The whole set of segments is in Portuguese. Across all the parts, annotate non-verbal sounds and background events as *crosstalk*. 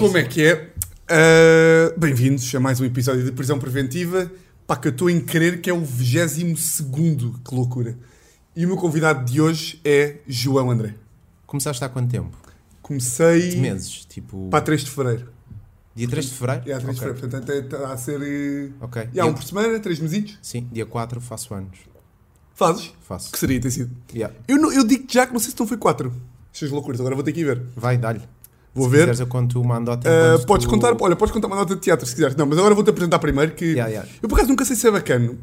Como é que é? Uh, Bem-vindos a mais um episódio de Prisão Preventiva. Pá, que eu estou em crer que é o 22 que loucura. E o meu convidado de hoje é João André. Começaste há quanto tempo? Comecei. De meses, tipo. Para 3 de fevereiro. Dia 3 de fevereiro? É, 3 de fevereiro. Portanto, está a ser. eh, Ok. E há um por semana, 3 mesitos. Sim, dia 4 faço anos. Fazes? Faço. Que seria ter sido. Yeah. Eu, não- eu digo já que não sei se não foi 4. Estas loucuras, agora vou ter que ir ver. Vai, dá-lhe. Vou Se ver. quiseres, eu conto uma anedota. Uh, podes tu- contar, olha, podes contar uma nota de teatro se quiseres. Não, mas agora vou-te apresentar primeiro que. Yeah, yeah. Eu por acaso nunca sei se é bacana.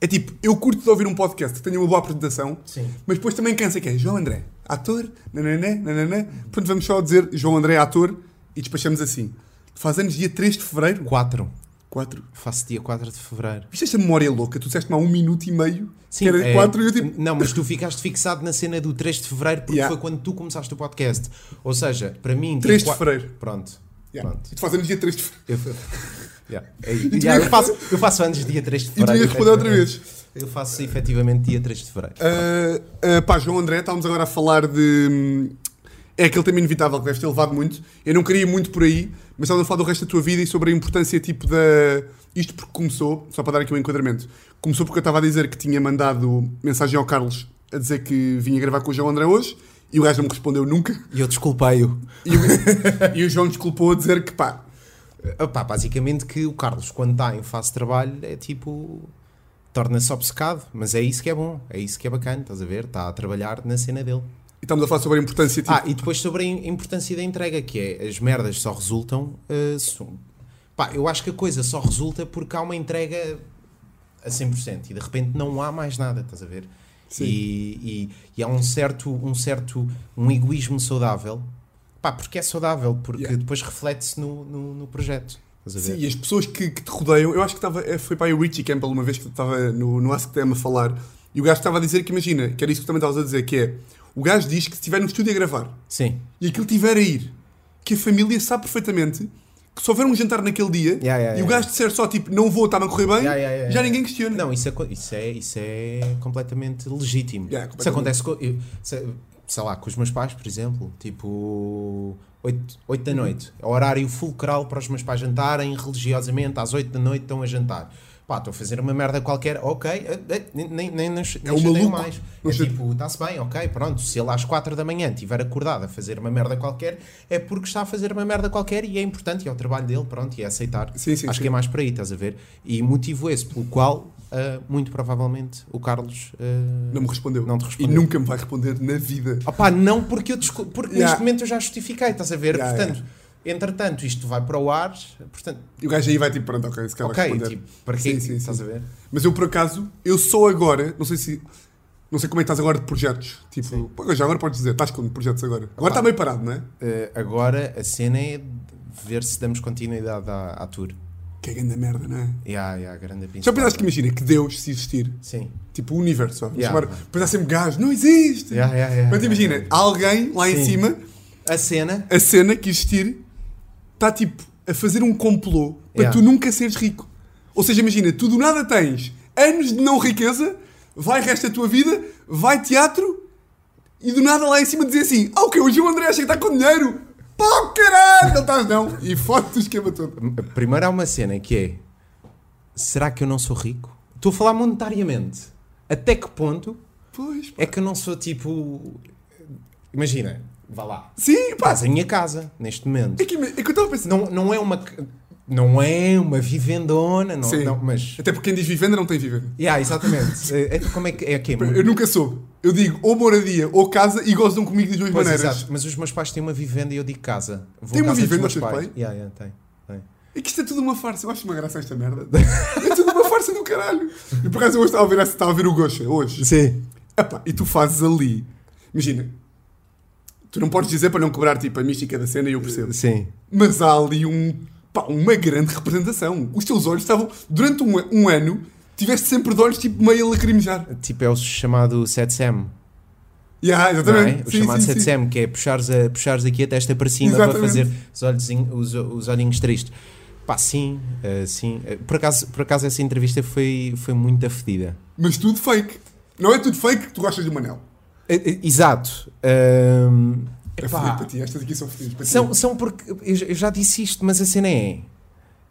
É tipo, eu curto de ouvir um podcast que tenha uma boa apresentação, Sim. mas depois também cansa que é João André, ator, nananã, nananã. Portanto, vamos só dizer João André, ator, e despachamos assim. Faz anos dia 3 de fevereiro? 4. 4. Faço dia 4 de fevereiro. Viste esta memória louca? Tu disseste-me há um minuto e meio Sim, que era é- 4 e eu tipo. Não, mas tu ficaste fixado na cena do 3 de fevereiro porque Yeah. foi quando tu começaste o podcast. Ou seja, para mim. dia 3 de qua- fevereiro. Pronto. Yeah. Pronto. E tu faz anos dia 3 de fevereiro. Eu, Yeah. É- *laughs* yeah, eu, faço, eu faço antes dia 3 de E tu fevereiro. ias responder outra vez. Eu faço efetivamente dia 3 de fevereiro. Uh, uh, pá, João André, estávamos agora a falar de. hum, É aquele tema inevitável que deves ter levado muito. Eu não queria ir muito por aí, mas estávamos a falar do resto da tua vida e sobre a importância tipo da. Isto porque começou, só para dar aqui um enquadramento. Começou porque eu estava a dizer que tinha mandado mensagem ao Carlos a dizer que vinha gravar com o João André hoje e o gajo não me respondeu nunca. E eu desculpei-o. E o, *laughs* e o João desculpou a dizer que pá, Opá, basicamente que o Carlos, quando está em fase de trabalho, é tipo. torna-se obcecado. Mas é isso que é bom, é isso que é bacana, estás a ver? Está a trabalhar na cena dele. E estamos a falar sobre a importância tipo. Ah, e depois sobre a im- importância da entrega, que é as merdas só resultam. uh, pá, eu acho que a coisa só resulta porque há uma entrega a 100% e de repente não há mais nada, estás a ver? Sim. E, e, e há um certo, um certo um egoísmo saudável, pá, porque é saudável, porque Yeah. depois reflete-se no, no, no projeto. Estás a ver? Sim, e as pessoas que, que te rodeiam, eu acho que estava, eh, foi para aí o Richie Campbell uma vez que estava no, no Ask a falar, e o gajo estava a dizer que, imagina, que era isso que tu também estavas a dizer, que é, o gajo diz que se estiver no estúdio a gravar, Sim. e aquilo estiver a ir, que a família sabe perfeitamente que se houver um jantar naquele dia, Yeah, yeah, e o yeah. gajo disser só, tipo, não vou, está-me a correr bem, Yeah, yeah, yeah, já yeah. ninguém questiona. Não, isso é, co- isso é, isso é completamente legítimo. Yeah, Isso acontece com, eu- se- sei lá, com os meus pais, por exemplo, tipo 8, 8 da noite, é horário fulcral para os meus pais jantarem religiosamente, às 8 da noite estão a jantar. Pá, estou a fazer uma merda qualquer, ok, eh, eh, nem, nem, nem, nem, É um maluco. mais. É tipo, está-se bem, ok, pronto. Se ele às 4 da manhã estiver acordado a fazer uma merda qualquer, é porque está a fazer uma merda qualquer e é importante, e é o trabalho dele, pronto, e é aceitar. Sim, sim, Acho sim. que é mais por aí, estás a ver? E motivo esse pelo qual, ah, muito provavelmente, o Carlos ah, Não me respondeu. Não te E respondeu. nunca me vai responder na vida. Opá, não porque eu porque Yeah. neste momento eu já justifiquei, estás a ver? Yeah, portanto, entretanto, isto vai para o ar, portanto, E o gajo aí vai tipo, pronto, ok, se calhar vai ok, responder. tipo, para quê? Sim, sim, estás sim. a ver? Mas eu por acaso, eu só agora, não sei se. Não sei como é que estás agora de projetos. Tipo, pô, já agora podes dizer, estás com projetos agora. Agora está meio parado, não é? Ah, agora a cena é ver se damos continuidade à, à tour. Que é grande merda, não é? Yeah, yeah, grande Já principal. pensaste que imagina que Deus, se existir, Sim. tipo o universo, vamos Yeah. chamar, depois há sempre gajos, não existe. Yeah, yeah, yeah, Mas imagina, alguém lá em Sim. cima, A cena, a cena que existir, está tipo a fazer um complô para Yeah. tu nunca seres rico. Ou seja, imagina, tu do nada tens anos de não riqueza, vai resto da tua vida, vai teatro e do nada lá em cima dizer assim: Ah, o que? O André acha que está com dinheiro? Pá, caralho! Não estás não. E foto o esquema todo. primeiro há uma cena que é: será que eu não sou rico? Estou a falar monetariamente. Até que ponto Pois, pá. é que eu não sou tipo. Imagina, vá lá. Sim, pá. Estás em minha casa, neste momento. É que, é que eu estava a pensar. Não, não é uma. Não é uma vivendona, não, Sim. não, mas. Até porque quem diz vivenda não tem vivenda. Yeah, exatamente. É, é, como é que é aqui? Eu nunca soube. Eu digo ou moradia ou casa e gozam comigo de duas Pois, maneiras. exato, mas os meus pais têm uma vivenda e eu digo casa. Vou Tem uma casa dos vivenda meus os teus pais. pais? Yeah, yeah, tem, tem. É que isto é tudo uma farsa. Eu acho uma graça esta merda. É tudo uma farsa do caralho. E por acaso eu hoje estava a ver, estava a ver o Gosha, hoje. Sim. Epá, e tu fazes ali. Imagina. Tu não podes dizer para não cobrar tipo a mística da cena e eu percebo. Sim. Mas há ali um, pá, uma grande representação. Os teus olhos estavam. Durante um, um ano, tiveste sempre de olhos tipo meio a lacrimejar. Tipo, é o chamado 7SEM. Yeah, é? exatamente. O Sim, chamado sim, sim. 7SEM, que é puxares, a, puxares aqui a testa para cima para Exatamente. fazer os, olhozinho- os, os olhinhos tristes. Pá, sim, eh, sim. Eh, por, acaso, por acaso essa entrevista foi, foi muito afedida. Mas tudo fake. Não é tudo fake que tu gostas de Manel. Eh, eh, Exato. É Epá. fodido para ti, estas aqui são para ti. São, são porque. Eu, já- eu já disse isto, mas a cena é.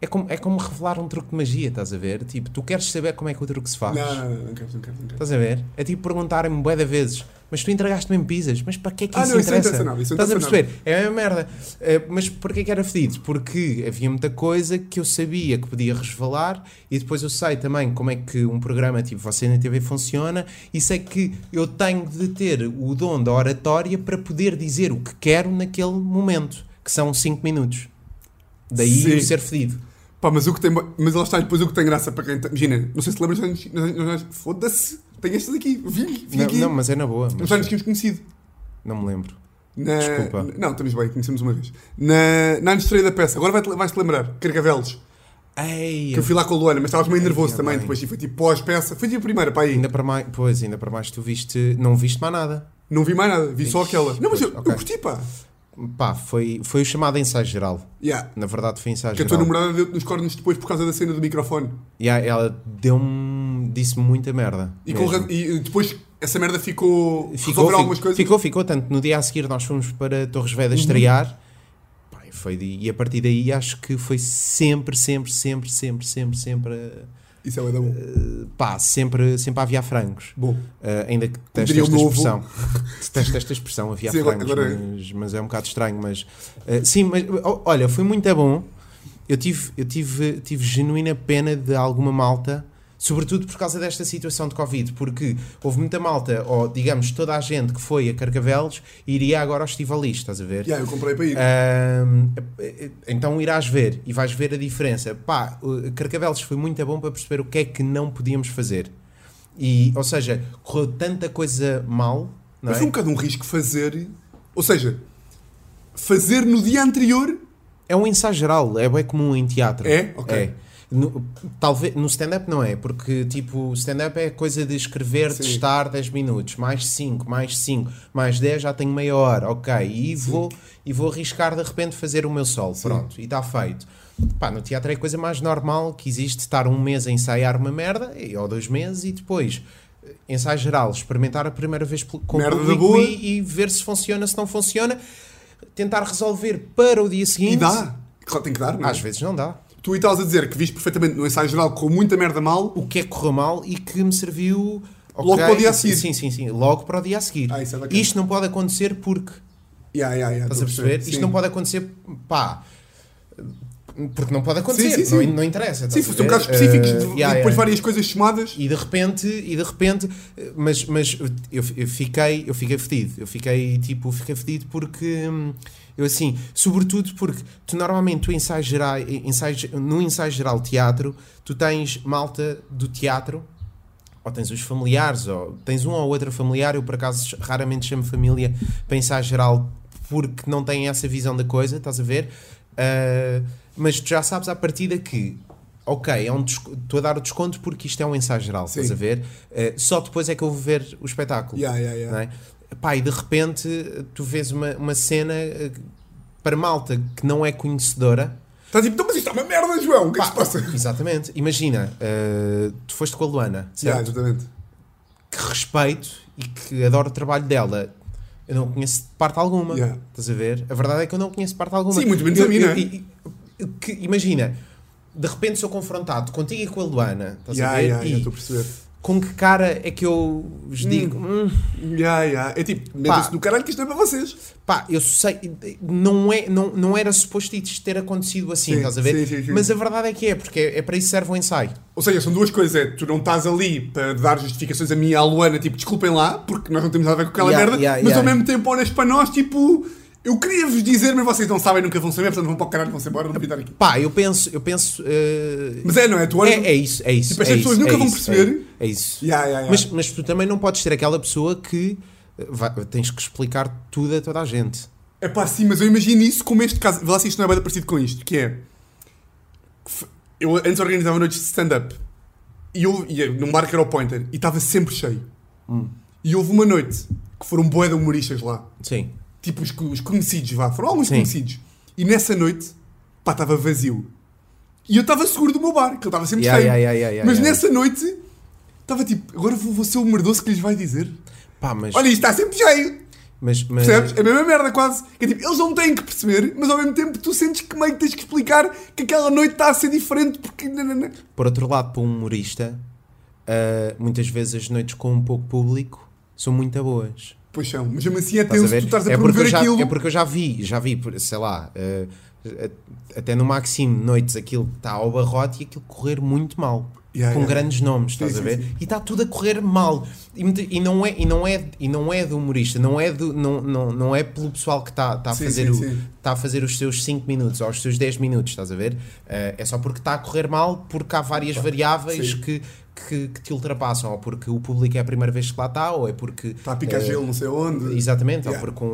É como, é como revelar um truque de magia, estás a ver? Tipo, tu queres saber como é que o truque se faz. Não, não, não, não quero, não quero, não quero. Estás a ver? É tipo perguntarem-me bué de vezes, mas tu entregaste mesmo pizzas, mas para que é que Ah, isso não, isso não interessa? interessa nada, isso não Estás a interessa perceber? É a mesma merda. Eh, mas porquê que era fedido? Porque havia muita coisa que eu sabia que podia resvalar e depois eu sei também como é que um programa tipo Você na TV funciona e sei que eu tenho de ter o dom da oratória para poder dizer o que quero naquele momento, que são 5 minutos. Daí Sim. o ser fedido. Pá, mas o que tem. Mas lá está, depois o que tem graça para quem. Imagina, não sei se lembras nos anos- Foda-se, tenho estas aqui, vim, vim Não, aqui. não, mas é na boa. Nos mas anos que tínhamos conhecido. não me lembro. Na- Desculpa. Não, estamos bem, conhecemos uma vez. Na, na estreia da peça, agora vais-te lembrar, Carcavelos. Ei, Que eu fui lá com a Luana, mas estavas meio nervoso também depois. E foi tipo pós-peça. Foi tipo a primeira, pá aí. Ainda para mais, pois, ainda para mais tu viste, não viste mais nada. Não vi mais nada, vi só Ixi, aquela. Não, mas eu, pois, ok. eu curti, pá. Pá, foi, foi o chamado ensaio geral. Yeah. Na verdade foi ensaio Que a tua geral. namorada deu nos cornos depois por causa da cena do microfone. Yeah, ela deu-me, disse-me muita merda. E, e depois essa merda ficou. Ficou, resolver fi- algumas coisas. ficou, ficou, tanto no dia a seguir nós fomos para Torres Vedras estrear Pá, e, foi de- e a partir daí acho que foi sempre, sempre, sempre, sempre, sempre, sempre, eh, Isso é o da bom. pá, sempre, sempre havia frangos. Bom, Eh, ainda que *laughs* teste esta expressão. Teste esta expressão, havia Sim, frangos, agora- mas, mas é um bocado estranho. Mas eh, sim, mas olha, foi muito bom. Eu tive, eu tive, tive genuína pena de alguma malta, sobretudo por causa desta situação de Covid, porque houve muita malta, ou digamos toda a gente que foi a Carcavelos, iria agora ao Estivalis, estás a ver? yeah, eu comprei para ir. Então irás ver e vais ver a diferença. Pá, Carcavelos foi muito bom para perceber o que é que não podíamos fazer. E, ou seja, correu tanta coisa mal, Mas é? foi um bocado um risco fazer. Ou seja, fazer no dia anterior. É um ensaio geral, é bem comum em teatro. É? Ok. É. No, talvez, no stand-up não é, porque tipo, stand-up é coisa de escrever, Sim. testar 10 minutos, mais 5, mais 5, mais 10 já tenho meia hora, ok, e vou, e vou arriscar de repente fazer o meu solo, pronto, e está feito. Pá, no teatro é a coisa mais normal que existe estar um mês a ensaiar uma merda, e- ou dois meses, e depois eh, ensaio geral, experimentar a primeira vez com Merda o público e, e ver se funciona, se não funciona, tentar resolver para o dia seguinte. E dá. Claro, tem que dar, não é? Às vezes não dá. Tu e estavas a dizer que viste perfeitamente no ensaio geral com muita merda mal. o que é que correu mal e que me serviu Logo ok, para o dia a seguir. Sim, sim, sim, logo para o dia a seguir. Ah, isso é. Isto não pode acontecer porque, Yeah, yeah, yeah, estás a perceber? Sim. Isto não pode acontecer, pá, porque não pode acontecer, Sim, sim, Não, não interessa. Sim, estás são casos específicos Eh, de, e depois várias coisas chamadas. E de repente, e de repente, mas, mas eu, eu fiquei, eu fiquei fedido. Eu fiquei tipo, fiquei fedido porque hum, eu assim, sobretudo porque tu normalmente tu ensaios geral, ensaios, no ensaio geral teatro, tu tens malta do teatro, ou tens os familiares, ou tens um ou outro familiar, eu por acaso raramente chamo família para ensaio geral porque não têm essa visão da coisa, estás a ver? Ah, mas tu já sabes à partida que ok, é um estou a dar o desconto porque isto é um ensaio geral, Sim. estás a ver? Ah, só depois é que eu vou ver o espetáculo. Yeah, yeah, yeah. é? Pá, e de repente tu vês uma, uma cena eh, para malta que não é conhecedora. Estás tipo, "Então, mas isto é uma merda, João, o que é que se passa? *laughs* Exatamente. Imagina, eh, tu foste com a Luana, certo? Yeah, exatamente. que respeito e que adoro o trabalho dela. Eu não conheço parte alguma. Yeah. Estás a ver? A verdade é que eu não conheço parte alguma. Sim, muito menos Eu- a mim, eu- é? que- imagina, de repente sou confrontado contigo e com a Luana. Estás Yeah, a ver? yeah, e estou a perceber. Com que cara é que eu vos digo? Hum, Yeah, yeah. É tipo, metam-se no caralho que isto é para vocês. pá, eu sei, não, é, não, não era suposto isto ter acontecido assim, Sim, estás a ver? sim, sim, sim. Mas a verdade é que é, porque é, é para isso que serve o ensaio. Ou seja, são duas coisas. É, tu não estás ali para dar justificações a mim e à Luana, tipo, desculpem lá, porque nós não temos nada a ver com aquela Yeah, merda, yeah, mas yeah. ao mesmo tempo olhas para nós, tipo, eu queria vos dizer, mas vocês não sabem, nunca vão saber, portanto vão para o caralho, vão-se embora, não devia estar aqui. Pá, eu penso, eu penso. eh, Mas é, não é? Tu é, é isso, é isso. Tipo, é estas pessoas isso, nunca é vão isso, perceber. É, é isso. Yeah, yeah, yeah. Mas, mas tu também não podes ser aquela pessoa que eh, vai- tens que explicar tudo a toda a gente. É pá, sim, mas eu imagino isso como este caso. Vê lá se isto não é bem parecido com isto, que é. Eu antes organizava noites de stand-up e eu ia num bar que era o Pointer e estava sempre cheio. Hum. E houve uma noite que foram boé de humoristas lá. Sim. Tipo os, os conhecidos, vá, foram alguns Sim. conhecidos. E nessa noite, pá, estava vazio. E eu estava seguro do meu bar, que ele estava sempre Yeah, cheio. yeah, yeah, Mas nessa noite, estava tipo, agora vou, vou ser o merdoso que lhes vai dizer. Pá, mas Olha, isto está sempre cheio. Mas, mas Percebes? É a mesma merda quase. Que é tipo, eles não têm que perceber, mas ao mesmo tempo tu sentes que meio que tens que explicar que aquela noite está a ser diferente porque. por outro lado, para um humorista, ah, muitas vezes as noites com um pouco público são muito boas. Pois são, mas mesmo assim é tenso tu estás a é, promover já, aquilo. é porque eu já vi, já vi, sei lá, a- até no Maxime noites aquilo está ao barrote e aquilo correr muito mal. Yeah, com yeah. grandes nomes, estás Sim, a sim, ver? sim. E está tudo a correr mal. E, e não é, e, não é, e não é do humorista, não é, do, não, não, não é pelo pessoal que está tá a, Sim, fazer sim, o- sim. tá a fazer os seus 5 minutos ou os seus 10 minutos, estás a ver? Eh, é só porque está a correr mal, porque há várias variáveis sim. que, que, que te ultrapassam, ou porque o público é a primeira vez que lá está, ou é porque Está a picar eh, gelo, não sei onde. Exatamente, Yeah. ou porque um-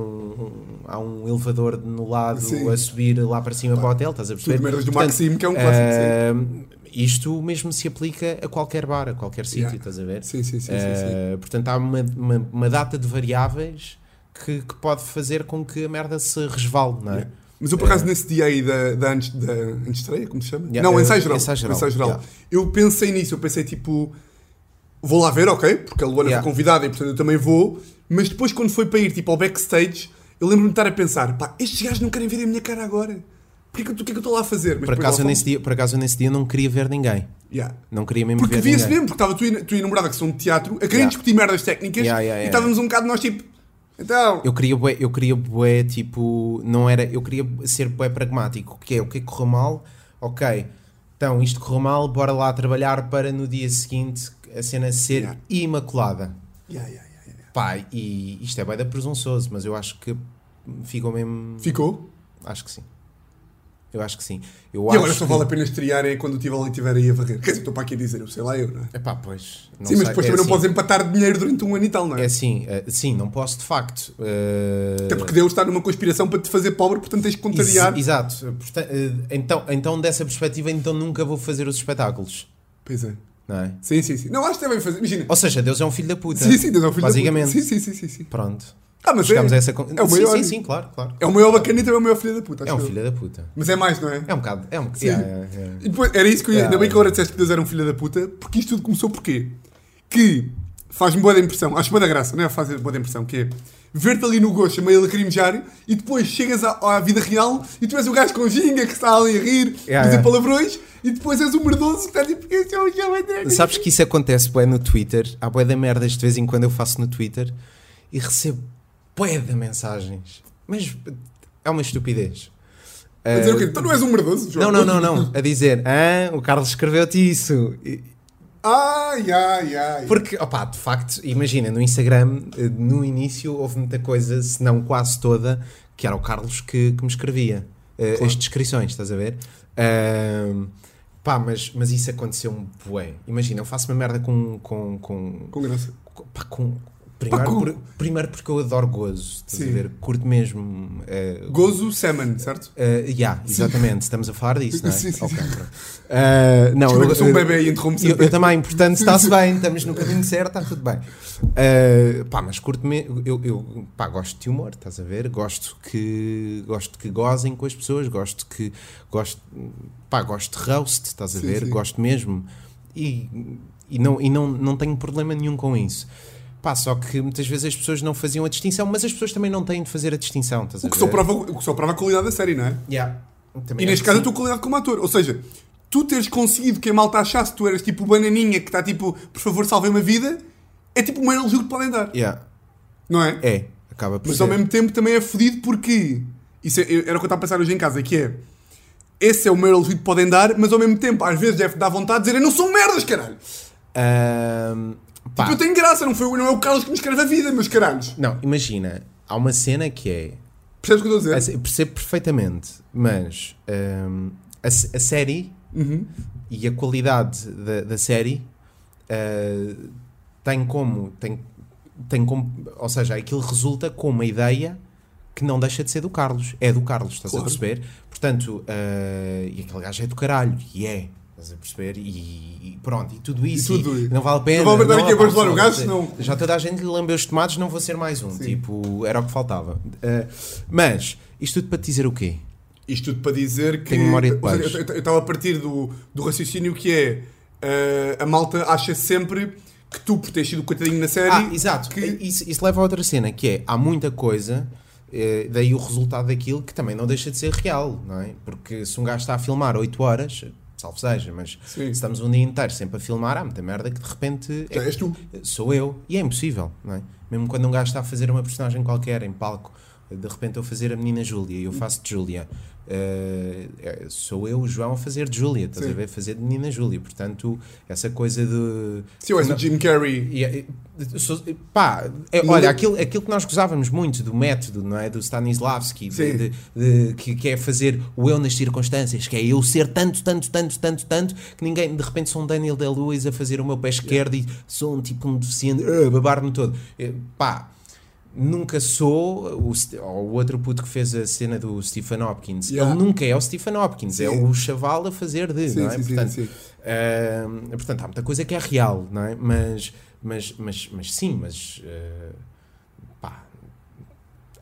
um- há um elevador no lado Sim. a subir lá para cima para o hotel, estás a perceber? Tudo merdas do Maxime, que é um clássico. ah, isto mesmo se aplica a qualquer bar, a qualquer sítio, Yeah. estás a ver? sim, sim, sim, sim, sim, Ah, portanto, há uma, uma, uma data de variáveis que, que pode fazer com que a merda se resvale, não é? Yeah. Mas eu, por acaso, nesse dia aí da, da, antes, da antestreia, como se chama? Yeah, não, eh, ensaio geral. ensaio geral, Ensaio geral. yeah. Eu pensei nisso, eu pensei tipo, vou lá ver, ok, porque a Luana Yeah. foi convidada e portanto eu também vou, mas depois quando foi para ir tipo ao backstage, eu lembro-me de estar a pensar, pá, estes gajos não querem ver a minha cara agora. Porquê que eu- O que é que eu estou lá a fazer? Mas Por acaso, eu nesse dia, por acaso, eu nesse dia não queria ver ninguém. Yeah. Não queria mesmo Porque ver via-se ninguém. mesmo, porque estava tu e, tu e a namorada que são de teatro a querer Yeah. discutir merdas técnicas Yeah, e estávamos um bocado nós tipo, então, Eu queria bué, eu queria bué, tipo, não era, eu queria ser bué pragmático, que é o que é que correu mal, ok, então isto correu mal, bora lá trabalhar para no dia seguinte a cena ser imaculada. yeah, yeah. Pá, e isto é bué da presunçoso, mas eu acho que ficou mesmo, ficou. acho que sim. Eu acho que sim. Eu E agora só que... vale a pena estrear é quando o Tival estiver aí a varrer. Quer dizer, estou para aqui a dizer, eu sei lá eu, não é? Epá, pois. não Sim, mas depois é também não assim, podes empatar dinheiro durante um ano e tal, não é? É assim, eh, sim, não posso de facto. eh, Até porque Deus está numa conspiração para te fazer pobre, portanto tens que contrariar. Ex- Exato. Eh, Então, então, dessa perspectiva, então nunca vou fazer os espetáculos. Pois é. Não é? Sim, sim, sim. Não, acho que devem fazer. Imagina. Ou seja, Deus é um filho da puta. Sim, sim, Deus é um filho da puta. Basicamente. Sim, sim, sim, sim, sim. Pronto. Ah, mas é, a essa. é o sim, maior. sim, sim, claro, claro. é o maior bacana também é o maior filho da puta. É um eu. filho da puta. Mas é mais, não é? É um bocado. É um, Sim. yeah, yeah, yeah. Depois, era isso que eu ia. Ainda bem que agora disseste que Deus era um filho da puta, porque isto tudo começou porquê? Que faz-me boa da impressão, acho boa da graça, não é? Faz boa da impressão, que é ver-te ali no gosto, meio lacrimejar, e depois chegas à, à vida real e tu és o gajo com ginga que está ali a rir, Yeah, dizer yeah. palavrões, e depois és o merdoso que está tipo, André. Sabes que isso acontece bué no Twitter. Há bué de merdas de vez em quando eu faço no Twitter e recebo bué de mensagens. Mas é uma estupidez. A dizer o quê? Então não és um merdoso, João? Não, não, não, não. A dizer, ah, o Carlos escreveu-te isso. Ai, ai, ai. Porque, opá, de facto, imagina, no Instagram, eh, no início houve muita coisa, se não quase toda, que era o Carlos que, que me escrevia eh, Claro. as descrições, estás a ver? Ahm, pá, mas, mas isso aconteceu-me bué. Imagina, eu faço uma merda com. com, com, Com graça. com- pá, com- primeiro, por- primeiro porque eu adoro gozo, estás Sim. a ver? Curto mesmo. eh, Gozo Salmon, certo? Uh, yeah, exatamente, estamos a falar disso, não é? *laughs* Sim, sim, Ok, sim. pronto. Uh, não, Desculpa, eu sou um bebê e interrompo eu, eu também, portanto, está-se bem, estamos no caminho certo, está tudo bem. Uh, pá, mas curto me eu, eu pá, gosto de humor, estás a ver? Gosto que gosto que gozem com as pessoas, gosto que gosto, pá, gosto de roast, estás a Sim, ver? sim. Gosto mesmo e, e, não, e não, não tenho problema nenhum com isso. Pá, só que muitas vezes as pessoas não faziam a distinção, mas as pessoas também não têm de fazer a distinção, estás a O que, só prova, o que só prova a qualidade da série, não é? Yeah. Também E acho neste que caso a sim. tua qualidade como ator. Ou seja, tu teres conseguido que a malta achasse que tu eras tipo o bananinha que está tipo, por favor, salvem-me a vida, é tipo o maior elogio que podem dar. Yeah. Não é? É, acaba por Mas ser. ao mesmo tempo também é fodido porque. Isso é- era o que eu estava a pensar hoje em casa, que é. Esse é o maior elogio que podem dar, mas ao mesmo tempo, às vezes deve dar vontade de dizer: Eu não sou merdas, caralho! Ahm, pá, Tipo, eu tenho graça, não, foi, não é o Carlos que me escreve a vida, meus caralhos. Não, imagina, há uma cena que é. Percebes o que eu estou a dizer? eu Percebo perfeitamente, mas ahm, a, a série Uhum. e a qualidade da, da série ah, tem como. Tem, tem como. Ou seja, aquilo resulta com uma ideia que não deixa de ser do Carlos. É do Carlos, estás Claro. a perceber? Portanto, ah, e aquele gajo é do caralho, e é. Estás a perceber? E, e pronto, e tudo isso. E tudo. e não vale a pena. Não vale a pena aqui a bajular o gajo, senão- Já toda a gente lhe lambeu os tomates, não vou ser mais um. Sim. Tipo, era o que faltava. Ah, mas, isto tudo para te dizer o quê? Isto tudo para dizer que. Tenho memória de ou seja, eu- estava a partir do, do raciocínio que é. eh, a malta acha sempre que tu, por ter sido coitadinho na série. Ah, exato. Que... Isso, isso leva a outra cena, que é, há muita coisa, eh, daí o resultado daquilo que também não deixa de ser real, não é? Porque se um gajo está a filmar 8 horas, salvo seja, mas Sim. se estamos um dia inteiro sempre a filmar, há muita merda que de repente Já é- és tu. sou eu. E é impossível, não é? Mesmo quando um gajo está a fazer uma personagem qualquer em palco, de repente eu fazer a menina Júlia e eu faço de Júlia. Eh, é, sou eu, o João, a fazer de Júlia, estás Sim. a ver? Fazer de menina Júlia. Portanto, essa coisa de. Se eu és o. Jim Carrey. E, e, sou- pá, é, olha, aquilo, aquilo que nós gozávamos muito do método, não é? Do Stanislavski, de- de- de- que, que é fazer o eu nas circunstâncias, que é eu ser tanto, tanto, tanto, tanto, tanto, que ninguém, de repente, sou um Daniel Day-Lewis a fazer o meu pé esquerdo e sou um tipo um deficiente, uh, babar-me todo. Eh, Pá, nunca sou o, ou o outro puto que fez a cena do Stephen Hopkins. Yeah. Ele nunca é o Stephen Hopkins, é Sim. o chaval a fazer de, Sim, não é? sim, Portanto. Uh, portanto, há muita coisa que é real, não é? Mas, mas, mas, mas sim, mas uh, pá,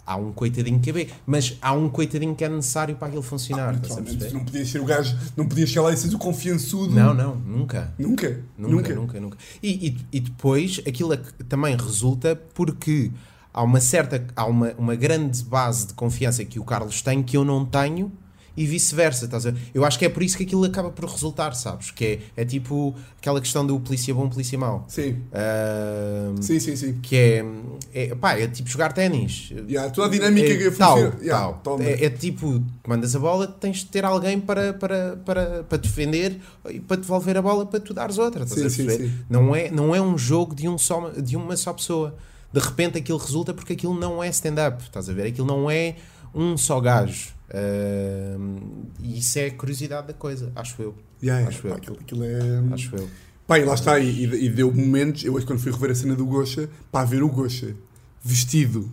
há um coitadinho que é bem, mas há um coitadinho que é necessário para aquilo funcionar. estás a Naturalmente, perceber? não podias ser o gajo, não podias chegar lá e seres o confiançudo. Não, não, nunca. Nunca. Nunca, nunca, nunca. E, e, e depois aquilo é também resulta porque há uma certa, há uma, uma grande base de confiança que o Carlos tem que eu não tenho e vice-versa, estás a ver? Eu acho que é por isso que aquilo acaba por resultar, sabes? Que é, é tipo aquela questão do polícia bom, polícia mau. Sim, Ahm, sim, sim, sim. que é, é, pá, é tipo jogar ténis. Yeah, toda a dinâmica é, que tal. Yeah, tal. É, é tipo, mandas a bola, tens de ter alguém para, para, para, para defender e para devolver a bola para tu dares outra. Estás Sim, a sim, sim. Não, é, não é um jogo de, um só, de uma só pessoa. De repente aquilo resulta porque aquilo não é stand-up. Estás a ver? Aquilo não é um só gajo. Ahm, e isso é a curiosidade da coisa, acho eu. Yeah, acho pá, eu. aquilo, aquilo é. Acho eu. Pá, e lá está, e, e- deu momentos, eu hoje quando fui rever a cena do Gosha, pá, ver o Gosha vestido,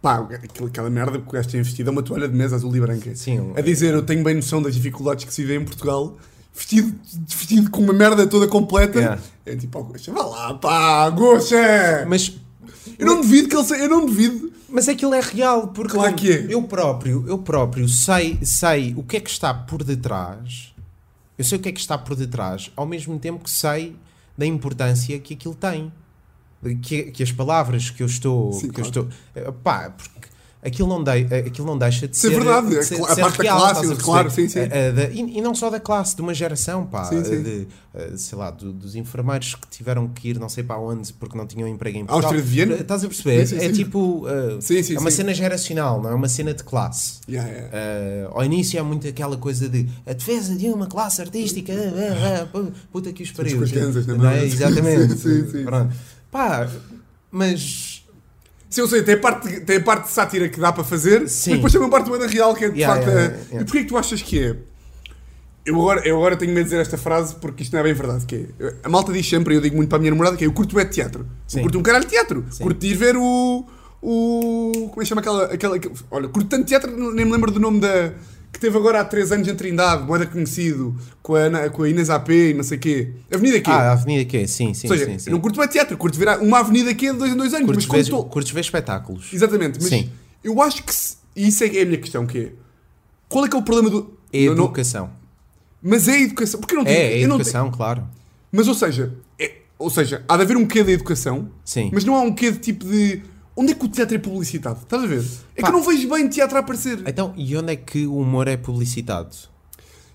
pá, aquela, merda que o gajo tem vestido é uma toalha de mesa azul e branca. Sim, A dizer, eu tenho bem noção das dificuldades que se vê em Portugal, vestido, vestido com uma merda toda completa. Yeah. É tipo, ó Gosha, vá lá, pá, Gosha! Mas eu não duvido que ele seja, eu não duvido. Mas aquilo é real, porque Claro que é. eu próprio, eu próprio sei, sei o que é que está por detrás. Eu sei o que é que está por detrás, ao mesmo tempo que sei da importância que aquilo tem. Que, que as palavras que eu estou. Sim, que eu claro. estou eh, pá, porque aquilo não, dei, eh, aquilo não deixa de é ser. verdade, de a ser- cla- de a ser parte da real, classe, estás a perceber? claro, sim, sim. Eh, eh, da- e, não só da classe, de uma geração, pá. Sim, sim. De, sei lá, do- dos enfermeiros que tiveram que ir não sei para onde porque não tinham emprego em Portugal. Áustria de Viena? Estás a perceber? Sim, sim, é sim. tipo. Sim, sim, é uma sim. cena geracional, não é uma cena de classe. Yeah, yeah. Eh, ao início é muito aquela coisa de a defesa de uma classe artística, puta que os pariu. mão. é? *laughs* Exatamente. Sim, sim. Pronto. Pá, mas. Sim, eu sei, tem a, parte, tem a parte de sátira que dá para fazer, Sim. mas depois tem uma parte da real que é de Yeah, facto. yeah, a- yeah, yeah. E porquê que tu achas que é? Eu agora, eu agora tenho medo de dizer esta frase porque isto não é bem verdade. Que é, a malta diz sempre, e eu digo muito para a minha namorada, que é eu curto é de teatro. Sim. Eu curto um caralho de teatro. Sim. Curto ir ver o. o como é que chama aquela. aquela olha, curto tanto teatro, nem me lembro do nome da. Que teve agora há 3 anos em Trindade, moeda conhecido, com a, Ana- com a Inês AP e não sei o quê. Avenida Q. Ah, a Avenida Q, sim, sim, Ou seja, sim. sim. eu não curto é teatro, curto ver uma Avenida Q de dois em dois anos. Curtes, mas ver, estou- curtes ver espetáculos. Exatamente, mas Sim. eu acho que. se- E isso é, é a minha questão, que é. Qual é que é o problema do. É Não, não- educação. mas é a educação. Porque não tenho. É, é não educação, claro. tenho- mas ou seja, é- ou seja, há de haver um quê da educação, Sim. mas não há um quê de tipo de. Onde é que o teatro é publicitado? Estás a ver? É Pá. que eu não vejo bem teatro a aparecer. Então, e onde é que o humor é publicitado?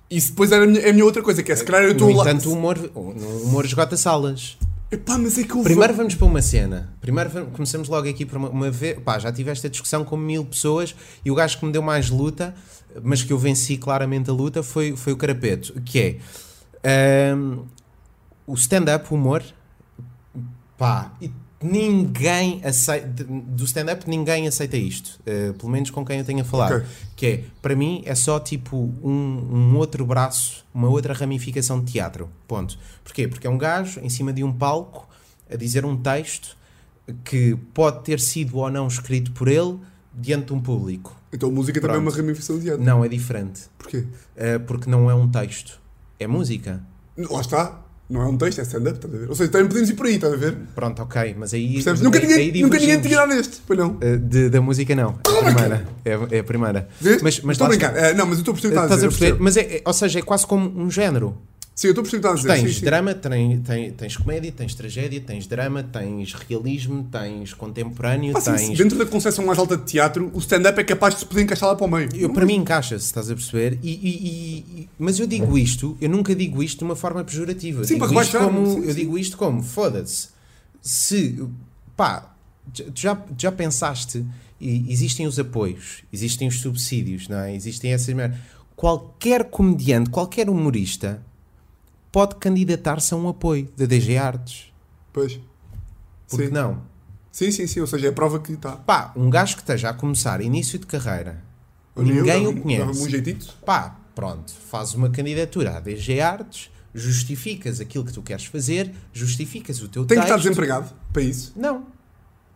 Isso depois era a minha, é a minha outra coisa, que é se calhar eu estou lá. entanto, o humor, o humor esgota salas. Epá, mas é que eu Primeiro vamos para uma cena. Primeiro vamos- começamos logo aqui por uma, uma vez. Pá, já tive esta discussão com mil pessoas e o gajo que me deu mais luta, mas que eu venci claramente a luta, foi, foi o Carapeto. Que é ahm, o stand-up, o humor. Pá, e ninguém aceita. Do stand-up, ninguém aceita isto. eh, pelo menos com quem eu tenho a falar. Ok. Que é, para mim, é só tipo um, um outro braço, uma outra ramificação de teatro. Ponto. Porquê? Porque é um gajo em cima de um palco a dizer um texto que pode ter sido ou não escrito por ele diante de um público. Então a música também é Pronto. uma ramificação de teatro. Não, é diferente. Porquê? Eh, porque não é um texto. É música. Lá está. Não é um texto, é stand-up, estás a ver? Ou seja, também podemos ir por aí, estás a ver? Pronto, ok. Mas aí. Percebes? Nunca aí- ninguém, aí nunca ninguém divergimos. tinha dado este, pois não. Eh, de- da música, não. É a primeira. É, é a primeira. Vês? Mas, mas estou a brincar. Eh, não, mas eu estou a perceber o que Estás a estás a dizer. perceber? Mas é, é- ou seja, é quase como um género. Sim, eu estou a perceber o que estás a dizer. Tens sim, sim. drama, tens, tens, tens comédia, tens tragédia, tens drama, tens realismo, tens contemporâneo, Pá, sim, tens. Dentro da concepção mais alta de teatro, o stand-up é capaz de se poder encaixar lá para o meio. Eu, para mim encaixa-se, estás a perceber? E, e- e- mas eu digo isto, eu nunca digo isto de uma forma pejorativa. Sim, digo para isto como, sim, Eu sim. digo isto como, foda-se. Se, pá, tu já, já pensaste, e existem os apoios, existem os subsídios, não é? Existem essas merdas. Qualquer comediante, qualquer humorista pode candidatar-se a um apoio da DG Artes. Pois. Porque sim. não? Sim, sim, sim. Ou seja, é a prova que está. Pá, um gajo que esteja a começar início de carreira, eu ninguém dava- o conhece. um jeitito. Pá, pronto, faz uma candidatura à DG Artes, justificas aquilo que tu queres fazer, justificas o teu Tenho que estar texto. desempregado para isso. Não.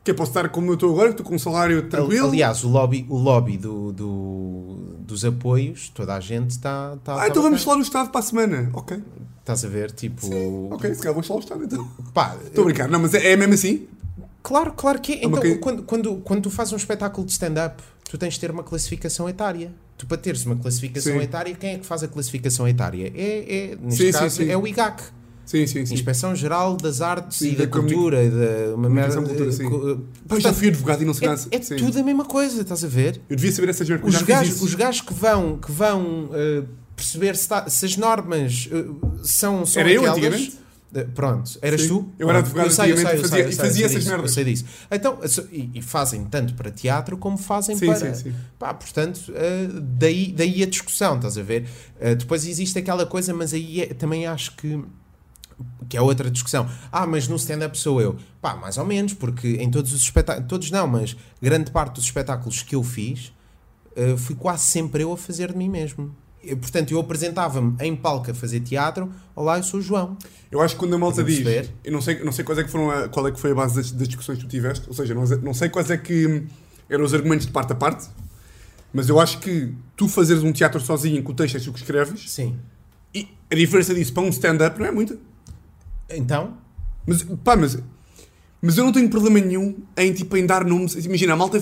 Que eu posso estar como eu estou agora, que estou com um salário tranquilo. Aliás, o lobby, o lobby do, do- dos apoios, toda a gente está. ah, então vamos falar do Estado para a semana. Ok. Estás a ver? Tipo. Ok, se calhar vamos falar do Estado então. Pá, Estou a brincar. Não, mas é, é mesmo assim? claro, claro que é. uma Então, ca- quando, quando, quando tu fazes um espetáculo de stand-up, tu tens de ter uma classificação etária. Tu, para teres uma classificação Sim. etária, quem é que faz a classificação etária? É, é neste Sim, sim, caso, sim. é o IGAC. Sim, sim, sim. Inspeção Geral das Artes Sim, e da, da Cultura, e da uma merda. Cultura, sim. co- Pá, já fui advogado e não sei nada. é, é Sim. tudo a mesma coisa, estás a ver? Eu devia saber essa merda. Os gajos, os gajos que vão, que vão eh, perceber se, tá- se as normas eh, são, são Era eu aquelas. antigamente? Eh, Pronto, eras Sim. tu? Eu era advogado eu sei, eu sei, eu e sei, fazia- eu e sei, eu fazia essas disso, merdas. Eu sei disso. Então, e, e fazem tanto para teatro como fazem Sim, para. sim, sim. Pá, portanto, eh, daí, daí a discussão, estás a ver? Eh, depois existe aquela coisa, mas aí é- também acho que que é outra discussão. Ah, mas no stand-up sou eu. Pá, mais ou menos, porque em todos os espetáculos, todos não, mas grande parte dos espetáculos que eu fiz, eh, fui quase sempre eu a fazer de mim mesmo. E, portanto, eu apresentava-me em palco a fazer teatro. Olá, eu sou o João. Eu acho que quando a malta diz, perceber? eu não sei, não sei quais é que foram a- qual é que foi a base das, das discussões que tu tiveste, ou seja, não, não sei quais é que eram os argumentos de parte a parte, mas eu acho que tu fazeres um teatro sozinho com o texto és tu que escreves, Sim. e a diferença disso para um stand-up não é muita. Então, Mas, pá, mas, mas eu não tenho problema nenhum em, tipo, em dar nomes. Imagina, a malta.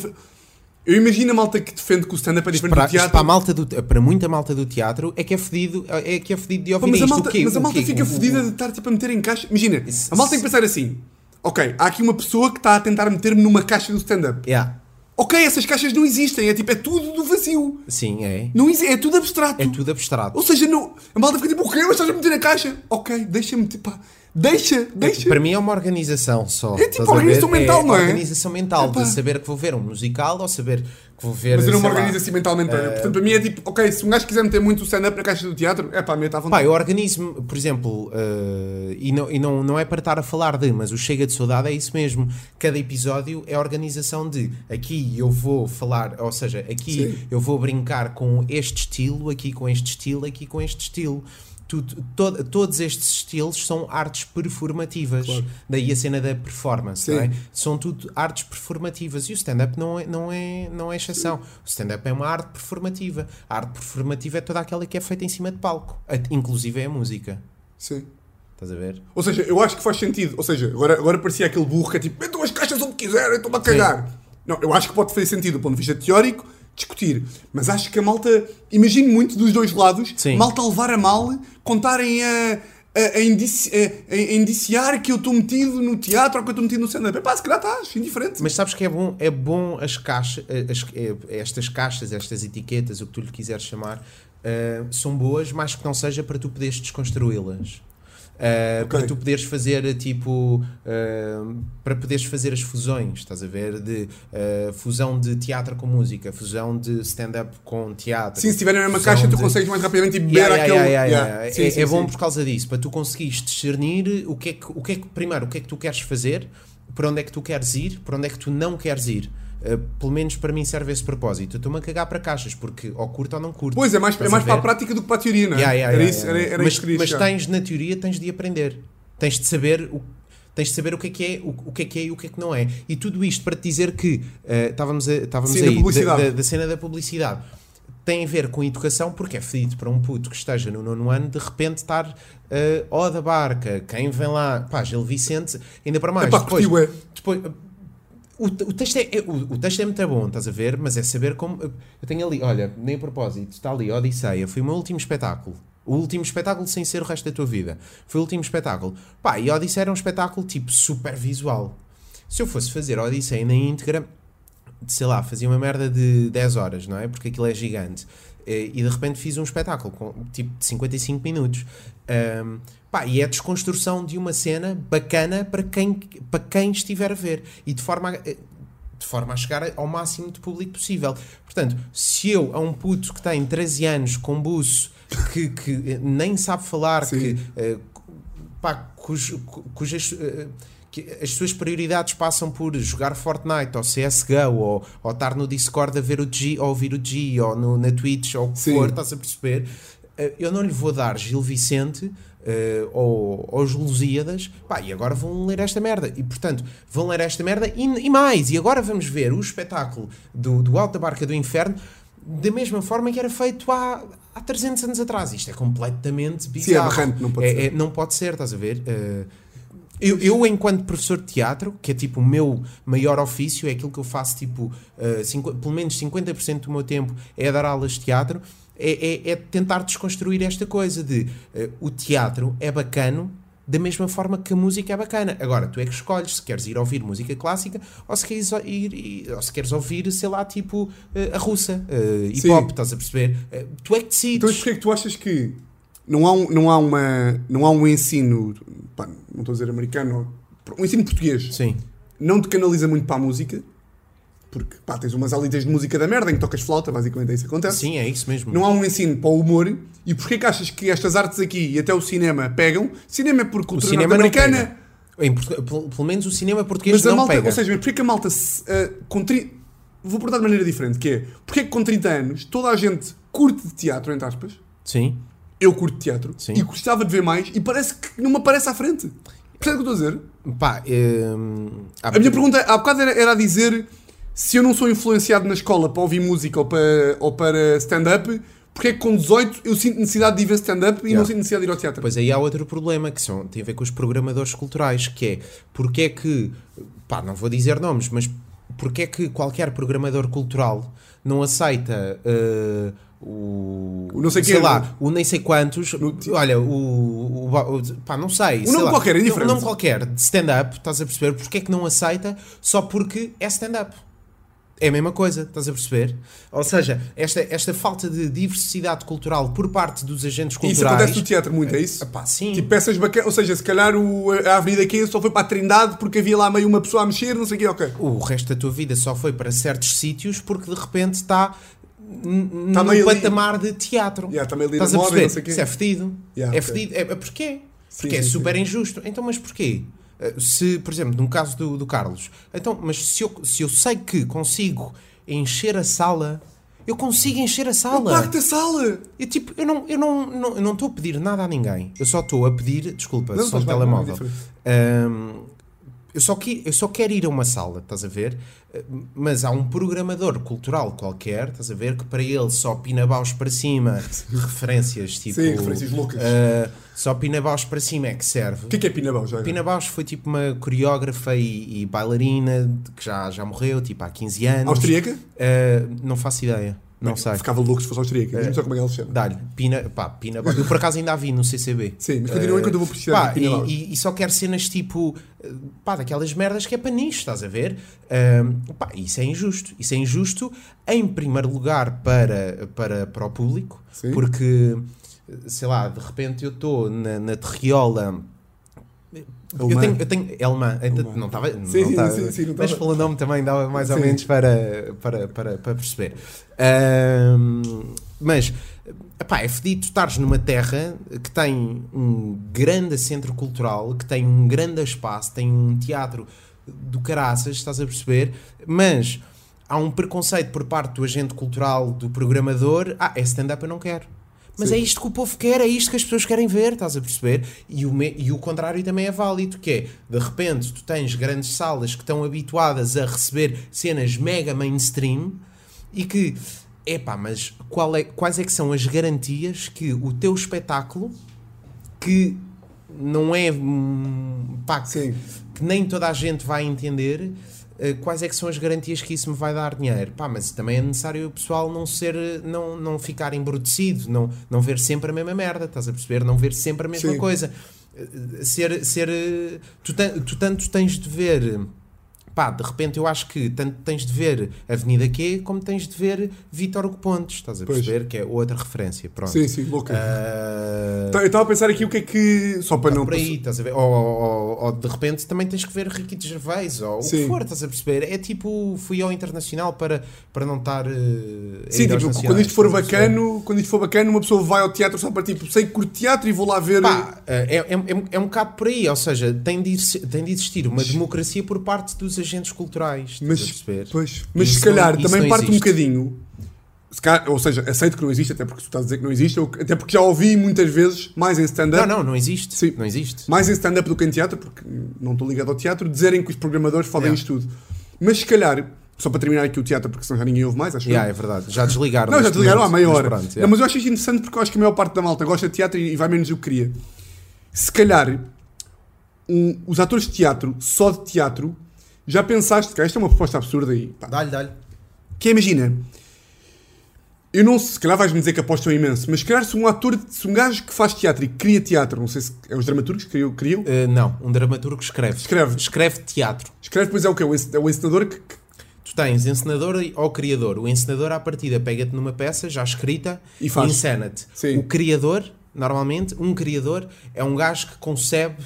Eu imagino a malta que defende que o stand-up é diferente para, do teatro. para, a malta do, para muita malta do teatro é que é fedido, é que é fedido de ouvir mas a isto. malta, o quê? mas a malta fica o- de estar tipo, a meter em caixa. Imagina, a malta tem que pensar assim: ok, há aqui uma pessoa que está a tentar meter-me numa caixa do stand-up. Yeah. Ok, essas caixas não existem, é tipo, é tudo do vazio. Sim, é. Não é tudo abstrato. É tudo abstrato. Ou seja, não, a malta fica tipo, o quê? Mas estás a meter na caixa? Ok, deixa-me, tipo, pá, deixa, deixa. Para mim é uma organização só. É tipo organização mental, não é? organização mental, Epá. de saber que vou ver um musical ou saber que vou ver. Mas eu não me organizo assim mentalmente. olha. Portanto, para mim é tipo, ok, se um gajo quiser meter muito o stand-up na caixa do teatro, é pá, me está à Pá, vontade. eu organizo-me, por exemplo, eh, e, não, e não, não é para estar a falar de, mas o Chega de Saudade é isso mesmo. Cada episódio é a organização de aqui eu vou falar, ou seja, aqui Sim. eu vou brincar com este estilo, aqui com este estilo, aqui com este estilo. Tudo, to- todos estes estilos são artes performativas. Claro. Daí a cena da performance, Sim. é? São tudo artes performativas. E o stand-up não é, não, é, não é exceção. O stand-up é uma arte performativa. A arte performativa é toda aquela que é feita em cima de palco. Inclusive é a música. Sim. Estás a ver? Ou seja, eu acho que faz sentido. Ou seja, agora, agora parecia aquele burro que é tipo, metam as caixas onde quiserem, estou-me a cagar. Não, eu acho que pode fazer sentido do ponto de vista teórico discutir. Mas acho que a malta, imagino muito dos dois lados, Sim. malta a levar a mal, contarem a. A, a, indici- a- a- indiciar que eu estou metido no teatro ou que eu estou metido no stand-up. Pá, se calhar estás, indiferente. Mas sabes que é bom, é bom as caixas, as- é- estas caixas, estas etiquetas, o que tu lhe quiseres chamar, eh, são boas, mais que não seja para tu poderes desconstruí-las. Eh, Ok. Para tu poderes fazer tipo eh, para poderes fazer as fusões, estás a ver? De eh, fusão de teatro com música, fusão de stand-up com teatro. Sim, se estiverem na mesma caixa, tu de- consegues mais rapidamente e beber Yeah, aquele. yeah, yeah, yeah. Sim, é sim, é bom sim. por causa disso, para tu conseguires discernir o que, é que, o, que é que, primeiro, o que é que tu queres fazer, por onde é que tu queres ir, por onde é que tu não queres ir. Uh, pelo menos para mim serve esse propósito. Eu estou-me a cagar para caixas, porque ou curto ou não curto. Pois, é mais, é mais a para a prática do que para a teoria, não é? Yeah, yeah, era yeah, isso, era, era mas, isso mas tens na teoria tens de aprender. Tens de saber o tens de saber o que é que é, o, o que é que é e o que é que não é. E tudo isto para te dizer que uh, estávamos, a, estávamos Sim, da aí publicidade. da, da cena da publicidade. Tem a ver com educação, porque é fedido para um puto que esteja no nono ano de repente estar uh, ó da barca, quem vem lá, pá, Gil Vicente, ainda para mais. Epá, depois, curtiu, é. depois, o, o texto é, é- o, o texto é muito bom, estás a ver? Mas é saber como. Eu tenho ali, olha, nem a propósito, está ali, Odisseia, foi o meu último espetáculo. O último espetáculo sem ser o resto da tua vida. Foi o último espetáculo. Pá, e Odisseia era um espetáculo tipo super visual. Se eu fosse fazer Odisseia na íntegra, sei lá, fazia uma merda de 10 horas, não é? Porque aquilo é gigante. Eh, E de repente fiz um espetáculo com tipo de 55 minutos. Ahm, pá, e é a desconstrução de uma cena bacana para quem, para quem estiver a ver. E de forma a, eh, de forma a chegar ao máximo de público possível. Portanto, se eu, a um puto que tem 13 anos, com buço, que, que eh, nem sabe falar, Sim. que, eh, pá, cujo- cu- cujas. que as suas prioridades passam por jogar Fortnite ou CSGO ou, ou estar no Discord a ver o G ou ouvir o G ou no, na Twitch ou o que for, estás a perceber? Eu não lhe vou dar Gil Vicente eh, ou, os Lusíadas, pá, e agora vão ler esta merda. E portanto, vão ler esta merda e, e mais. E agora vamos ver o espetáculo do, do Alto da Barca do Inferno da mesma forma que era feito há, há 300 anos atrás. Isto é completamente bizarro. aberrante, não pode É- ser. é- não pode ser, estás a ver? Eh, eu, eu, enquanto professor de teatro, que é tipo o meu maior ofício, é aquilo que eu faço, tipo, eh, cinqu- pelo menos 50% do meu tempo é dar aulas de teatro, é, é- é tentar desconstruir esta coisa de eh, o teatro é bacano da mesma forma que a música é bacana. Agora, tu é que escolhes se queres ir ouvir música clássica ou se queres, ir, ou se queres ouvir, sei lá, tipo, eh, a russa, eh, hip hop, estás a perceber? Eh, tu é que decides. Então, porquê é que tu achas que não há um, não há uma, não há um ensino, pá, não estou a dizer americano, um ensino português, Sim. não te canaliza muito para a música, porque pá, tens umas aulitas de música da merda em que tocas flauta, basicamente é isso que acontece. Sim, é isso mesmo. Não há um ensino para o humor. E porquê que achas que estas artes aqui e até o cinema pegam? Cinema é por cultura norte-americana. pelo, menos o cinema português Mas a não malta, pega. ou seja, porquê que a malta se, ah, com tri... Vou perguntar de maneira diferente, que é porquê que com 30 anos toda a gente curte de teatro, entre aspas, Sim. eu curto teatro Sim. e gostava de ver mais e parece que não me aparece à frente. Percebe o que eu estou a dizer? Pá, hum, A minha pergunta há bocado era, era a dizer se eu não sou influenciado na escola para ouvir música ou para, ou para stand-up, porque é que com 18 eu sinto necessidade de ir ver stand-up e Yeah. não sinto necessidade de ir ao teatro? Pois aí há outro problema que são, tem a ver com os programadores culturais, que é porque é que, pá, não vou dizer nomes, mas porque é que qualquer programador cultural não aceita eh, o, O não sei sei quê, lá, o nem sei quantos, olha, o, o, o- pá, não sei, sei nome lá, qualquer, é indiferente. Um nome qualquer de stand-up, estás a perceber, porque é que não aceita só porque é stand-up. É a mesma coisa, estás a perceber? Ou seja, esta, esta falta de diversidade cultural por parte dos agentes Isso culturais. acontece no teatro muito, é isso? Pá, sim. Tipo peças bacanas, ou seja, se calhar o, a Avenida Q só foi para a Trindade porque havia lá meio uma pessoa a mexer, não sei o quê, ok. o resto da tua vida só foi para certos sítios porque de repente está Tá num meio ali- patamar de teatro. Yeah, está meio ali Estás a perceber? quê. Isso é fedido. Yeah, é ok. fedido. É, é porquê? Porque Sim, é sim, super injusto. Então, mas porquê? Eh, Se, por exemplo, no caso do, do Carlos, então, mas se eu, se eu sei que consigo encher a sala, eu consigo encher a sala. pago-te a sala! Eu, tipo, eu não eu não, não, eu não estou a pedir nada a ninguém. Eu só estou a pedir, desculpa, Não, som estás de bem, telemóvel. é diferente. Eu, só que, eu só quero ir a uma sala, estás a ver? Mas há um programador cultural qualquer, estás a ver? Que para ele só pinabaus para cima, *laughs* referências tipo. Sim, referências loucas. ah, só pinabaus para cima é que serve. O que é que é Pinabão já? Pina Bausch foi tipo uma coreógrafa e, e bailarina que já, já morreu, tipo há 15 anos. Austríaca? Ah, não faço ideia, não sei. Ficava louco se fosse austríaca. Diz-me só como é que ela se chama. Dá-lhe, Pina, pá, Pina Bausch. Eu por acaso ainda a vi no CCB. Sim, mas continua enquanto eu vou precisar Pá, de Pina e, e- e só quero cenas tipo, eh, pá, daquelas merdas que é para nicho, estás a ver? Ahm, pá, isso é injusto. Isso é injusto, em primeiro lugar, para, para, para o público, Sim. porque, sei lá, de repente eu estou na, na terriola. Eu tenho, eu tenho. É alemã, ainda- Alemã. não estava. sim, sim, sim, não mas pelo nome também dava mais ou Sim. menos para, para, para, para perceber. Ahm, mas, epá, é fedido estares numa terra que tem um grande centro cultural, que tem um grande espaço, tem um teatro do caraças, estás a perceber? Mas há um preconceito por parte do agente cultural, do programador. Ah, é stand-up, eu não quero. Mas Sim. é isto que o povo quer, é isto que as pessoas querem ver, estás a perceber? E o, me- e o contrário também é válido, que é, de repente, tu tens grandes salas que estão habituadas a receber cenas mega mainstream e que, epá, mas qual é, quais é que são as garantias que o teu espetáculo, que não é, hum, pá, que, que nem toda a gente vai entender, quais é que são as garantias que isso me vai dar dinheiro? Pá, mas também é necessário o pessoal não ser, não, não ficar embrutecido, não, não ver sempre a mesma merda, estás a perceber? Não ver sempre a mesma Sim. coisa. Eh, Ser, ser, eh, tu, ten- tu tanto tens de ver, pá, de repente eu acho que tanto tens de ver Avenida Q como tens de ver Vítor Pontes, estás a Pois. perceber? Que é outra referência, pronto. Sim, sim, louca. Ah, Tá, Eu estava a pensar aqui o que é que. Só para Tá não. por aí, estás a ver? Ou, ou- ou de repente também tens que ver Riquito Gervais, ou o Sim. que for, estás a perceber? É tipo, fui ao internacional para, para não estar. a Sim, tipo, quando isto for bacano, quando isto for bacano, uma pessoa vai ao teatro só para tipo, sei que curto teatro e vou lá ver. Pá, é, é, é, é um bocado por aí, ou seja, tem de, tem de existir uma democracia por parte dos agentes culturais, estás a mas, pois, mas Isso se calhar não- também não parte um existe. bocadinho. se calhar- ou seja, aceito que não existe, até porque tu estás a dizer que não existe, ou- até porque já ouvi muitas vezes, mais em stand-up. Não, não, não existe. Sim. Não existe. mais em stand-up do que em teatro, porque não estou ligado ao teatro, dizerem que os programadores fazem Yeah. isto tudo. Mas se calhar, só para terminar aqui o teatro, porque senão já ninguém ouve mais, acho. Yeah, é verdade. Já desligaram. Não, já desligaram há momento, meia mas hora. pronto, Não, yeah. mas eu acho isto interessante porque eu acho que a maior parte da malta gosta de teatro e vai menos do que queria. Se calhar, um- os atores de teatro, só de teatro, já pensaste, que esta é uma proposta absurda aí, pá, Dá-lhe, dá-lhe. que é, imagina, eu não sei, se calhar vais-me dizer que apostam imenso, mas se calhar se um ator, se um gajo que faz teatro e cria teatro, não sei se é os dramaturgos que criam, criam Uh, não, um dramaturgo escreve. Escreve. Escreve teatro. escreve depois é o quê? É o encenador que, Tu tens encenador ou criador. O encenador, à partida, pega-te numa peça já escrita E faz. encena-te. Sim. O criador, normalmente, um criador é um gajo que concebe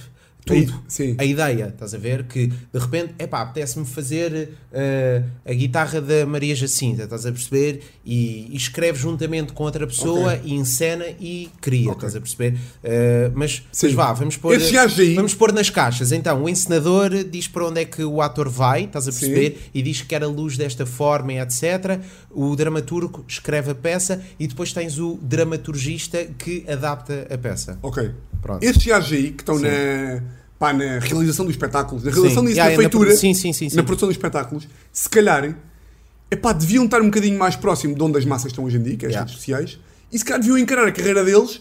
tudo. sim. A ideia, estás a ver? Que de repente, epá, apetece-me fazer eh, a guitarra da Maria Jacinta, estás a perceber? E, e escreve juntamente com outra pessoa Ok. e encena e cria, Ok. estás a perceber? Eh, mas, Sim. mas vá, vamos pôr, aí- vamos pôr nas caixas. Então, o encenador diz para onde é que o ator vai, estás a Sim. perceber? E diz que quer a luz desta forma e etc. O dramaturgo escreve a peça e depois tens o dramaturgista que adapta a peça. Ok. Pronto. Esses gajos aí que estão Sim. na, pá, na realização dos espetáculos, na realização disso, Yeah, na feitura, produ- sim, sim, sim, sim. na produção dos espetáculos, se calhar, epá, deviam estar um bocadinho mais próximo de onde as massas estão hoje em dia, que é as Yeah. redes sociais, e se calhar deviam encarar a carreira deles,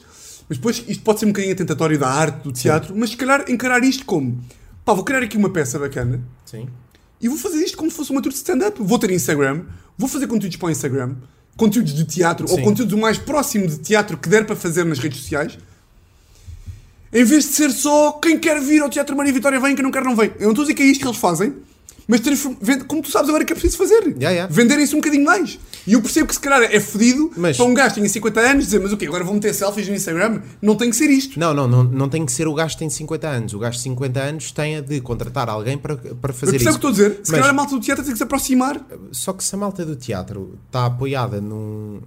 mas depois isto pode ser um bocadinho atentatório da arte, do teatro, mas se calhar encarar isto como, pá, vou criar aqui uma peça bacana, Sim. e vou fazer isto como se fosse uma tour de stand-up. Vou ter Instagram, vou fazer conteúdos para o Instagram, conteúdos de teatro, ou Sim. conteúdos o mais próximo de teatro que der para fazer nas redes sociais. Em vez de ser só quem quer vir ao Teatro Maria Vitória vem, quem não quer não vem. Eu não estou a dizer que é isto que eles fazem, mas como tu sabes agora que é preciso fazer. Yeah, yeah. Venderem-se um bocadinho mais. E eu percebo que se calhar é fodido Mas- para um gajo que tenha 50 anos dizer, mas o quê, agora vou meter selfies no Instagram? Não tem que ser isto. Não, não, não, não tem que ser o gajo que tem 50 anos. O gajo de 50 anos tem a de contratar alguém para, para fazer percebe o isso. que estou a dizer? Se Mas- calhar a malta do teatro tem que se aproximar. Só que se a malta do teatro está apoiada num.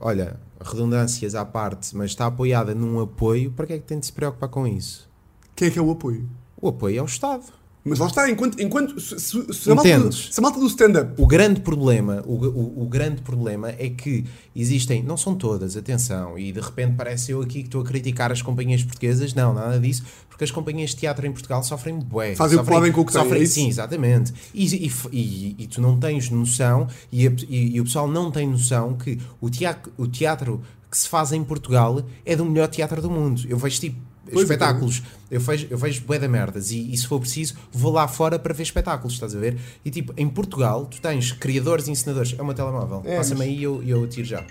Olha, redundâncias à parte, mas está apoiada num apoio, para que é que tem de se preocupar com isso? Quem é que é o apoio? O apoio é o Estado. Mas lá está, enquanto, enquanto se, se- a, malta, se a malta do stand-up O grande problema, o, o, o grande problema é que existem, não são todas, atenção, e de repente parece eu aqui que estou a criticar as companhias portuguesas, não, nada disso, porque as companhias de teatro em Portugal sofrem bué. Fazem o que sofrem- podem com o que têm, sofrem, é isso? Sim, exatamente. E, e, e- e tu não tens noção, e, a- e- e o pessoal não tem noção que o teatro, o teatro que se faz em Portugal é do melhor teatro do mundo. Eu vejo tipo Pois, espetáculos, eu vejo, eu vejo bué da merdas e, e se for preciso vou lá fora para ver espetáculos, estás a ver? E tipo, em Portugal tu tens criadores e ensinadores. É meu telemóvel, É, passa-me mas- aí e eu, eu tiro já.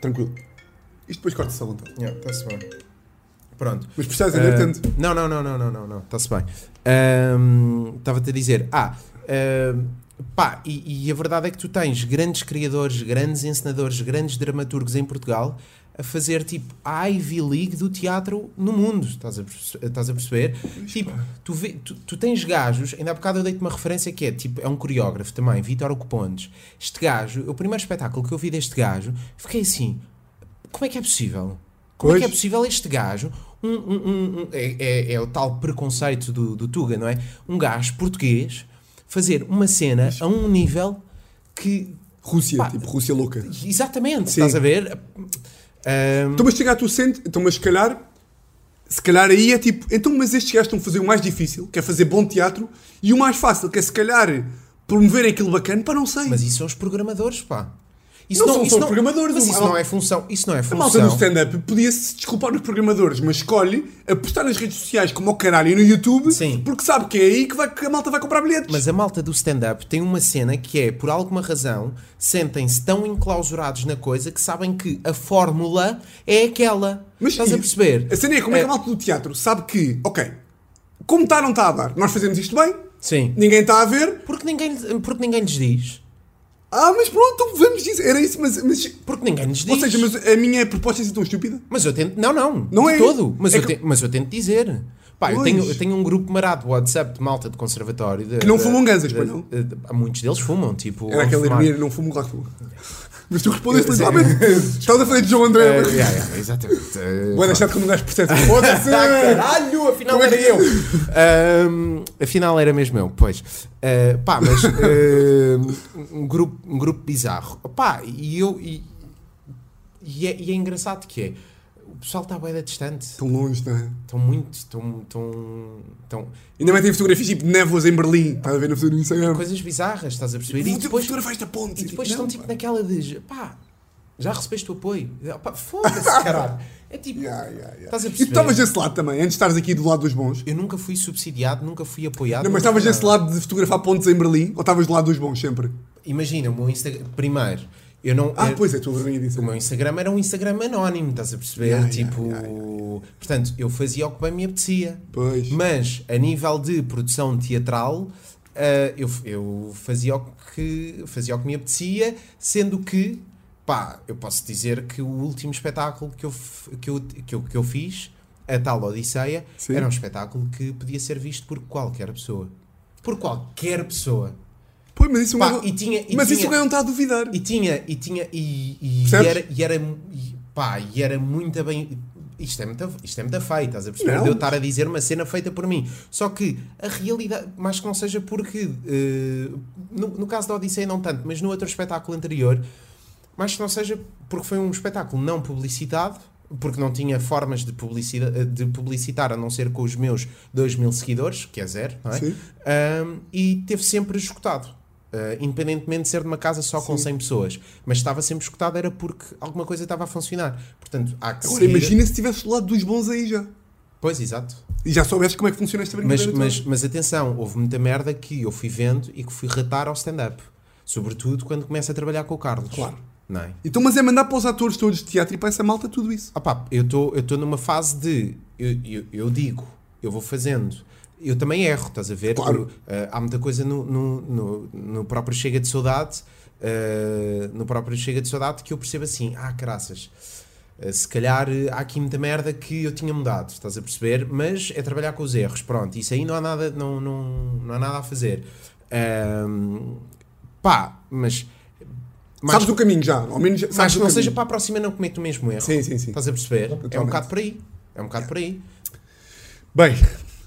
Tranquilo. Isto depois corta-se à vontade. Yeah, Está-se bem. Pronto. Mas precisas ainda Ah, tanto. Não, não, não, não, não, não, não. Está-se bem. Estava-te a dizer. Ah, ahm, pá, e, e a verdade é que tu tens grandes criadores, grandes encenadores, grandes dramaturgos em Portugal a fazer tipo a Ivy League do teatro no mundo. Estás a, estás a perceber? Tipo, tu, vê, tu, tu tens gajos, ainda há bocado eu dei-te uma referência que é tipo, é um coreógrafo também, Vítor Ocupontes. Este gajo, o primeiro espetáculo que eu vi deste gajo, fiquei assim, como é que é possível? Como é que é Pois. possível este gajo, um, um- um- um- é, é- é o tal preconceito do, do Tuga, não é? Um gajo português fazer uma cena a um nível que. Rússia, Pá. tipo Rússia louca. Exatamente, Sim. estás a ver? Ahm, Então, mas chegar tu sente, então, mas se calhar, se calhar aí é tipo, então, mas estes gajos estão a fazer o mais difícil, que é fazer bom teatro, e o mais fácil, que é se calhar promoverem aquilo bacana, pá, não sei. mas isso são os programadores, pá. Isso Não são só os programadores, Mas isso não é função. Isso não é A malta do função. stand-up podia-se desculpar nos programadores, mas escolhe apostar nas redes sociais como o caralho e no YouTube Sim. porque sabe que é aí que, vai, que a malta vai comprar bilhetes. Mas a malta do stand-up tem uma cena que é, por alguma razão, sentem-se tão enclausurados na coisa que sabem que a fórmula é aquela. Estás e- a perceber? A cena é como é que É. a malta do teatro sabe que, ok, como está, não está a dar. Nós fazemos isto bem, Sim. ninguém está a ver. Porque ninguém, porque ninguém lhes diz. Ah, mas pronto, então vamos dizer. Era isso, mas. mas Porque ninguém lhes diz. ou seja, mas a minha proposta é assim tão estúpida. Mas eu tento. Não, não. Não de é. todo. Mas, É eu que- te- mas eu tento dizer. Pá, eu tenho, eu tenho um grupo marado WhatsApp de malta de conservatório. de- Que não de- fumam gansas, de- pois não? de- muitos deles fumam, tipo. Era vão aquela fumar. não fumo, claro que fumo. Mas tu respondeste literalmente. Estavas a fazer de João André. É, yeah, yeah, exatamente. Eh, *laughs* Vou deixar quando um gajo percebe. Foda-se! *laughs* Caralho, afinal Como é era que- eu. *laughs* Ahm, afinal era mesmo eu, pois. Ah, pá, mas ahm, um, grupo, um grupo bizarro. Pá, e eu. E, e é, e é engraçado que é. O pessoal está bem distante. Tão longe, não é? Estão muito. Estão. Estão. Estão. Ainda tem fotografias tipo de névoas em Berlim. Estás a ver no no Instagram. Coisas bizarras, estás a perceber? E Depois, depois, fotografaste a ponte. e depois estão tipo pá. naquela de. pá, já recebeste o apoio. *laughs* Foda-se, caralho. É tipo. Yeah, yeah, yeah. Estás a E tu perceber? estavas desse lado também, antes de estares aqui do lado dos bons. Eu nunca fui subsidiado, nunca fui apoiado. Não, mas estavas desse lado de fotografar pontes em Berlim ou estavas do lado dos bons sempre? Imagina, o meu Instagram. Primeiro, eu não. Ah, eu- pois é, tu a vergonha disso. O meu Instagram era um Instagram anónimo, estás a perceber? Yeah, tipo. yeah, yeah, Portanto, eu fazia o que bem me apetecia. Pois. Mas, a nível de produção teatral, ah, eu, eu fazia, o que, fazia o que me apetecia, sendo que, pá, eu posso dizer que o último espetáculo que eu, que eu, que eu, que eu fiz, a tal Odisseia, Sim. era um espetáculo que podia ser visto por qualquer pessoa. Por qualquer pessoa. Pois, mas isso Pá, gajo- e tinha, e Mas tinha, isso o gajo não está a duvidar. e tinha, e tinha, e, e, Percebes? era, e era, e, pá, e era muito bem. Isto é muito, isto é muito feito, estás a perceber? Não. De eu estar a dizer uma cena feita por mim. Só que a realidade, mais que não seja porque, eh, no, no caso da Odisseia não tanto, mas no outro espetáculo anterior, mais que não seja porque foi um espetáculo não publicitado, porque não tinha formas de, publicidade, de publicitar a não ser com os meus 2 mil seguidores, que é zero, não é? Um, e teve sempre esgotado. Uh, independentemente de ser de uma casa só com Sim. 100 pessoas, mas estava sempre esgotado era porque alguma coisa estava a funcionar. Portanto, há que Agora seguir- imagina se estivesse do lado dos bons aí já. Pois, exato. E já soubesses como é que funciona esta Mas, brincadeira. mas, toda. mas atenção, houve muita merda que eu fui vendo e que fui ratar ao stand-up. Sobretudo quando começo a trabalhar com o Carlos. Claro. Não é? Então, mas é mandar para os atores todos de teatro e para essa malta tudo isso. Ah pá, eu estou numa fase de. Eu, eu, eu digo, eu vou fazendo. Eu também erro, estás a ver? Claro. Eu, eh, há muita coisa no, no, no, no próprio Chega de Saudade, eh, no próprio Chega de Saudade, que eu percebo assim: ah, caraças, eh, se calhar há aqui muita merda que eu tinha mudado, estás a perceber? Mas é trabalhar com os erros, pronto, isso aí não há nada, não, não, não há nada a fazer. Ahm, pá, mas. mais sabes o caminho já, ao menos mas sabes que o não caminho. seja para a próxima não cometo o mesmo erro. Sim, sim, sim. Estás a perceber? É um Totalmente. bocado por aí. É um bocado por aí. Bem,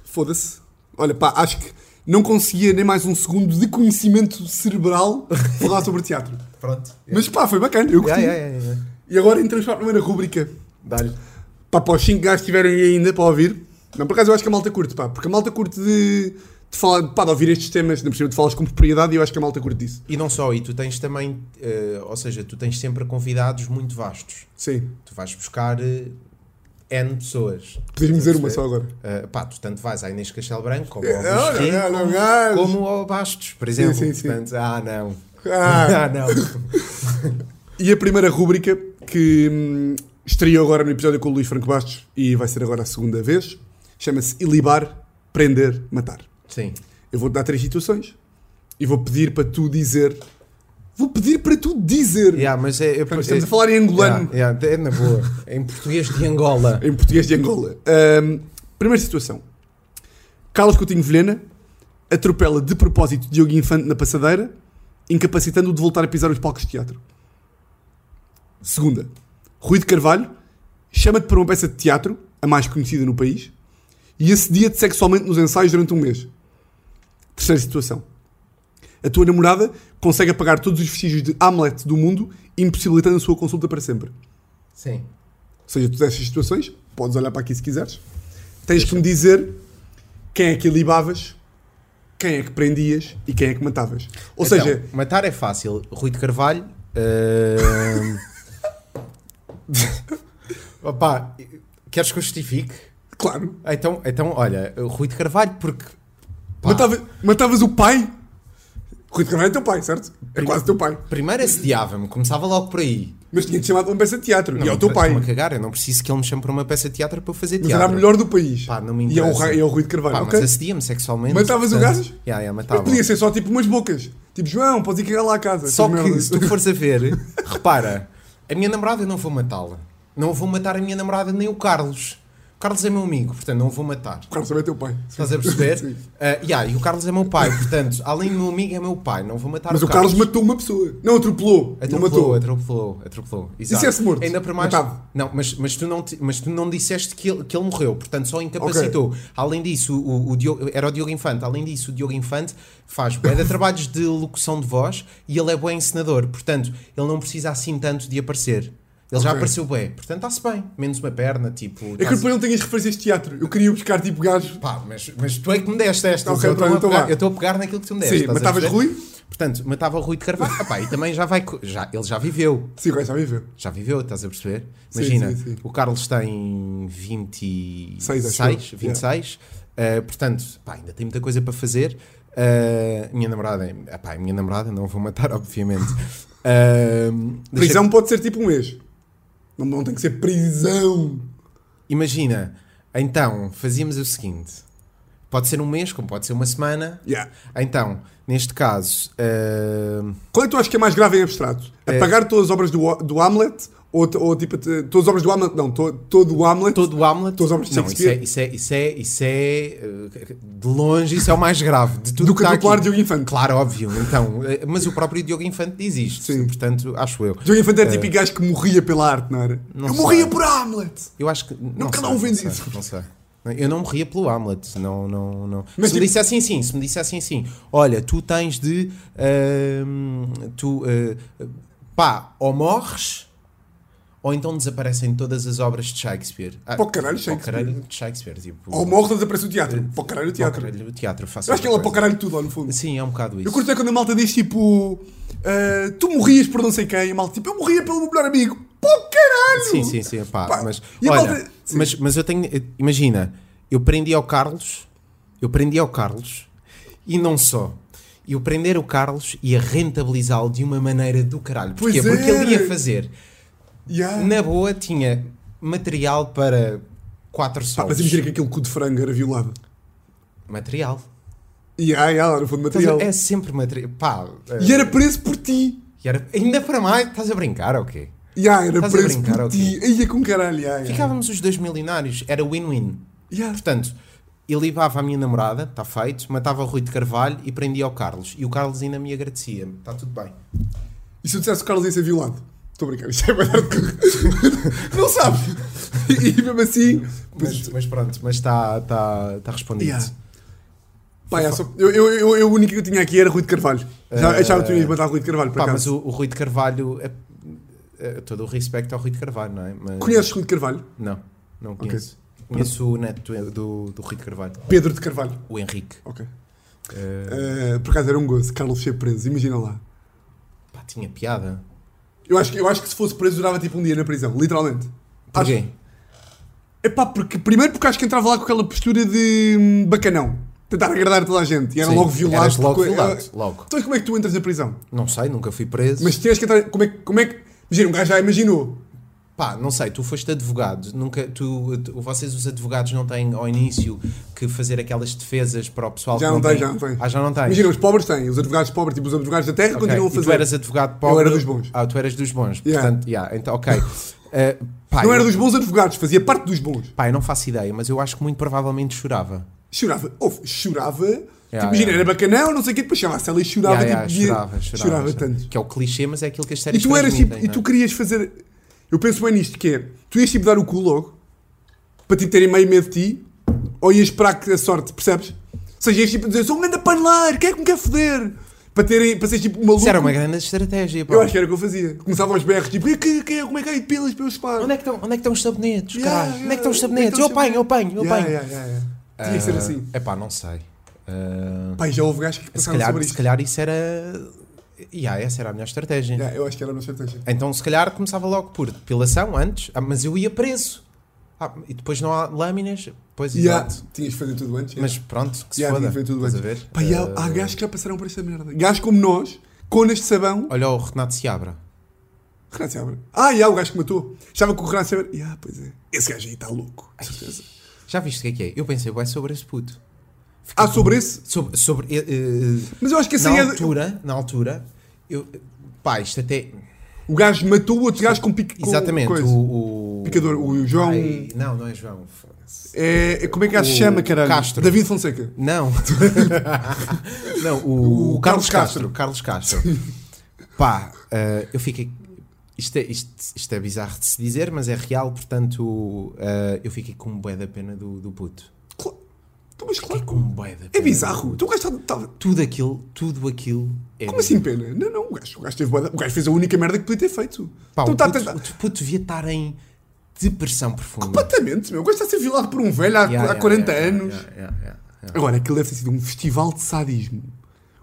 foda-se. Olha, pá, acho que não conseguia nem mais um segundo de conhecimento cerebral falar sobre teatro. *laughs* Pronto. Mas pá, foi bacana, eu curti. Yeah, yeah, yeah, yeah. E agora entramos para a primeira rúbrica. Dá-lhe. Pá, para os 5 gajos que estiverem ainda para ouvir. Não, por acaso eu acho que a malta curte, pá. Porque a malta curte de, de falar, pá, de ouvir estes temas, não precisa de falas com propriedade e eu acho que a malta curte disso. E não só, e tu tens também, eh, ou seja, tu tens sempre convidados muito vastos. Sim. Tu vais buscar eh, N pessoas. Podes-me dizer uma só agora. Eh, pá, tu tanto vais à Inês Castelo Branco, como ao É, olha, Rio, olha, como, gajo. como ao Bastos, por exemplo. sim, sim. Portanto, ah, não. Ah. *laughs* Ah, não. E a primeira rúbrica que hum, estreou agora no episódio com o Luís Franco Bastos e vai ser agora a segunda vez, chama-se Ilibar, Prender, Matar. Sim. Eu vou-te dar três situações e vou pedir para tu dizer. Vou pedir para tu dizer. Yeah, mas é, eu, Portanto, estamos a falar em angolano, Yeah, yeah, é na boa. em português de Angola. *laughs* em português de Angola. Hum, primeira situação: Carlos Coutinho Vilhena atropela de propósito Diogo Infante na passadeira, incapacitando-o de voltar a pisar os palcos de teatro. Segunda: Rui de Carvalho chama-te para uma peça de teatro, a mais conhecida no país, e assedia-te sexualmente nos ensaios durante um mês. Terceira situação: A tua namorada consegue apagar todos os vestígios de Hamlet do mundo, impossibilitando a sua consulta para sempre. Sim. Ou seja, tu destas situações, podes olhar para aqui se quiseres, tens que me dizer quem é que alibavas, quem é que prendias e quem é que matavas. Ou Então, seja, matar é fácil. Rui de Carvalho, *laughs* Ahm, Opa, queres que eu justifique? Claro. Então, então olha, o Rui de Carvalho, porque. Matava- matavas o pai? Rui de Carvalho é teu pai, certo? É quase teu pai. Primeiro assediava-me, começava logo por aí. Mas tinha-te chamado para uma peça de teatro. e é o Não, teu pai. estou-me a cagar, eu não preciso que ele me chame para uma peça de teatro para eu fazer Mas teatro. era a melhor do país. Pá, não me e é o, interessa. É o Rui de Carvalho, Pá, ok? mas assedia-me sexualmente. Matavas o gajo? Ya, Mas matava. podia ser só tipo umas bocas. Tipo, João, podes ir cagar lá a casa. Só Essas que se tu fores a ver, *laughs* repara, a minha namorada eu não vou matá-la. Não vou matar a minha namorada nem o Carlos. O Carlos é meu amigo, portanto não o vou matar. O Carlos também é teu pai. Estás a perceber? *laughs* Sim. Uh, yeah, e o Carlos é meu pai, portanto, além do meu amigo é meu pai, não vou matar Mas o o Carlos matou uma pessoa. Não, atropelou. Não Atropelou, matou. atropelou, atropelou. Exato. se esse morto? Ainda por mais. Matava. Não, mas, mas, tu não mas tu não disseste que ele, que ele morreu, portanto só incapacitou. Além disso, o, o Diogo, era o Diogo Infante. Além disso, o Diogo Infante faz bué de trabalhos de locução de voz e ele é bom encenador, portanto ele não precisa assim tanto de aparecer. Ele já Ok. apareceu bué, portanto está-se bem. Menos uma perna, tipo. É que depois não tenho as referências de teatro. Eu queria buscar tipo gajos. Pá, mas, mas tu é que me deste esta. Ok, eu estou pronto, a então pegar- estou a pegar naquilo que tu me deste. Sim, matavas? Rui? Portanto, matava o Rui de Carvalho. Ah, pá, e também já vai. Já, ele já viveu. Sim, já viveu. Já viveu, estás a perceber? Sim, Imagina, sim, sim. o Carlos tem 26, Seis, acho eu. 26, uh, portanto, pá, ainda tem muita coisa para fazer. Uh, minha namorada, pá, a minha namorada não vou matar, obviamente. *laughs* Uh, Prisão pode ser tipo um mês. Não, não tem que ser prisão. Imagina, então, fazíamos o seguinte: pode ser um mês, como pode ser uma semana. Yeah. Então, neste caso, uh, Qual é que tu achas que é mais grave em abstrato? É. Apagar todas as obras do, do Hamlet? Ou, ou tipo, todas as obras do Hamlet? Não, to, todo o Hamlet. todo o Hamlet. Todas as obras de não, isso é, isso é, isso é, isso é, uh, de longe, isso é o mais grave de tudo Do que que atropelar aqui. Diogo Infante. Claro, óbvio. Então, eh, mas o próprio Diogo Infante diz isto, Sim. portanto, acho eu. Diogo Infante era tipo gajo que morria pela arte, não era? Não eu sei. morria por Hamlet! Eu acho que. Não cada sei, um vende não isso. Não sei. Eu não morria pelo Hamlet, não, não, não. Mas se me tipo- dissessem assim, se me dissessem assim, olha, tu tens de. ahm, tu. ah, pá, ou morres, ou então desaparecem todas as obras de Shakespeare. Ah, o caralho, o Shakespeare. caralho de Shakespeare, tipo. Ou morre ou desaparece o teatro. Para o caralho, o o teatro. caralho, o teatro, faço Eu acho que ele é o coisa. caralho tudo, lá no fundo. Sim, é um bocado isso. Eu curto é quando a malta diz tipo. ah, tu morrias por não sei quem, e a malta tipo, eu morria pelo meu melhor amigo. Pô, caralho! Sim, sim, sim, pá, Pá, mas, e olha, malta- mas, mas eu tenho, imagina, eu prendi ao Carlos, eu prendi ao Carlos, e não só, eu prender o Carlos e a rentabilizá-lo de uma maneira do caralho. Porquê? Pois Porque ele ia fazer, Yeah. na boa, tinha material para quatro solos. mas imagina que aquele cu de frango era violado. Material. E ah, yeah, no fundo, a- material. É sempre material. Pá, eh, E era preso por ti. e era- ainda para mais, estás a brincar ou quê? Yeah, era Estás a preso brincar, por ti. Ia com caralho. Yeah, yeah. Ficávamos os dois milionários, era win-win. Yeah. Portanto, ele levava a minha namorada, está feito, matava o Rui de Carvalho e prendia o Carlos. E o Carlos ainda me agradecia. Está tudo bem. E se eu dissesse que o Carlos ia ser violado? Estou a brincar, isto é verdade. *laughs* Não sabes. E mesmo assim. Mas, mas pronto, mas está tá, tá respondido. Yeah. Pá, é só- eu, eu, eu, eu, o único que eu tinha aqui era Rui de Carvalho. Já Eh, achava que tu ias matar Rui de Carvalho, por Pá, mas o, o Rui de Carvalho, é, é, todo o respeito ao Rui de Carvalho, não é? Mas, Conheces Rui de Carvalho? Não, não conheço. Conheço o neto do, do, Rui de Carvalho, Pedro de Carvalho. o Henrique. Ok. Eh, Eh, por acaso era um gozo, Carlos ser preso, imagina lá. pá, tinha piada. Eu acho, que- eu acho que se fosse preso durava tipo um dia na prisão, literalmente. Acho- Porquê? Epá, porque, primeiro porque acho que entrava lá com aquela postura de hum, bacanão. Tentar agradar toda a gente. E era Sim, logo violado. logo porque- violado, eh, logo. Então como é que tu entras na prisão? Não sei, nunca fui preso. Mas tinhas que entrar. Como é, que- como é que. Imagina, um gajo já imaginou. Pá, não sei, tu foste advogado, nunca, tu, tu- vocês os advogados não têm ao início que fazer aquelas defesas para o pessoal Já que não não tem, tem. já não tem. Ah, já não tens? Imagina, os pobres têm. Os advogados pobres, tipo os advogados da terra, Ok, continuam a e fazer. tu eras advogado pobre? era dos bons. Ah, tu eras dos bons, Yeah. portanto, yeah, então, ok. *laughs* Eh, pá, Não eu- era dos bons advogados, fazia parte dos bons. Pá, eu não faço ideia, mas eu acho que muito provavelmente chorava. Chorava. Ouve, chorava. tipo, Yeah, imagina, yeah. era bacanão, não sei o quê, depois chamasse ela e chorava. Yeah, tipo, chorava, chorava, chorava. tanto. Que é o clichê, mas é aquilo que as E séries tu eras tipo, e tu é? querias fazer. Eu penso bem nisto, que é. Tu ias tipo dar o cu logo, para tipo terem meio medo de ti, ou ias esperar que a sorte, percebes? Ou seja, ias tipo dizer, sou um grande paneleiro, quem é que me quer foder? Para, terem, para seres tipo maluco. Isso era uma grande estratégia, pá. Eu acho que era o que eu fazia. Começava aos berros, tipo, que, que, como é que é de pilas para eu espar? Onde é que estão, onde é que estão os sabonetes, Yeah, caralho? yeah, onde é que estão os é sabonetes? Eu apanho, eu apanho, eu apanho. yeah, yeah, yeah. Tinha que ser assim. É pá, não sei. Ah, Pai, já houve gajos que se, passaram calhar, sobre se calhar isso era. E ah, essa era a melhor estratégia. Yeah, eu acho que era uma estratégia. Então, se calhar, começava logo por depilação antes, ah, mas eu ia preso. Ah, e depois não há lâminas, pois Yeah, exato. Tinhas de fazer tudo antes. Mas pronto, que se yeah, foda. tudo Estás a antes. ver? Pá, e há, Ah, gajos que já passaram por esta merda. Gajos como nós, com este sabão. Olha o Renato Seabra. Renato Seabra. Ah, e há o gajo que matou. Estava com o Renato Seabra. Yeah, pois é. Esse gajo aí está louco. de certeza. Já viste o que é que é? Eu pensei, vai sobre esse puto. Fiquei Ah, com- sobre esse? Sobre, sobre eh, eh, Mas eu acho que esse na é. altura, na altura, eu, pá, isto até. O gajo matou o outro gajo com pique. com Exatamente, coisa. o, o- Picador, o João- Ai, não, não é João. foda-se. É, é- como é que o gajo se chama, caralho? Castro. David Fonseca. Não. *laughs* não, o, O Carlos Carlos Castro. Carlos Castro. Pá, eh, eu fiquei. Isto é, isto, isto é bizarro de se dizer, mas é real, portanto, eh, eu fiquei com um bué da pena do, do puto. Então, mas claro. com bué da pena. É bizarro. Então o gajo está. Tudo aquilo, tudo aquilo é Como assim pena? Não, não. O gajo, o, gajo teve bué da- o gajo fez a única merda que podia ter feito. Pá, então o, está a puto, tentar. o puto devia estar em depressão profunda. Completamente, meu. O gajo está a ser violado por um velho há, há yeah, 40 yeah, yeah, anos. Agora, aquilo deve ter sido um festival de sadismo.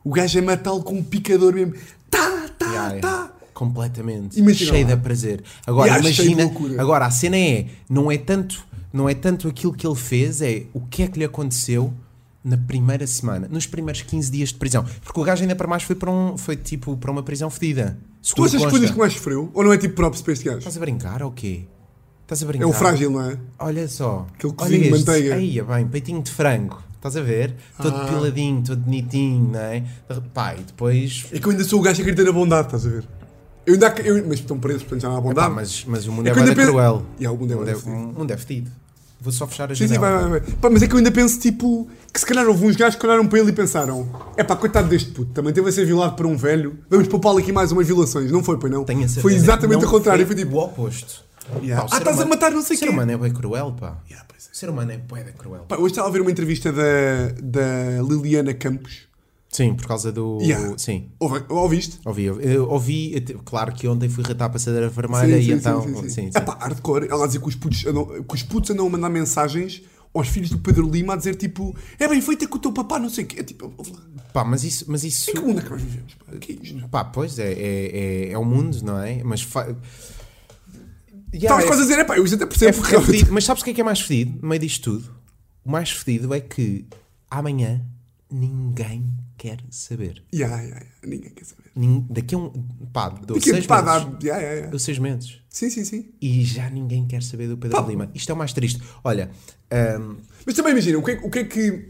O gajo é matá-lo com um picador mesmo. Tá, tá, tá. Completamente. Imagina cheio lá. de prazer. Agora, Yeah, cheio de imagina. loucura. Agora, a cena é. Não é tanto. Não é tanto aquilo que ele fez, é o que é que lhe aconteceu na primeira semana, nos primeiros 15 dias de prisão. Porque o gajo ainda para mais foi para um. Foi tipo para uma prisão fedida. Tu achas coisas que mais sofreu? Ou não é tipo próprio para este gajo? Estás a brincar ou quê? Estás a brincar? É o frágil, não é? Olha só. Aquele cozinho de manteiga. Aí, bem, peitinho de frango. Estás a ver? Todo Ah. piladinho, todo bonitinho, não é? Pá, e depois. É que eu ainda sou o gajo que acredita na bondade, estás a ver? Eu ainda. Eu, mas estão presos, portanto já não há Epá, bondade. mas, mas o mundo É é, bem penso- cruel. Yeah, o mundo é mundo é, o mundo é fedido. Vou só fechar a Sim, sim, janela. vai, vai, vai. Pá, mas é que eu ainda penso, tipo, que se calhar houve uns gajos que olharam para ele e pensaram: é pá, coitado deste puto, também teve a ser violado por um velho, vamos poupá-lo aqui mais umas violações. Não foi, pois não? Tenho a certeza foi exatamente o contrário. Foi tipo, o oposto. Yeah. Pá, o Ah, estás a humano- matar não sei O ser quem. humano é bem cruel, pá. Yeah, é. O ser humano é bem cruel. Pá, hoje estava a ver uma entrevista da, da Liliana Campos. Sim, por causa do... Yeah. Sim. Ouviste? Ouvi, ouvi, eu claro que ontem fui ratar a passadeira vermelha e então. Sim, sim. É pá, hardcore. Ela a dizer que os, putos andam, que os putos andam a mandar mensagens aos filhos do Pedro Lima a dizer tipo: é bem feito é com o teu papá, não sei o quê. É tipo. Pá, mas isso. Mas isso em que mundo é que nós vivemos? Pá? Que é isto? pá, pois é, é, é, é o mundo, não é? Mas. Fa... Yeah, Estavas é- quase a dizer: é pá, eu isso até É percebo. porque é fedido. Mas sabes o que é que é mais fedido no meio disto tudo? O mais fedido é que amanhã ninguém quer saber. Ya, ya, ya, Ninguém quer saber. Nin- Daqui a um. Pá, dou Daqui, seis pá, meses. dá- ya, ya. Dou seis meses. Sim, sim, sim. E já ninguém quer saber do Pedro Pá. Lima. Isto é o mais triste. Olha, hum, Mas também imagina, o que, é, o que é que.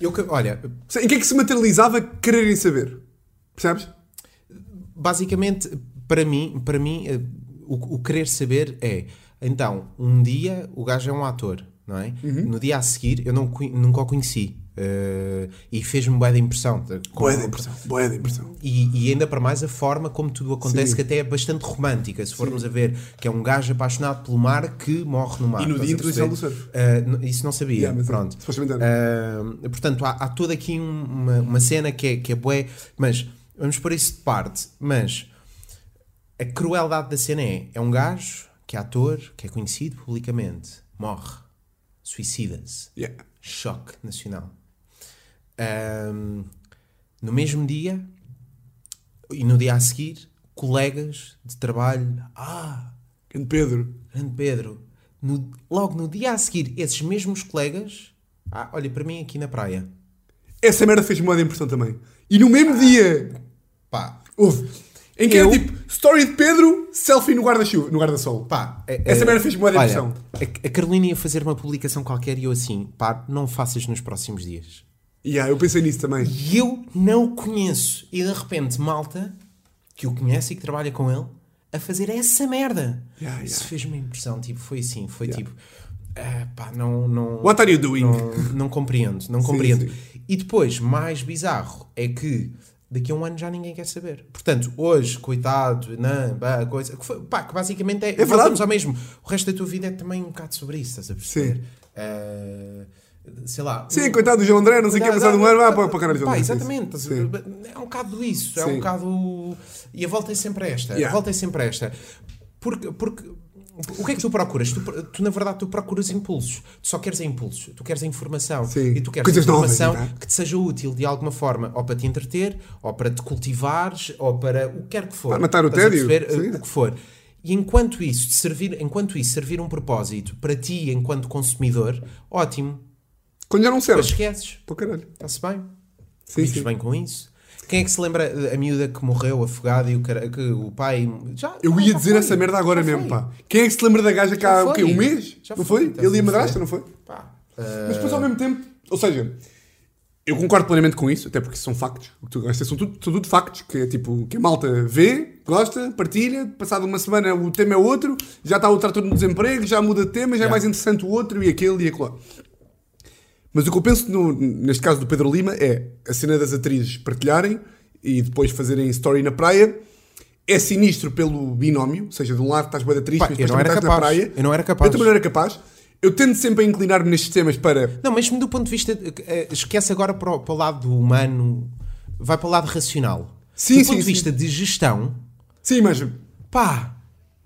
eu, olha, Em que é que se materializava quererem saber? Percebes? basicamente, para mim, para mim eh, o, o querer saber é, então, um dia o gajo é um ator, não é? Uhum. No dia a seguir, eu não, nunca o conheci. Eh, e fez-me boa da impressão. de- Boa da impressão. Boa da impressão. E, e ainda para mais a forma como tudo acontece, Sim. que até é bastante romântica. Se formos a ver que é um gajo apaixonado pelo mar que morre no mar. E no Dia? Internacional do Surf. N- isso não sabia. Yeah, Pronto. Ah, portanto, há, há toda aqui um- uma, uma cena que é, que é bué, mas vamos pôr isso de parte. Mas a crueldade da cena é: é um gajo que é ator, que é conhecido publicamente, morre, suicida-se Yeah. choque nacional. Ahm, no mesmo dia e no dia a seguir, colegas de trabalho, ah, Grande Pedro. grande Pedro, no- logo no dia a seguir, esses mesmos colegas, ah, olha, para mim aqui na praia, Essa merda fez-me uma impressão também. E no mesmo dia, pá, houve. Em que Eu- era tipo, story de Pedro, selfie no guarda-chuva, no guarda-sol. pá, é- Essa é- merda fez-me uma impressão. a, a Carolina ia fazer uma publicação qualquer e eu assim, pá, não faças nos próximos dias. Yeah, eu pensei nisso também. E eu não o conheço. E de repente, malta que o conhece e que trabalha com ele a fazer essa merda. Yeah, yeah. Isso fez uma impressão. Tipo, foi assim. Foi tipo. ah, pá, não, não, What are you doing? não, não compreendo. Não *laughs* Sim, compreendo. sim. E depois, mais bizarro, é que daqui a um ano já ninguém quer saber. Portanto, hoje, coitado, não, pá, coisa, que, foi- pá, que basicamente é. verdade. voltamos ao mesmo. O resto da tua vida é também um bocado sobre isso, estás a perceber? Sim. Ah, sei lá. Sim, coitado do João André, não sei o que, passado um ano, vá para, para o caralho. Pá, André. exatamente. Sim. É um bocado isso. É um bocado. E a volta é sempre esta. Yeah. A volta é sempre esta. Porque, porque O que é que tu procuras? Tu, tu, na verdade, tu procuras impulsos. Tu só queres a impulsos. Tu queres a informação. Sim. E tu queres Coisas informação novas, é? que te seja útil de alguma forma, ou para te entreter, ou para te cultivares, ou para o que quer que for. Para matar o Estás a tédio. perceber? Sim. O que for. E enquanto isso, servir, enquanto isso servir um propósito para ti, enquanto consumidor, ótimo. Quando já não serve. esqueces. Pô, caralho. Está-se bem. Sim, Vives sim. bem com isso. Quem é que se lembra a miúda que morreu afogada e o, cara, que o pai. Já, Eu ia já dizer foi. essa merda agora Já mesmo, foi. pá. Quem é que se lembra da gaja que há o quê? Um mês? Já não foi, Ele e a madrasta, não foi? Pá, Mas depois ao mesmo tempo, ou seja, eu concordo plenamente com isso, até porque são factos. São tudo, são tudo factos, que é tipo, que a malta vê, gosta, partilha, passado uma semana o tema é outro, já está o trator no desemprego, já muda de tema, já é Yeah. mais interessante o outro e aquele e aquele. Mas o que eu penso no- neste caso do Pedro Lima é a cena das atrizes partilharem e depois fazerem story na praia. É sinistro pelo binómio, ou seja, de um lado estás bem atriz, Pá, mas depois estás na praia. Eu não era capaz. Eu também não era capaz. Eu tendo sempre a inclinar-me nestes temas para Não, mesmo do ponto de vista. eh, Esquece agora para o, para o lado do humano, vai para o lado racional. Sim, do sim, ponto de sim. vista de gestão, Sim, mas pá,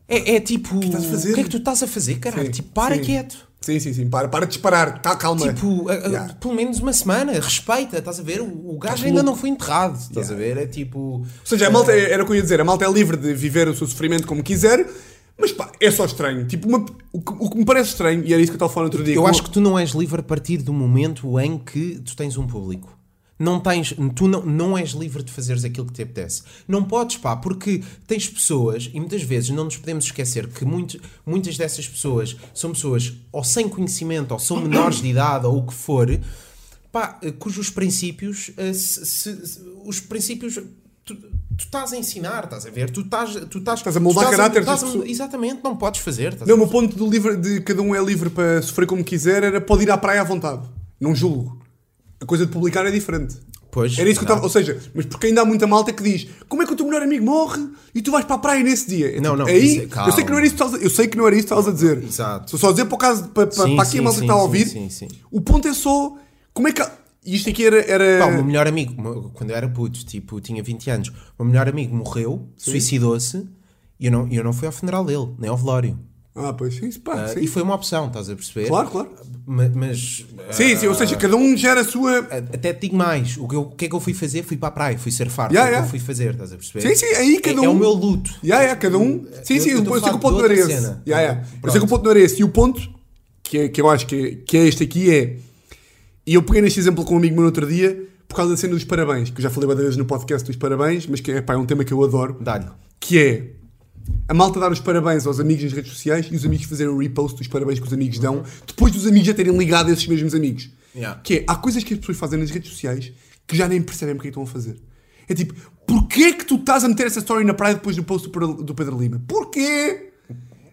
é, é tipo. O que, estás a fazer? é que tu estás a fazer, caralho? Sim, tipo, para sim. quieto. Sim, sim, sim. Para, para de disparar. Tá, calma. Tipo, a- Yeah. pelo menos uma semana, respeita, estás a ver? O, o gajo Tá ainda não foi enterrado, estás Yeah. a ver? É tipo. Ou seja, a malta, era o que eu ia dizer, a malta é livre de viver o seu sofrimento como quiser, mas pá, é só estranho. Tipo, uma- o, que, o que me parece estranho, e era isso que eu estava falando outro dia. Eu com- acho que tu não és livre a partir do momento em que tu tens um público. Não tens, tu não, não és livre de fazeres aquilo que te apetece. Não podes, pá, porque tens pessoas, e muitas vezes não nos podemos esquecer que muito, muitas dessas pessoas são pessoas ou sem conhecimento, ou são *coughs* menores de idade, ou o que for, pá, eh, cujos princípios, eh, se- se- se- os princípios. Tu, tu estás a ensinar, estás a ver? Tu estás, tu estás, Estás a moldar tu caráter estás das a-. Exatamente, não podes fazer. estás a Não, o meu ponto do livre, de cada um é livre para sofrer como quiser era pode ir à praia à vontade. Não julgo. A coisa de publicar é diferente. Pois, Era isso que eu estava. Ou seja, mas porque ainda há muita malta que diz como é que o teu melhor amigo morre e tu vais para a praia nesse dia? É Não, tipo, não, Aí, isso é- eu sei que não era isso que estavas a, eu sei que não era isso que estavas a dizer. Exato. Estou só a dizer para o caso para, para, Sim, para aqui sim, a malta sim, que está a ouvir. sim, sim. O ponto é só como é que. E isto aqui era. era... Pá, o meu melhor amigo, quando eu era puto, tipo, tinha 20 anos, o meu melhor amigo morreu, suicidou-se, e eu não, eu não fui ao funeral dele, nem ao velório. Ah, pois sim, pá, Ah, sim. e foi uma opção, estás a perceber? Claro, claro. Ma- Mas. ah, Sim, sim, ou seja, cada um gera a sua. Até te digo mais, o que, eu- o que é que eu fui fazer? Fui para a praia, fui surfar, Yeah, o que yeah. eu fui fazer, estás a perceber? Sim, sim, aí cada é, um. é o meu luto. Yeah, yeah, cada um. Sim, Eu- sim, eu eu, a sei que o ponto não era esse. Yeah, yeah. Eu sei que o ponto não era esse. E o ponto, que, é, que eu acho que é, que é este aqui, é. E eu peguei neste exemplo com um amigo meu no outro dia, por causa da cena dos parabéns, que eu já falei várias vezes no podcast dos parabéns, mas que é, pá, é um tema que eu adoro. Dá-lhe. Que é a malta dar os parabéns aos amigos nas redes sociais e os amigos fazerem o repost dos parabéns que os amigos dão, depois dos amigos já terem ligado a esses mesmos amigos. Yeah. Que é, há coisas que as pessoas fazem nas redes sociais que já nem percebem porque é que estão a fazer. É tipo, porquê que tu estás a meter essa story na praia depois do post do Pedro, Lima? Porquê?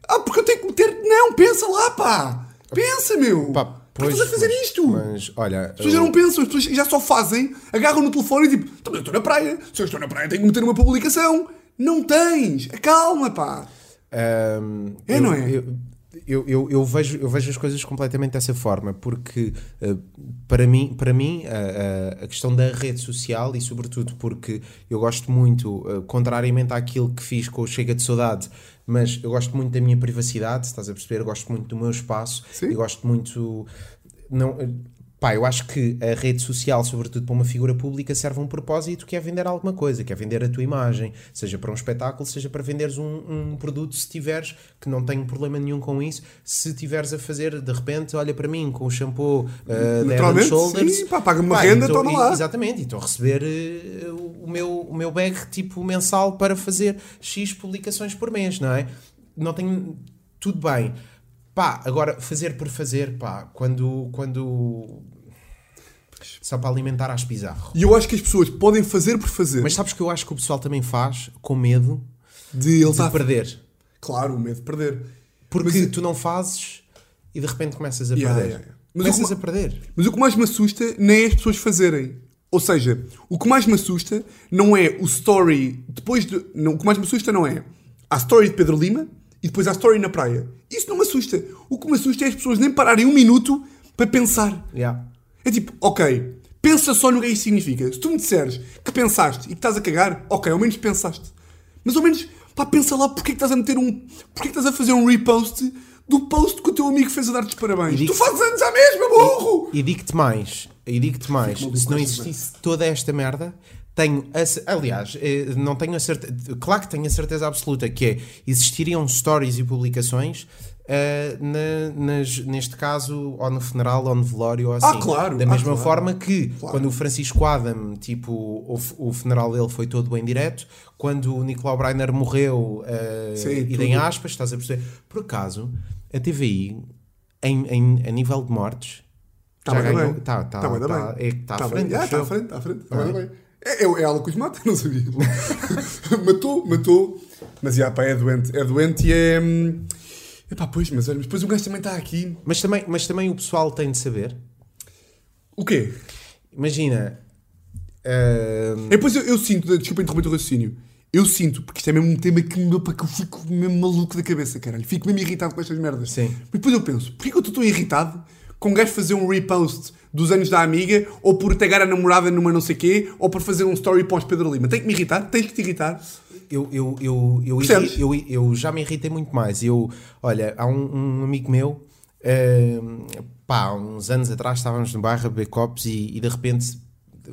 Ah, porque eu tenho que meter. Não, pensa lá, pá! Pensa, meu! Pá, Porquê estás a fazer mas- isto? Mas, olha. As pessoas já não pensam, as pessoas já só fazem, agarram no telefone e tipo, "Então, eu estou na praia, se eu estou na praia tenho que meter uma publicação. Não tens! Calma, pá! Ahm, É, eu, não é? Eu, eu, eu, eu vejo, eu vejo as coisas completamente dessa forma, porque ah, para mim, para mim a, a- questão da rede social e sobretudo porque eu gosto muito, ah, contrariamente àquilo que fiz com o Chega de Saudade, mas eu gosto muito da minha privacidade, estás a perceber? Eu gosto muito do meu espaço, Sim. eu gosto muito. Não, Pá, eu acho que a rede social, sobretudo para uma figura pública, serve a um propósito que é vender alguma coisa, que é vender a tua imagem, seja para um espetáculo, seja para venderes um, um produto, se tiveres, que não tenho problema nenhum com isso, se tiveres a fazer, de repente, olha para mim com o shampoo uh, da Head Shoulders, sim, pá, paga-me uma pá, renda, e tô- toma e- lá. Exatamente, e estou a receber eh, o, meu, o meu bag tipo mensal para fazer X publicações por mês, não é? Não tenho. Tudo bem. Pá, agora fazer por fazer, pá, quando. quando só para alimentar as pizarro. E eu acho que as pessoas podem fazer por fazer. Mas sabes que eu acho que o pessoal também faz com medo de ele de estar. perder. Claro, o medo de perder. Porque Mas- tu não fazes e de repente começas a Yeah, perder. yeah, yeah. Mas Começas o que- a perder. Mas o que mais me assusta nem é as pessoas fazerem. Ou seja, o que mais me assusta não é o story depois de. Não, o que mais me assusta não é a story de Pedro Lima e depois a story na praia. Isso não me assusta. O que me assusta é as pessoas nem pararem um minuto para pensar. Yeah. É tipo, ok, pensa só no que isso significa. Se tu me disseres que pensaste e que estás a cagar, ok, ao menos pensaste. Mas ao menos Pá, pensa lá porque é que estás a meter um. Porque é que estás a fazer um repost do post que o teu amigo fez a dar-te parabéns? Tu fazes anos à mesma, burro! E digo-te mais, e digo-te mais, se não existisse toda esta merda, tenho a, aliás, eh, não tenho a certeza, claro que tenho a certeza absoluta que é, existiriam stories e publicações eh, na- nas- neste caso, ou no funeral, ou no velório, ou assim. Ah, claro, Da ah, mesma claro. forma que, Claro. quando o Francisco Adam, tipo, o, o funeral dele foi todo em direto, quando o Nicolau Breiner morreu, eh, Sim, e em aspas, estás a perceber? Por acaso, a TVI, em, em- a nível de mortes, Tá já bem, ganhou. bem. Tá, tá, Tá bem, tá tá, é que está Tá à frente. Ah, está à frente, está à frente. Está Ah. bem, tá bem. É, é, é ela que os mata, não sabia. matou, matou. Mas já, pá, é doente. É doente e é. hum, Epá, pois, mas olha, mas depois o gajo também está aqui. Mas, também, mas também o pessoal tem de saber. O quê? Imagina. ah, É, depois eu, eu sinto, desculpa interromper o raciocínio. Eu sinto, porque isto é mesmo um tema que me deu para que eu fico mesmo maluco da cabeça, caralho. Fico mesmo irritado com estas merdas. Sim. Mas depois eu penso, porquê que eu estou tão irritado com um gajo fazer um repost dos anos da amiga, ou por tagar a namorada numa não sei quê, ou por fazer um story pós Pedro Lima? Tem que me irritar? Tens que te irritar? eu, eu, eu, eu, irri- eu, eu já me irritei muito mais. Eu, olha, há um, um amigo meu, ah, pá, há uns anos atrás estávamos no bairro a beber copos e, e de repente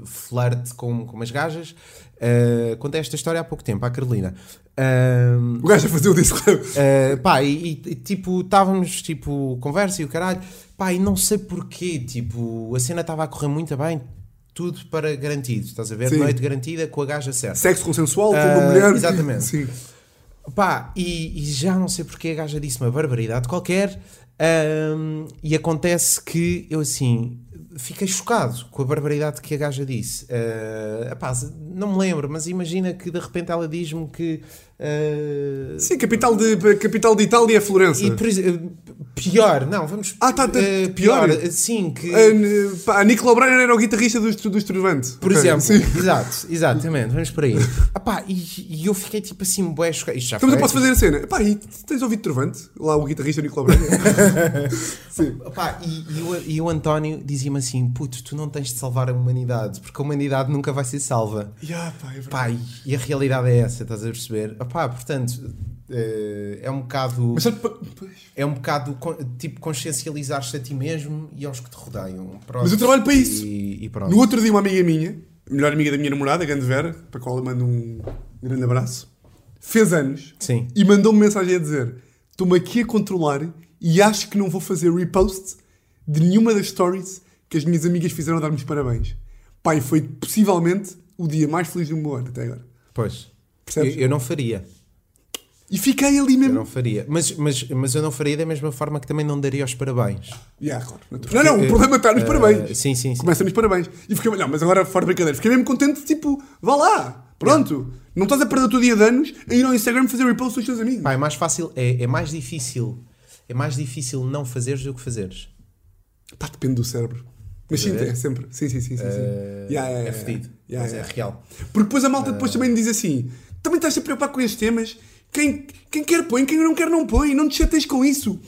flerte com, com umas gajas. Ah, contei esta história há pouco tempo, à Carolina. Ah, O gajo a fazer o disco. Uh, pá, e, e, tipo, estávamos, tipo, conversa e o caralho, pá, e não sei porquê, tipo, a cena estava a correr muito bem, tudo para garantido, estás a ver? Sim. Noite garantida com a gaja certa. Sexo consensual com Ah, uma mulher. exatamente. Sim. Pá, e, e já não sei porque a gaja disse uma barbaridade qualquer, um, e acontece que eu assim fiquei chocado com a barbaridade que a gaja disse. Uh, epá, não me lembro, mas imagina que de repente ela diz-me que. uh, Sim, capital de, capital de Itália é Florença. e por exemplo, pior, não, vamos. Ah, tá, tá, eh, pior. pior, sim, que. Pá, a Nicolau Breiner era o guitarrista dos, dos Trovante. por Ok, exemplo, sim. exato, exatamente, vamos por aí. Epá, e, e eu fiquei tipo assim, bué, chocado. Isto já Então posso fazer a cena. Pá, e tens ouvido Trovante? Lá o guitarrista Nicolau Breiner. *laughs* sim. Opá, e, e o, e o António dizia-me assim: puto, tu não tens de salvar a humanidade, porque a humanidade nunca vai ser salva. Ya, pá, é. Pá, e, e a realidade é essa, estás a perceber? Opá, portanto, eh, é um bocado. Mas. É um bocado tipo consciencializar-te a ti mesmo e aos que te rodeiam. Pronto. Mas eu trabalho para isso. E, e. No outro dia, uma amiga minha, melhor amiga da minha namorada, a grande Vera, para a qual eu mando um grande abraço, fez anos Sim. e mandou-me mensagem a dizer: Estou-me aqui a controlar e acho que não vou fazer repost de nenhuma das stories que as minhas amigas fizeram dar-me os parabéns. Pai, foi possivelmente o dia mais feliz do meu ano até agora. Pois. Eu, eu não faria. E fiquei ali Eu mesmo. não faria. Mas, mas, mas eu não faria da mesma forma que também não daria os parabéns. Yeah, claro. Não, não, o Eh, problema está nos eh, parabéns. sim, sim, sim. Começa nos parabéns. E fiquei, não, mas agora fora de brincadeira. Fiquei mesmo contente, tipo, vá lá, pronto. Não estás a perder o teu dia de anos a ir ao Instagram fazer repost dos teus amigos. Pá, é mais fácil, é, é mais difícil. É mais difícil não fazeres do que fazeres. Pá, depende do cérebro. Mas sim, é sempre. Sim, sim, sim. sim, sim. Eh, Yeah, yeah, é fedido. Yeah, mas é real. Porque depois a malta depois também me diz assim: também estás a preocupar com estes temas? Quem, quem quer põe, quem não quer não põe, não te chateias com isso.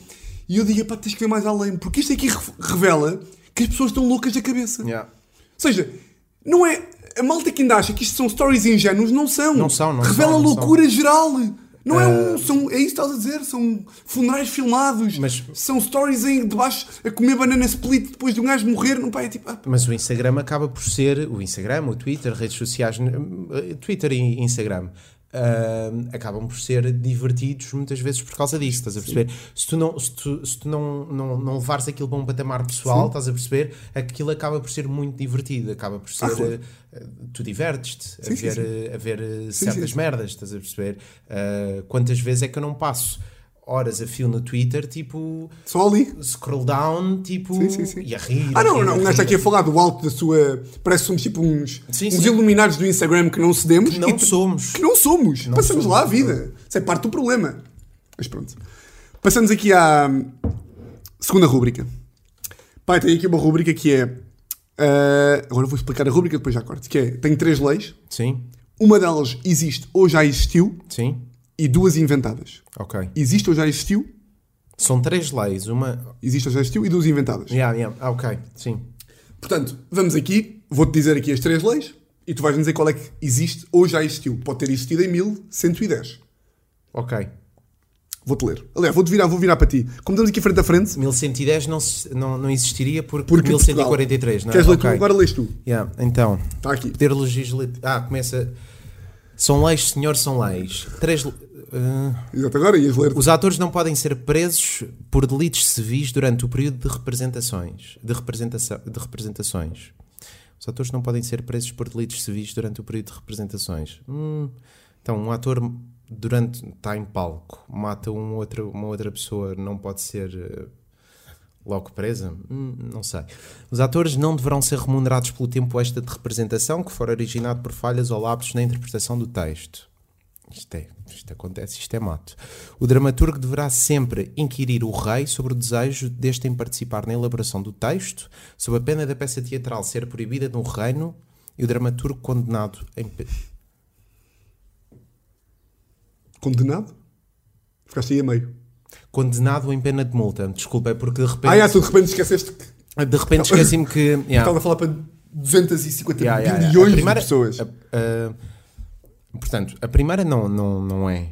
E eu digo: pá, tens que ver mais além, porque isto aqui re- revela que as pessoas estão loucas da cabeça. Yeah. Ou seja, não é. A malta que ainda acha que isto são stories ingênuos, não são. Não são, não Revela são, não loucura geral. Não é um. São, é isso que estás a dizer. São funerais filmados. Mas- São stories em debaixo a comer banana split depois de um gajo morrer. Não, pá, é tipo. ah, Mas o Instagram acaba por ser o Instagram, o Twitter, redes sociais, eh, Twitter e Instagram. Ah, acabam por ser divertidos muitas vezes por causa disso, estás a perceber? Se tu, não, se tu, se tu não, não, não levares aquilo para um patamar pessoal, estás a perceber? Aquilo acaba por ser muito divertido, acaba por ser. Ah, eh, tu divertes-te a Sim, sim, ver, sim. eh, a ver Sim, certas sim. merdas, estás a perceber? Ah, quantas vezes é que eu não passo horas a fio no Twitter, tipo, só ali. scroll down, tipo, Sim, sim, sim. e a rir. Ah, não, rir, não, um rir, está aqui a falar do alto da sua. Parece somos tipo uns, Sim, uns sim. iluminados do Instagram que não cedemos. Que não somos. Que não somos. Não Passamos somos, lá a não. vida. Isso é parte do problema. Mas pronto. Passamos aqui à segunda rúbrica. Pai, tem aqui uma rúbrica que é. ah, agora vou explicar a rúbrica, depois já corto. Que é: tem três leis. Sim, Uma delas existe ou já existiu sim, e duas inventadas. ok. Existe ou já existiu, São três leis, uma... existe ou já existiu e duas inventadas. Yeah, yeah, ah, ok, sim. Portanto, vamos aqui, vou-te dizer aqui as três leis e tu vais-me dizer qual é que existe ou já existiu. Pode ter existido em 1110. Ok. Vou-te ler. Aliás, vou-te virar, vou virar para ti. Como estamos aqui frente a frente, 1110 não, se- não, não existiria porque, porque 1143, não é? Queres ler tu? Ok. Agora lês tu. Yeah, Então, Está aqui. poder legislativo. Ah, começa. São leis, senhor, são leis. Três. Ah, Exato, agora ias ler. os atores não podem ser presos por delitos civis durante o período de representações. De, representação, de representações. Os atores não podem ser presos por delitos civis durante o período de representações. Hum, então, um ator durante está em palco, mata um outro, uma outra pessoa, não pode ser eh, logo presa? Hum, não sei. Os atores não deverão ser remunerados pelo tempo extra de representação que for originado por falhas ou lapsos na interpretação do texto. Isto, é, isto acontece, isto é mato. O dramaturgo deverá sempre inquirir o rei sobre o desejo deste em participar na elaboração do texto, sob a pena da peça teatral ser proibida no reino e o dramaturgo condenado em. Condenado? Ficaste aí a meio. Condenado em pena de multa. Desculpa, é porque de repente. Ah, já, tu de repente esqueceste que De repente esqueci-me que. *laughs* yeah. estava a falar para 250 Yeah, yeah, yeah. bilhões A primeira- de pessoas. a- a- portanto, a primeira não, não, não é.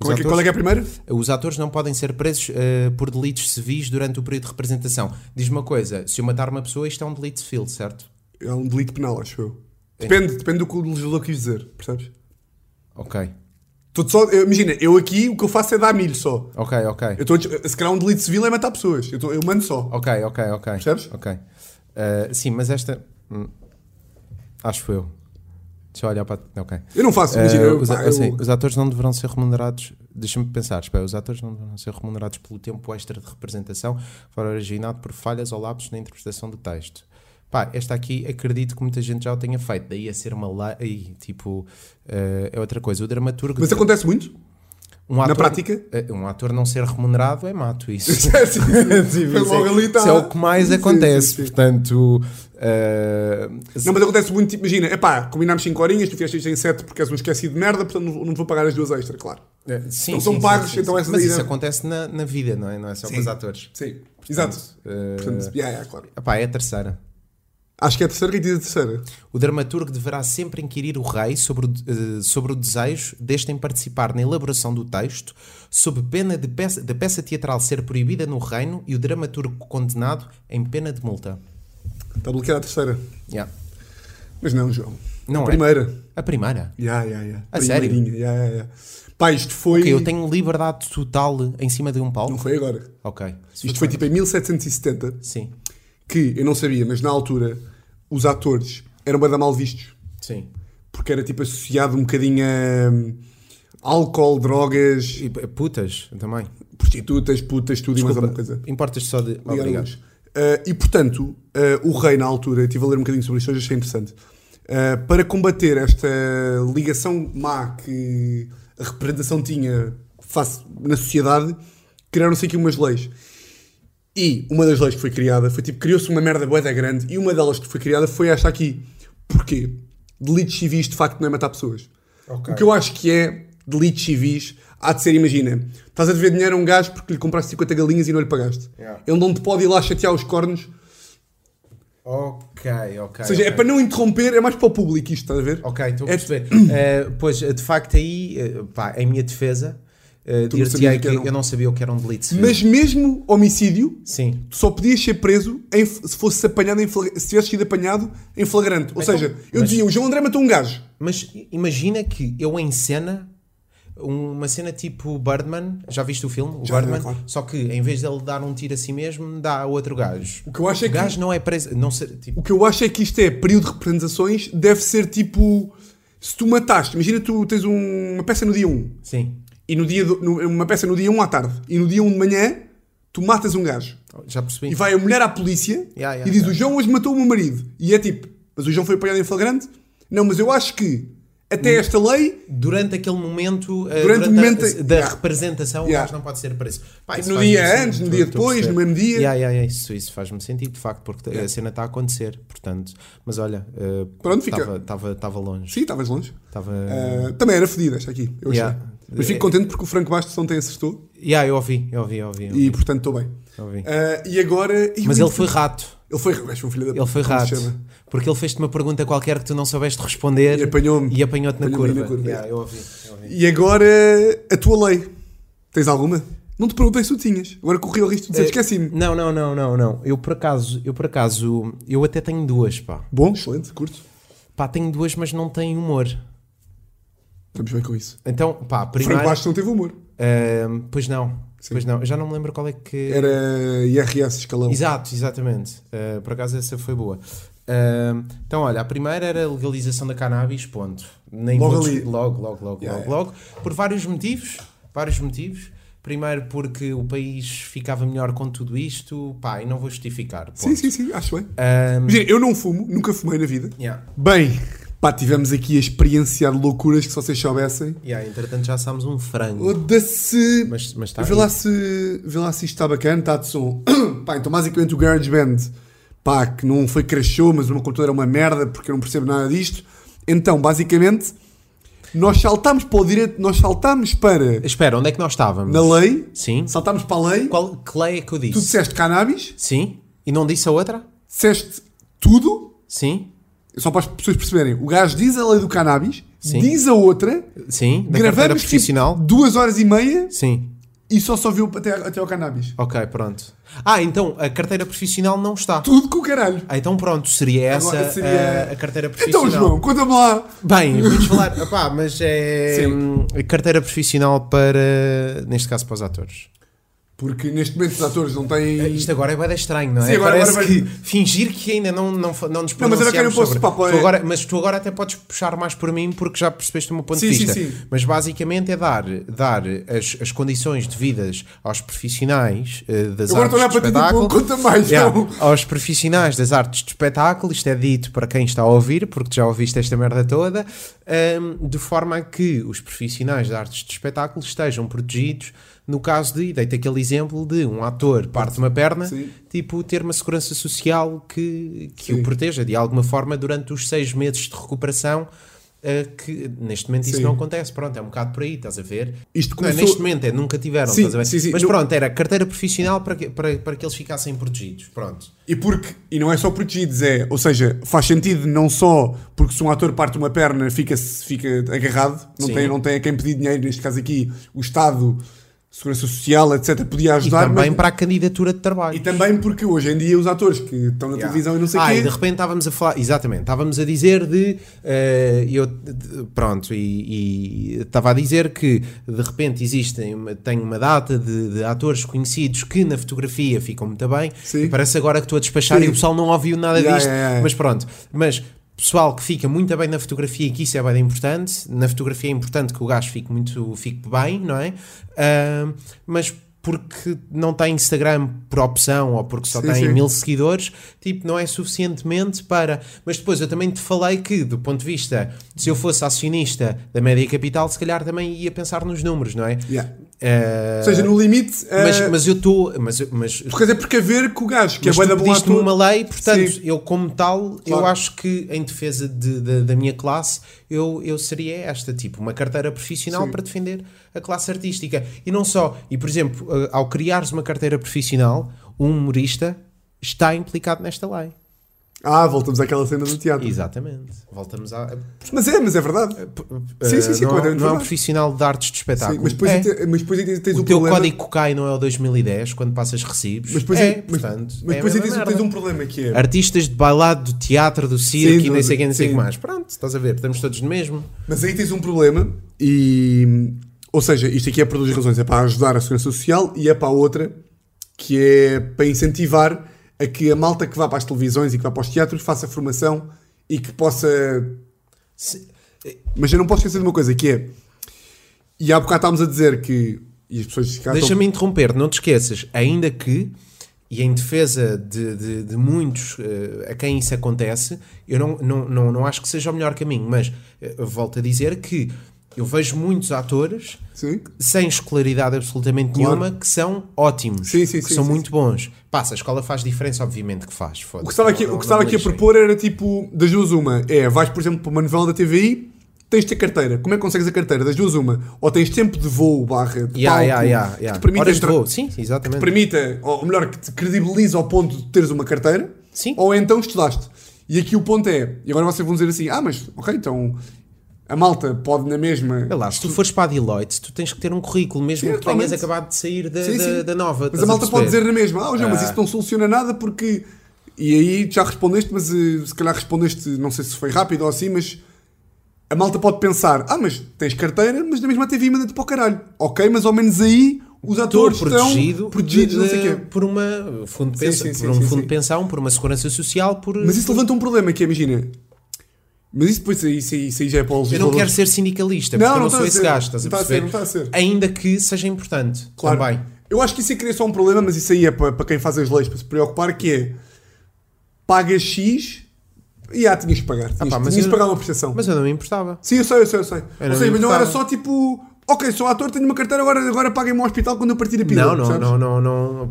Os Qual é, que, atores- qual é que é a primeira? Os atores não podem ser presos eh, por delitos civis durante o período de representação. Diz-me uma coisa: se eu matar uma pessoa, isto é um delito civil, certo? É um delito penal, acho eu. Depende, depende do que o legislador quis dizer, percebes? Ok, Tô só, eu- imagina, eu aqui o que eu faço é dar milho só. ok, ok. Eu estou, dizer- se calhar um delito civil é matar pessoas. Eu, tô- eu mando só. Ok, ok, ok. Percebes? Ok. Eh, sim, mas esta. hum, acho eu. Deixa eu olhar para. Ok. Eu não faço, imagina. eu, os, pá, assim, eu- os atores não deverão ser remunerados. Deixa-me pensar, espera, os atores não deverão ser remunerados pelo tempo extra de representação, fora originado por falhas ou lapsos na interpretação do texto. Pá, esta aqui acredito que muita gente já o tenha feito, daí a ser uma lei, tipo, eh, é outra coisa. O dramaturgo. Mas acontece muito? Um na ator- prática? eh, Um ator não ser remunerado é mato, isso. *laughs* Sim, sim, sim. Foi logo ali, tá. Isso é o que mais acontece, portanto. eh, Não, mas acontece muito, imagina, epá, combinámos 5 horinhas, tu fizeste isto em 7 porque és um esquecido de merda, portanto não, não vou pagar as duas extra, claro. Eh, Sim, Então são pagos, então essa Mas isso não- acontece na, na vida, não é? Não é só com os atores. Sim, exato. Eh, Portanto, yeah, yeah, claro. epá, é a terceira. Acho que é a terceira, quem diz a terceira? O dramaturgo deverá sempre inquirir o rei sobre o, eh, sobre o desejo deste em participar na elaboração do texto, sob pena de peça, da peça teatral ser proibida no reino e o dramaturgo condenado em pena de multa. Está bloqueada a terceira. Yeah. Mas não, João. Não a é? primeira. A primeira. Yeah, yeah, yeah. A sério? Yeah, yeah, yeah. Pá, isto foi. Ok, eu tenho liberdade total em cima de um Não palco. foi agora. Ok. Isto foi tipo em 1770, Sim, que eu não sabia, mas na altura os atores eram bem mal vistos. sim. Porque era tipo associado um bocadinho a hum, álcool, drogas, E eh, putas também. prostitutas, putas, tudo e mais Desculpa, alguma coisa. importas só de. Obrigado. Uh, e portanto, uh, o rei na altura, eu estive a ler um bocadinho sobre isto, hoje achei interessante, uh, para combater esta ligação má que a representação tinha face, na sociedade, criaram-se aqui umas leis. E uma das leis que foi criada foi tipo, criou-se uma merda boeda grande e uma delas que foi criada foi esta aqui. Porquê? Delitos civis de facto não é matar pessoas. Ok. O que eu acho que é delitos civis há de ser, imagina, estás a dever dinheiro a um gajo porque lhe compraste 50 galinhas e não lhe pagaste. Yeah. Ele não te pode ir lá chatear os cornos. Ok, ok. Ou seja, é para não interromper, é mais para o público isto, estás a ver? Ok, estou a É- perceber. Eh, pois, de facto, aí, eh, pá, em minha defesa, uh, não dir-te-ei sabias que que eu não sabia o que era um delito civil. Mas mesmo homicídio, Sim. tu só podias ser preso em- se fosse apanhado em flagrante, se tivesse sido apanhado em flagrante. Ou Então, seja, eu mas- dizia, o João André matou um gajo. Mas imagina que eu em cena, uma cena tipo Birdman, já viste o filme? O Já, Birdman? claro. Só que em vez dele dar um tiro a si mesmo, dá a outro gajo. O que eu acho é O que, gajo não é preso. Não ser, tipo, o que, eu acho é que isto é período de representações, deve ser tipo. Se tu mataste, imagina tu tens um- uma peça no dia 1 sim, e no dia do- no- uma peça no dia 1 à tarde e no dia 1 de manhã tu matas um gajo. já percebi. E vai a mulher à polícia Yeah, yeah, e diz: yeah. O João hoje matou o meu marido. E é tipo: Mas o João foi apanhado em flagrante? Não, mas eu acho que Hum. até esta lei, Durante aquele momento, eh, Durante o a- momento- da Yeah. representação, o gajo não pode ser preso. Pá, Tipo, no dia antes, no dia a depois, no mesmo dia. Yeah, yeah, isso, isso faz-me sentido, de facto, porque a cena está a acontecer. Portanto, mas olha, eh, Pronto, fica. estava- longe. sim, estavas longe. Estava. Ah, também era fedida esta aqui, eu achei. Mas fico contente porque o Franco Bastos ontem acertou Yeah, eu ouvi, eu ouvi, eu ouvi. eu e ouvi, portanto estou bem. ouvi. Ah, e agora. e Mas ele foi rato. Ele foi, um filho da Ele foi rato. Porque ele fez-te uma pergunta qualquer que tu não soubeste responder E apanhou-me. e apanhou-te na Apanhou-me curva. na curva, Yeah, eu ouvi, eu ouvi. E agora, a tua lei. Tens alguma? Não te perguntei se tu tinhas. Agora corri o risco de dizer, Eh, esqueci-me. Não, não, não, não, não. Eu por acaso, eu por acaso, eu até tenho duas, pá. Bom, excelente, curto. Pá, tenho duas, mas não têm humor. Vamos bem com isso. Então, pá, Franco primeiro. Bastos não teve humor. Ahm, pois não, Sim. pois não. Eu já não me lembro qual é que. Era IRS escalão. Exato, exatamente. Ah, por acaso essa foi boa. Ahm, então, olha, a primeira era a legalização da cannabis, ponto. Nem Logo ali. Logo, logo, logo, Yeah, logo, yeah. logo. Por vários motivos. Vários motivos. Primeiro porque o país ficava melhor com tudo isto. Pá, e não vou justificar. Ponto. Sim, sim, sim, acho bem. Eu não fumo, nunca fumei na vida. yeah. Bem, pá, tivemos aqui a experienciar loucuras que se vocês soubessem. Yeah, entretanto já assámos um frango. Oda-se. Mas, mas está Vê aí. lá, se, vê lá se isto está bacana, está de som. *coughs* pá, então basicamente o GarageBand, pá, que não foi crashou, mas o meu computador é uma merda porque eu não percebo nada disto. Então, basicamente, nós saltámos para o direito, nós saltámos para Espera, onde é que nós estávamos? na lei, Sim. saltámos para a lei, Qual, que lei é que eu disse? tu disseste cannabis, Sim. E não disse a outra? disseste tudo, Sim. Só para as pessoas perceberem, o gajo diz a lei do cannabis, Sim. diz a outra, Sim. Da carteira gravamos tipo, profissional? duas horas e meia Sim. e só só viu até, até ao cannabis. Ok, pronto. Ah, então a carteira profissional não está. Tudo com o caralho. Ah, então pronto, seria essa Agora seria- A, a carteira profissional. Então, João, conta-me lá. Bem, vamos falar. *laughs* Opá, mas é Sim. hum, a carteira profissional para. Neste caso, para os atores. Porque neste momento os atores não têm. Eh, Isto agora é bem estranho, não é? Sim, agora- Parece agora que fingir que ainda não, não, não nos Não, mas não quero sobre... papo, é- Tu agora, Mas tu agora até podes puxar mais por mim porque já percebeste o meu ponto Sim, de sim, vista. sim. Mas basicamente é dar, dar as, as condições devidas aos profissionais eh, das Agora artes de para ti tipo, espetáculo. conta mais. Yeah, João. aos profissionais das artes de espetáculo, isto é dito para quem está a ouvir, porque já ouviste esta merda toda, hum, de forma a que os profissionais de artes de espetáculo estejam protegidos no caso de, dei-te aquele exemplo de um ator parte uma perna, Sim. tipo, ter uma segurança social que, que Sim. o proteja de alguma forma durante os seis meses de recuperação. uh, que neste momento isso Sim. não acontece, pronto, é um bocado por aí, estás a ver? Isto Não é começou- neste momento, é nunca tiveram, Sim, estás a ver? sim. Mas No- pronto, era carteira profissional para que, para, para que eles ficassem protegidos, pronto. E porque, e não é só protegidos, é, ou seja, faz sentido não só porque se um ator parte uma perna fica, fica agarrado, não tem, não tem a quem pedir dinheiro, neste caso aqui, o Estado, Segurança Social, etc., podia E ajudar, também mas- para a candidatura de trabalho. e também porque hoje em dia os atores que estão na Yeah. televisão e não sei o ah, quê, e de repente estávamos a falar, exatamente, estávamos a dizer de, eh, eu, de- pronto, e, e estava a dizer que de repente existem, tem uma data de, de atores conhecidos que na fotografia ficam muito bem, Sim. e parece agora que estou a despachar Sim. e o pessoal não ouviu nada Yeah, disto, yeah. mas pronto, mas pessoal que fica muito bem na fotografia, que isso é bem importante, na fotografia é importante que o gajo fique muito, fique bem, não é? Ah, mas porque não tem Instagram por opção ou porque só Sim, tem sim. mil seguidores, tipo, não é suficientemente para. Mas depois eu também te falei que, do ponto de vista, se eu fosse acionista da Média Capital, se calhar também ia pensar nos números, não é? Yeah. Eh, ou seja, no limite, mas, eh, mas eu estou. Mas, mas, porque é porque haver que o gajo, que mas é tu da ator, uma lei, portanto, Sim. eu como tal, eu Claro. acho que em defesa de- de- da minha classe, eu, eu seria esta, tipo, uma carteira profissional Sim. para defender a classe artística. E não só, e por exemplo, eh, ao criares uma carteira profissional, um humorista está implicado nesta lei. Ah, voltamos àquela cena do teatro. Exatamente. Voltamos a... Mas é, mas é verdade. Sim, sim, sim, não, completamente não é um verdade. profissional de artes de Sim, espetáculo. mas depois, É. te- mas depois tens O um teu problema. código COCAI não é o 2010, quando passas recibos. Mas depois, é, mas, portanto, mas é depois mesma tens, tens um problema que é. Artistas de bailado, do teatro, do circo Sim, e nem sei quem, nem sei o sim. que mais. Pronto, estás a ver, estamos todos no mesmo. Mas aí tens um problema e. Ou seja, isto aqui é por duas razões. É para ajudar a segurança social e é para a outra, que é para incentivar a que a malta que vá para as televisões e que vá para os teatros faça formação e que possa. Se- Mas eu não posso esquecer de uma coisa, que é. E há bocado estávamos a dizer que. E as pessoas cá estão- Deixa-me interromper, não te esqueças, ainda que, e em defesa de, de, de muitos eh, a quem isso acontece, eu não, não, não, não acho que seja o melhor caminho, mas eh, volto a dizer que eu vejo muitos atores Sim? sem escolaridade absolutamente Claro. nenhuma que são ótimos, Sim, sim, que são muito bons. Passa, a escola faz diferença, obviamente que faz. O que estava aqui, o que estava aqui a propor era tipo, das duas uma, é, vais por exemplo para uma novela da TVI, tens de ter carteira. Como é que consegues a carteira? Das duas uma. Ou tens tempo de voo, barra, de Yeah, palco, yeah, yeah, que yeah. te permita, Horas de voo, sim, que te exatamente. permita, ou melhor, que te credibilize ao ponto de teres uma carteira. Sim. ou então estudaste. E aqui o ponto é, e agora vocês vão dizer assim, ah, mas ok, então a malta pode na mesma. Lá, se tu fores para a Deloitte, tu tens que ter um currículo, mesmo Sim, que tenhas acabado de sair da, Sim, da, sim. da nova. Mas a malta pode perceber? dizer na mesma, ah, João, mas Ah. isso não soluciona nada porque. E aí já respondeste, mas eh, se calhar respondeste, não sei se foi rápido ou assim, mas a malta pode pensar, ah, mas tens carteira, mas na mesma TV manda-te para o caralho. Ok, mas ao menos aí os atores protegido, estão protegidos, de- não sei quê. por uma fundo Sim, pensa- sim, por um sim, fundo de pensão, por uma segurança social, por Mas isso levanta um problema, que é, imagina. Mas isso depois isso, aí- isso aí já é para os Eu não quero ser sindicalista, Não, porque eu não não está sou esse gajo, estás a Não está a ser, perceber? não está a ser. Ainda que seja importante Claro. também. Eu acho que isso aí cria só um problema, mas isso aí é para, para quem faz as leis, para se preocupar, que é pagas X e ah, tinhas que pagar. Tinhas, pá, mas tinhas de eu- pagar uma prestação. Mas eu não me importava. Sim, eu sei, eu sei, eu sei. Eu Ou não seja, mas não era só tipo, ok, sou ator, tenho uma carteira, agora, agora paguem-me ao hospital quando eu partir a pila. Não, não, não, não, não.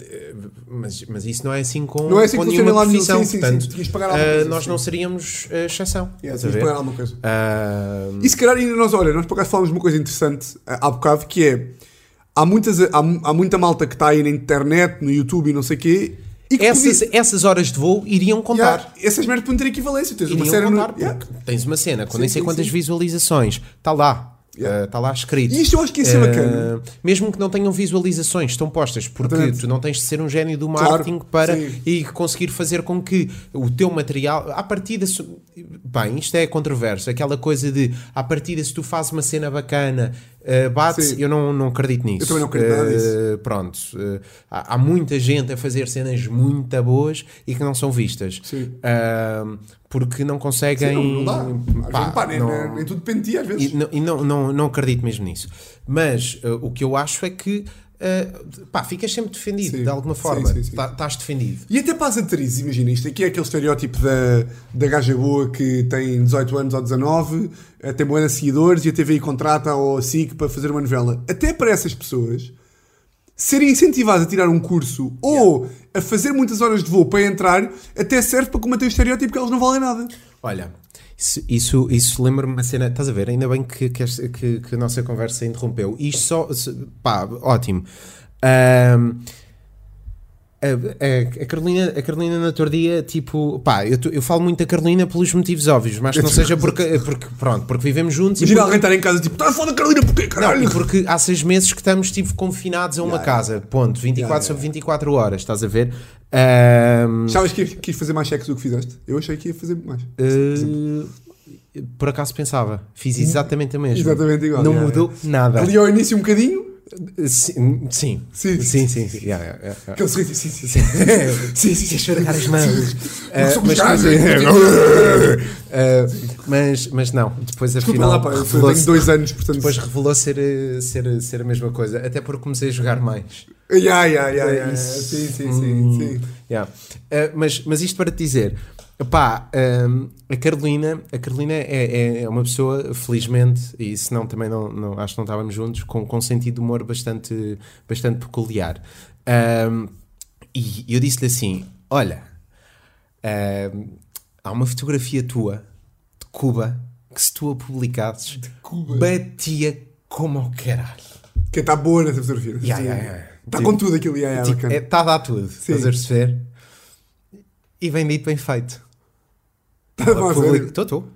eh, Mas, mas isso não é assim com, Não é assim com nenhuma lá profissão. Sim, sim, sim. Portanto, Tinhas de pagar alguma eh, coisa, nós sim. não seríamos a exceção. Yeah, estás tinhas pagar alguma coisa. Ah, E se calhar ainda nós, olha, nós por acaso falamos de uma coisa interessante há bocado, que é, há, muitas, há, há muita malta que está aí na internet, no YouTube e não sei o quê, e essas, podia- essas horas de voo iriam contar. Yeah, essas merdas podem ter equivalência. Tens uma Iriam série contar, no... Yeah. tens uma cena com Sim, nem sei sim, quantas sim. visualizações. Está lá. Yeah. Eh, Está lá escrito. E isto eu acho que ia ser Eh, bacana. Mesmo que não tenham visualizações, estão postas, porque Exatamente. tu não tens de ser um gênio do Claro, marketing para sim. e conseguir fazer com que o teu material, à partida, se- bem, isto é controverso, aquela coisa de à partida, se tu fazes uma cena bacana, eh, bate, Sim. eu não, não acredito nisso. Eu também não acredito nada Eh, nisso. Pronto, eh, há, há muita gente a fazer cenas muito boas e que não são vistas. Sim. Porque não conseguem. Sim, não, não dá. Pá, vezes, pá, nem, não- nem- nem tudo depende de ti, às vezes. e, não, e não, não, não acredito mesmo nisso. Mas uh, o que eu acho é que uh, pá, ficas sempre defendido, Sim. de alguma forma. Tá- Estás defendido. E até para as atrizes, imagina, isto aqui é aquele estereótipo da, da gaja boa que tem 18 anos ou 19, eh, tem de seguidores e a TVI contrata ou a SIC para fazer uma novela. Até para essas pessoas serem incentivadas a tirar um curso ou a fazer muitas horas de voo para entrar, até serve para combater o estereótipo que elas não valem nada. Olha, isso, isso, isso lembra-me uma cena. Estás a ver? Ainda bem que, que, que- que a nossa conversa interrompeu. Isto só. Pá, ótimo. Ahm, a, a- a Carolina, a Carolina no outro dia, tipo, pá, eu, eu falo muito da Carolina pelos motivos óbvios, mas que não seja porque, *laughs* porque, pronto, porque vivemos juntos e Imagina porque- alguém estar em casa tipo, está a falar da Carolina, porquê, Não, caralho? e porque há seis meses que estamos tipo, confinados a uma Yeah, casa, ponto, 24 Yeah, sobre yeah. 24 horas, estás a ver? Sabes que quis fazer mais sexo do que fizeste? Eu achei que ia fazer mais. eh, por acaso pensava, fiz exatamente a mesma. Exatamente igual, Não yeah, mudou nada. Ali ao início um bocadinho, Sim, sim, Sim. sim, sim, sim, yeah, yeah, yeah. aquele sorriso, sim, sim, sim. *laughs* sim, sim, esfregar as mãos. Mas. Ah, *laughs* mas, mas não, depois afinal lá, pá, eu tenho dois anos, portanto. depois revelou ser, eh, ser, ser a mesma coisa, até porque comecei a jogar mais. Ya, ya, ya, ya, Isso. Sim, sim, Hum, sim, sim. yeah. Uh, mas, mas isto para te dizer, pá, um, a Carolina, a Carolina é, é- é uma pessoa, felizmente, e senão também não, não- acho que não estávamos juntos, com, com um sentido de humor bastante, bastante peculiar. Um, e eu disse-lhe assim: Olha, um, há uma fotografia tua de Cuba que se tu a publicasses, batia como ao caralho. Que está boa nessa fotografia. Ya, ya, ya. Está Tipo, com tudo aquilo, ya, ya, Tipo, bacana. está a dar tudo, estás a perceber? E bem dito, bem feito. Tá bom. Estou, estou.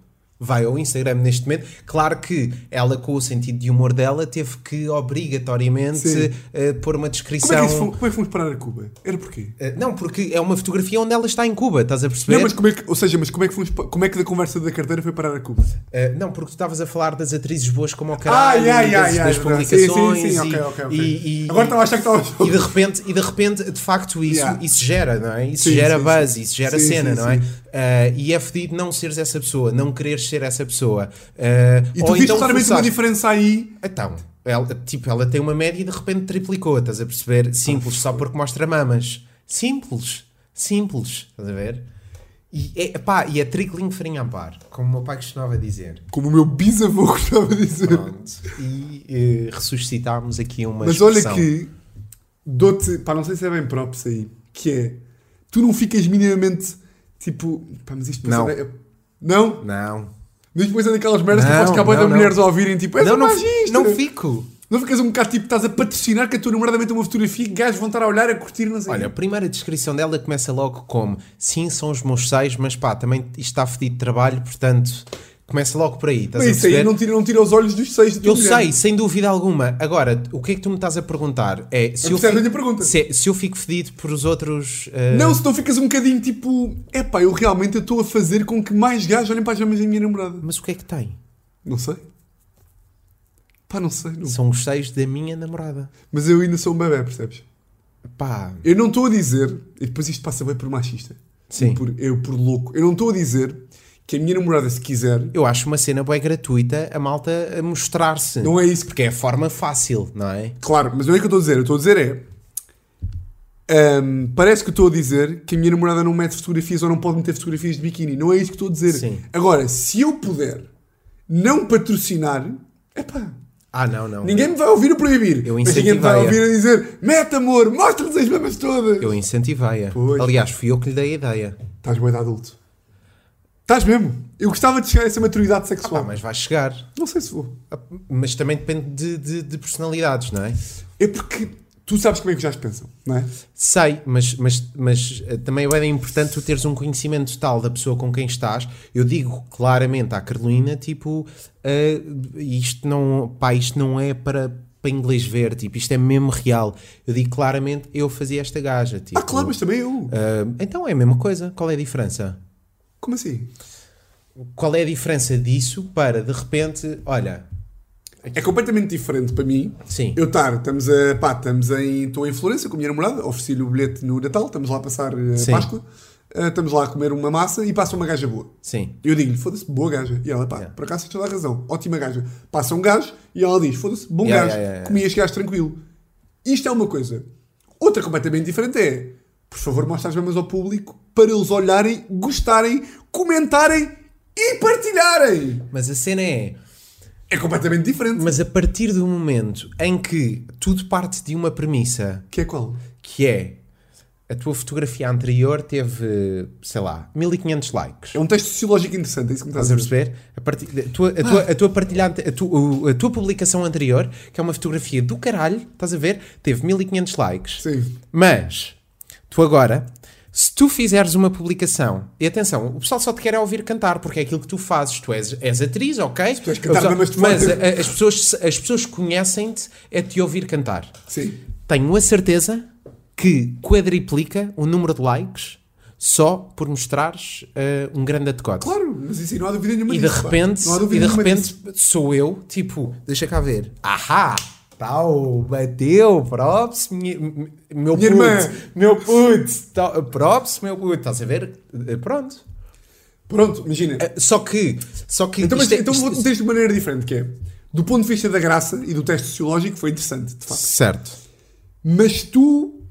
Vai ao Instagram neste momento. Claro que ela, com o sentido de humor dela, teve que obrigatoriamente eh, pôr uma Como é, descrição. que isso fomos, como é que fomos parar a Cuba? Era porquê? Eh, não, porque é uma fotografia onde ela está em Cuba, estás a perceber? Não, mas como é que, ou seja, mas como é que fomos, como é que da conversa da carteira foi parar a Cuba? Eh, não, porque tu estavas a falar das atrizes boas como ao caralho, ya, das, ya, das publicações Sim, sim, sim, e, ok, ok, ok. e- e- Agora estava a achar que estava... E de repente, e de repente, de facto, isso, Yeah. isso gera, não é? Isso Sim, gera sim, buzz, isso gera cena, não é? Ah, e é fedido não seres essa pessoa, não quereres ser essa pessoa. Ah, E tu ou viste então claramente uma forçaste- diferença aí. Então, ela, tipo, ela tem uma média e de repente triplicou, estás a perceber? Simples, só porque mostra mamas. Simples, simples, estás a ver? E é, pá, e é trickling farinha a par, como o meu pai costumava dizer. Como o meu bisavô *laughs* de dizer. Pronto. E eh, ressuscitámos aqui uma Mas olha expressão. que dou-te, pá, não sei se é bem props aí, que é, tu não ficas minimamente tipo, pá, mas isto depois Não. é- não? Não. Mas depois é daquelas merdas que Não, podes acabar não, não. mulheres a ouvirem tipo, és não, não, não fico. Não ficas um bocado tipo, estás a patrocinar que a tua namorada mete uma fotografia que gajos vão estar a olhar, a curtir, não sei. Olha, a primeira descrição dela começa logo como sim, são os meus seios, mas pá, também isto está fedido de trabalho, portanto, começa logo por aí. Estás Mas isso aí não tira, não tira os olhos dos seis tua Eu sei, sem dúvida alguma. Agora, o que é que tu me estás a perguntar? É se eu, a fico, pergunta. se, se eu fico fedido por os outros. eh, Não, se não ficas um bocadinho tipo, é pá, eu realmente estou a fazer com que mais gajos olhem para as mamas da minha namorada. Mas o que é que tem? Não sei. Pá, não sei. não. São os seios da minha namorada. Mas eu ainda sou um bebê, percebes? Pá, Eu não estou a dizer, e depois isto passa bem por machista. Sim. Por, eu por louco. Eu não estou a dizer que a minha namorada, se quiser, eu acho uma cena bem gratuita a malta a mostrar-se. não é isso que. Porque é a forma fácil, não é? Claro, mas não é que eu estou a dizer. Eu estou a dizer é. ahm, parece que estou a dizer que a minha namorada não mete fotografias ou não pode meter fotografias de biquíni. Não é isso que estou a dizer. Sim. Agora, se eu puder não patrocinar, epá, Ah, não, não. ninguém me vai ouvir a proibir. Eu mas ninguém me vai ouvir a dizer: mete amor, mostra-nos as mamas todas. Eu incentivei-a. Aliás, fui eu que lhe dei a ideia. Estás bem de adulto. Estás mesmo. Eu gostava de chegar a essa maturidade Ah, sexual. pá, mas vai chegar. Não sei se vou. Ah, Mas também depende de, de- de personalidades, não é? É porque tu sabes como é que os gajos pensam, não é? Sei, mas, mas, mas eh, também é importante tu teres um conhecimento tal da pessoa com quem estás. Eu digo claramente à Carolina, tipo, eh, isto, não, pá, isto não é para, para inglês ver, tipo, isto é mesmo real. Eu digo claramente, eu fazia esta gaja. Tipo, Ah, claro, mas também eu. eh, então é a mesma coisa. Qual é a diferença? Como assim? Qual é a diferença disso para, de repente, olha, É completamente diferente para mim. sim, Eu estar, estamos a, pá, estamos em, estou em Florença com a minha namorada, ofereci-lhe o bilhete no Natal, estamos lá a passar a Sim. Páscoa, eh, estamos lá a comer uma massa e passa uma gaja boa. sim. E eu digo-lhe, foda-se, boa gaja. E ela, pá, Yeah. por acaso tens toda a razão, ótima gaja. Passa um gajo e ela diz, foda-se, bom Yeah, gajo, yeah, yeah, yeah. comi este gajo tranquilo. Isto é uma coisa. Outra completamente diferente é, por favor, mostra as mamas ao público para eles olharem, gostarem, comentarem e partilharem. Mas a cena é. É completamente diferente. Mas a partir do momento em que tudo parte de uma premissa Que é qual? que é a tua fotografia anterior teve, sei lá, 1500 likes. É um texto sociológico interessante, é isso que me estás a perceber? A, partir, a, tua, a, tua, a, tua partilha a, tu- a tua publicação anterior, que é uma fotografia do caralho, estás a ver? Teve 1500 likes. Sim. Mas, tu agora, se tu fizeres uma publicação, e atenção, o pessoal só te quer é ouvir cantar, porque é aquilo que tu fazes. Tu és, és atriz, ok? queres cantar, Mas, mas mas a- as pessoas, as pessoas conhecem-te é te ouvir cantar. Sim. Tenho a certeza que quadriplica o número de likes só por mostrares eh, um grande decote. Claro, mas isso aí não há dúvida nenhuma E de disso, repente, e de repente disso. sou eu, tipo, deixa cá ver. Ahá! Tal, bateu, props, minha- meu Minha puto, irmã. meu puto, tal, props, meu puto, estás a ver? Eh, Pronto. Pronto, imagina. Eh, Só que, só que Então, mas, isto é- então isto- vou-te meter de maneira diferente, que é, do ponto de vista da graça e do teste sociológico, foi interessante, de facto. Certo. Mas tu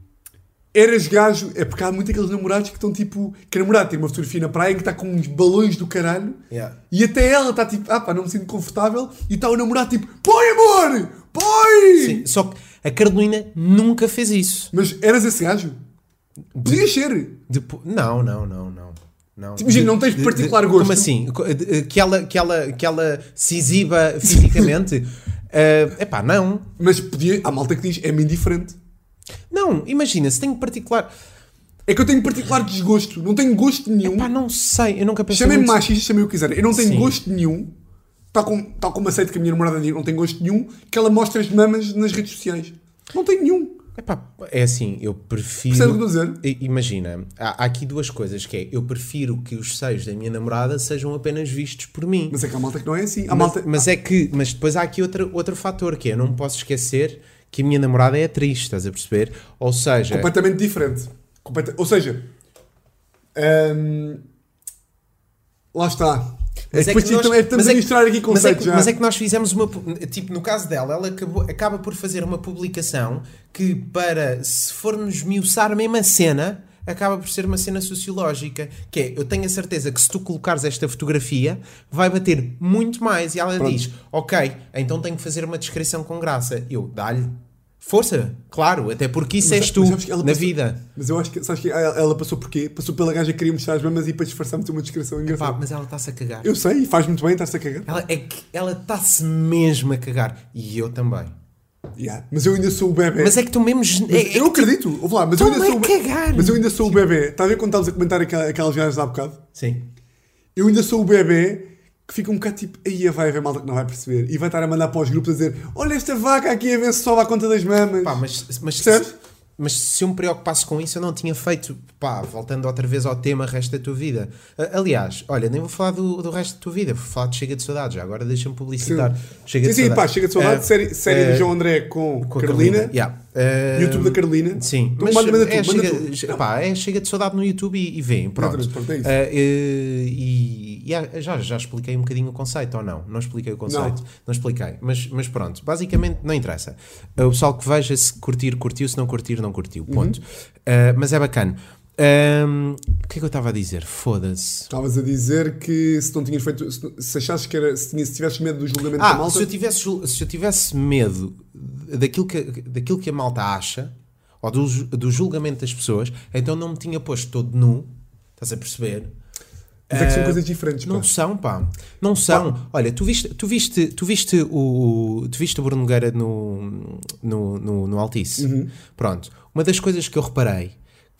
eras gajo, é porque há muito aqueles namorados que estão tipo, que a namorada tem uma fotografia na praia que está com uns balões do caralho Yeah. e até ela está tipo, ah pá, não me sinto confortável e está o namorado tipo, põe amor, põe! Sim, só que a Carolina nunca fez isso. Mas eras esse gajo? Podias ser. Depo- Não, não, não, não. não. Tipo, imagina, não tens particular gosto. Como assim? De- Que ela, que ela, que ela se exiba fisicamente? É *laughs* epá, não. Mas podia, há malta que diz, é-me indiferente. Não, imagina, se tenho particular. É que eu tenho particular desgosto, não tenho gosto nenhum. Pá, não sei, eu nunca pensei. Chamem-me muito- machista, chamem o que quiserem. Eu não tenho Sim. gosto nenhum, tal como, tal como aceito que a minha namorada não tenho gosto nenhum, que ela mostre as mamas nas redes sociais. Não tenho nenhum. Epá, é assim, eu prefiro. Percebe o que estou a dizer? Imagina, há, há aqui duas coisas: que é eu prefiro que os seios da minha namorada sejam apenas vistos por mim. Mas é que há malta que não é assim. Há Mas, malta... mas é que, mas depois há aqui outro, outro fator que é, eu não posso esquecer que a minha namorada é atriz, estás a perceber? Ou seja, completamente diferente. Completa- Ou seja, hum, lá está. Mas é, depois que nós- também estamos mas a é que- misturar aqui mas é, conceitos que, já. mas é que nós fizemos uma. Tipo, no caso dela, ela acabou- acaba por fazer uma publicação que, para se formos esmiuçar a mesma cena, acaba por ser uma cena sociológica. Que é, eu tenho a certeza que se tu colocares esta fotografia, vai bater muito mais. E ela Pronto. diz: Ok, então tenho que fazer uma descrição com graça. Eu, dá-lhe. Força, claro, até porque isso Mas- és tu mas na passou- vida. Mas eu acho que, sabes que ela ela passou porquê? Passou pela gaja que queria mostrar as mamas e para disfarçar meter uma descrição engraçada. mas ela está-se a cagar. Eu sei, faz muito bem, está-se a cagar. Ela é que ela está-se mesmo a cagar. E eu também. Yeah. Mas eu ainda sou o bebê. Mas é que tu mesmo. Mas é- é eu tu- acredito, ouve lá, mas eu ainda sou o é cagar. Mas eu ainda sou o bebê. Está a ver quando estavas a comentar aquela- aquelas gajas há bocado? Sim. Eu ainda sou o bebê que fica um bocado tipo, aí vai haver malta que não vai perceber. E vai estar a mandar para os grupos a dizer: Olha esta vaca aqui a ver se sobe à conta das mamas. Pá, mas, mas, Percebes? Mas se eu me preocupasse com isso, eu não tinha feito. Pá, voltando outra vez ao tema resto da tua vida. A- Aliás, olha, nem vou falar do, do resto da tua vida, vou falar de Chega de Saudades. Já agora deixa-me publicitar. Chega sim, de sim, pá, chega de saudade. Eh, série série eh, de João André com, com a Carolina. Yeah. Eh, YouTube da Carolina. Sim, mas manda, manda tu, é, manda chega, tu. Não, pá, é chega de saudade no YouTube e, e vêem, pronto. Pronto, é isso. Eh, e e já, já expliquei um bocadinho o conceito, ou não? Não expliquei o conceito. Não, expliquei. Mas, mas pronto, basicamente não interessa. Eh, o pessoal que veja, se curtir, curtiu, se não curtir, não curtiu. Uhum. Ponto. Eh, mas é bacana. Ahm, o que é que eu estava a dizer? Foda-se. Estavas a dizer que se não tinhas feito. Se, se achasses que era. Se, tinhas, se tivesses medo do julgamento da Ah, malta. se eu, tivesse, se eu tivesse medo daquilo que, daquilo que a malta acha, ou do, do julgamento das pessoas, então não me tinha posto todo nu, estás a perceber? Mas é que são Ah, coisas diferentes, pá. Não são, pá. Não são. Olha, tu viste, tu viste, tu viste o, tu viste o Bruno Nogueira no, no, no, no Altice. Uhum. Pronto. Uma das coisas que eu reparei,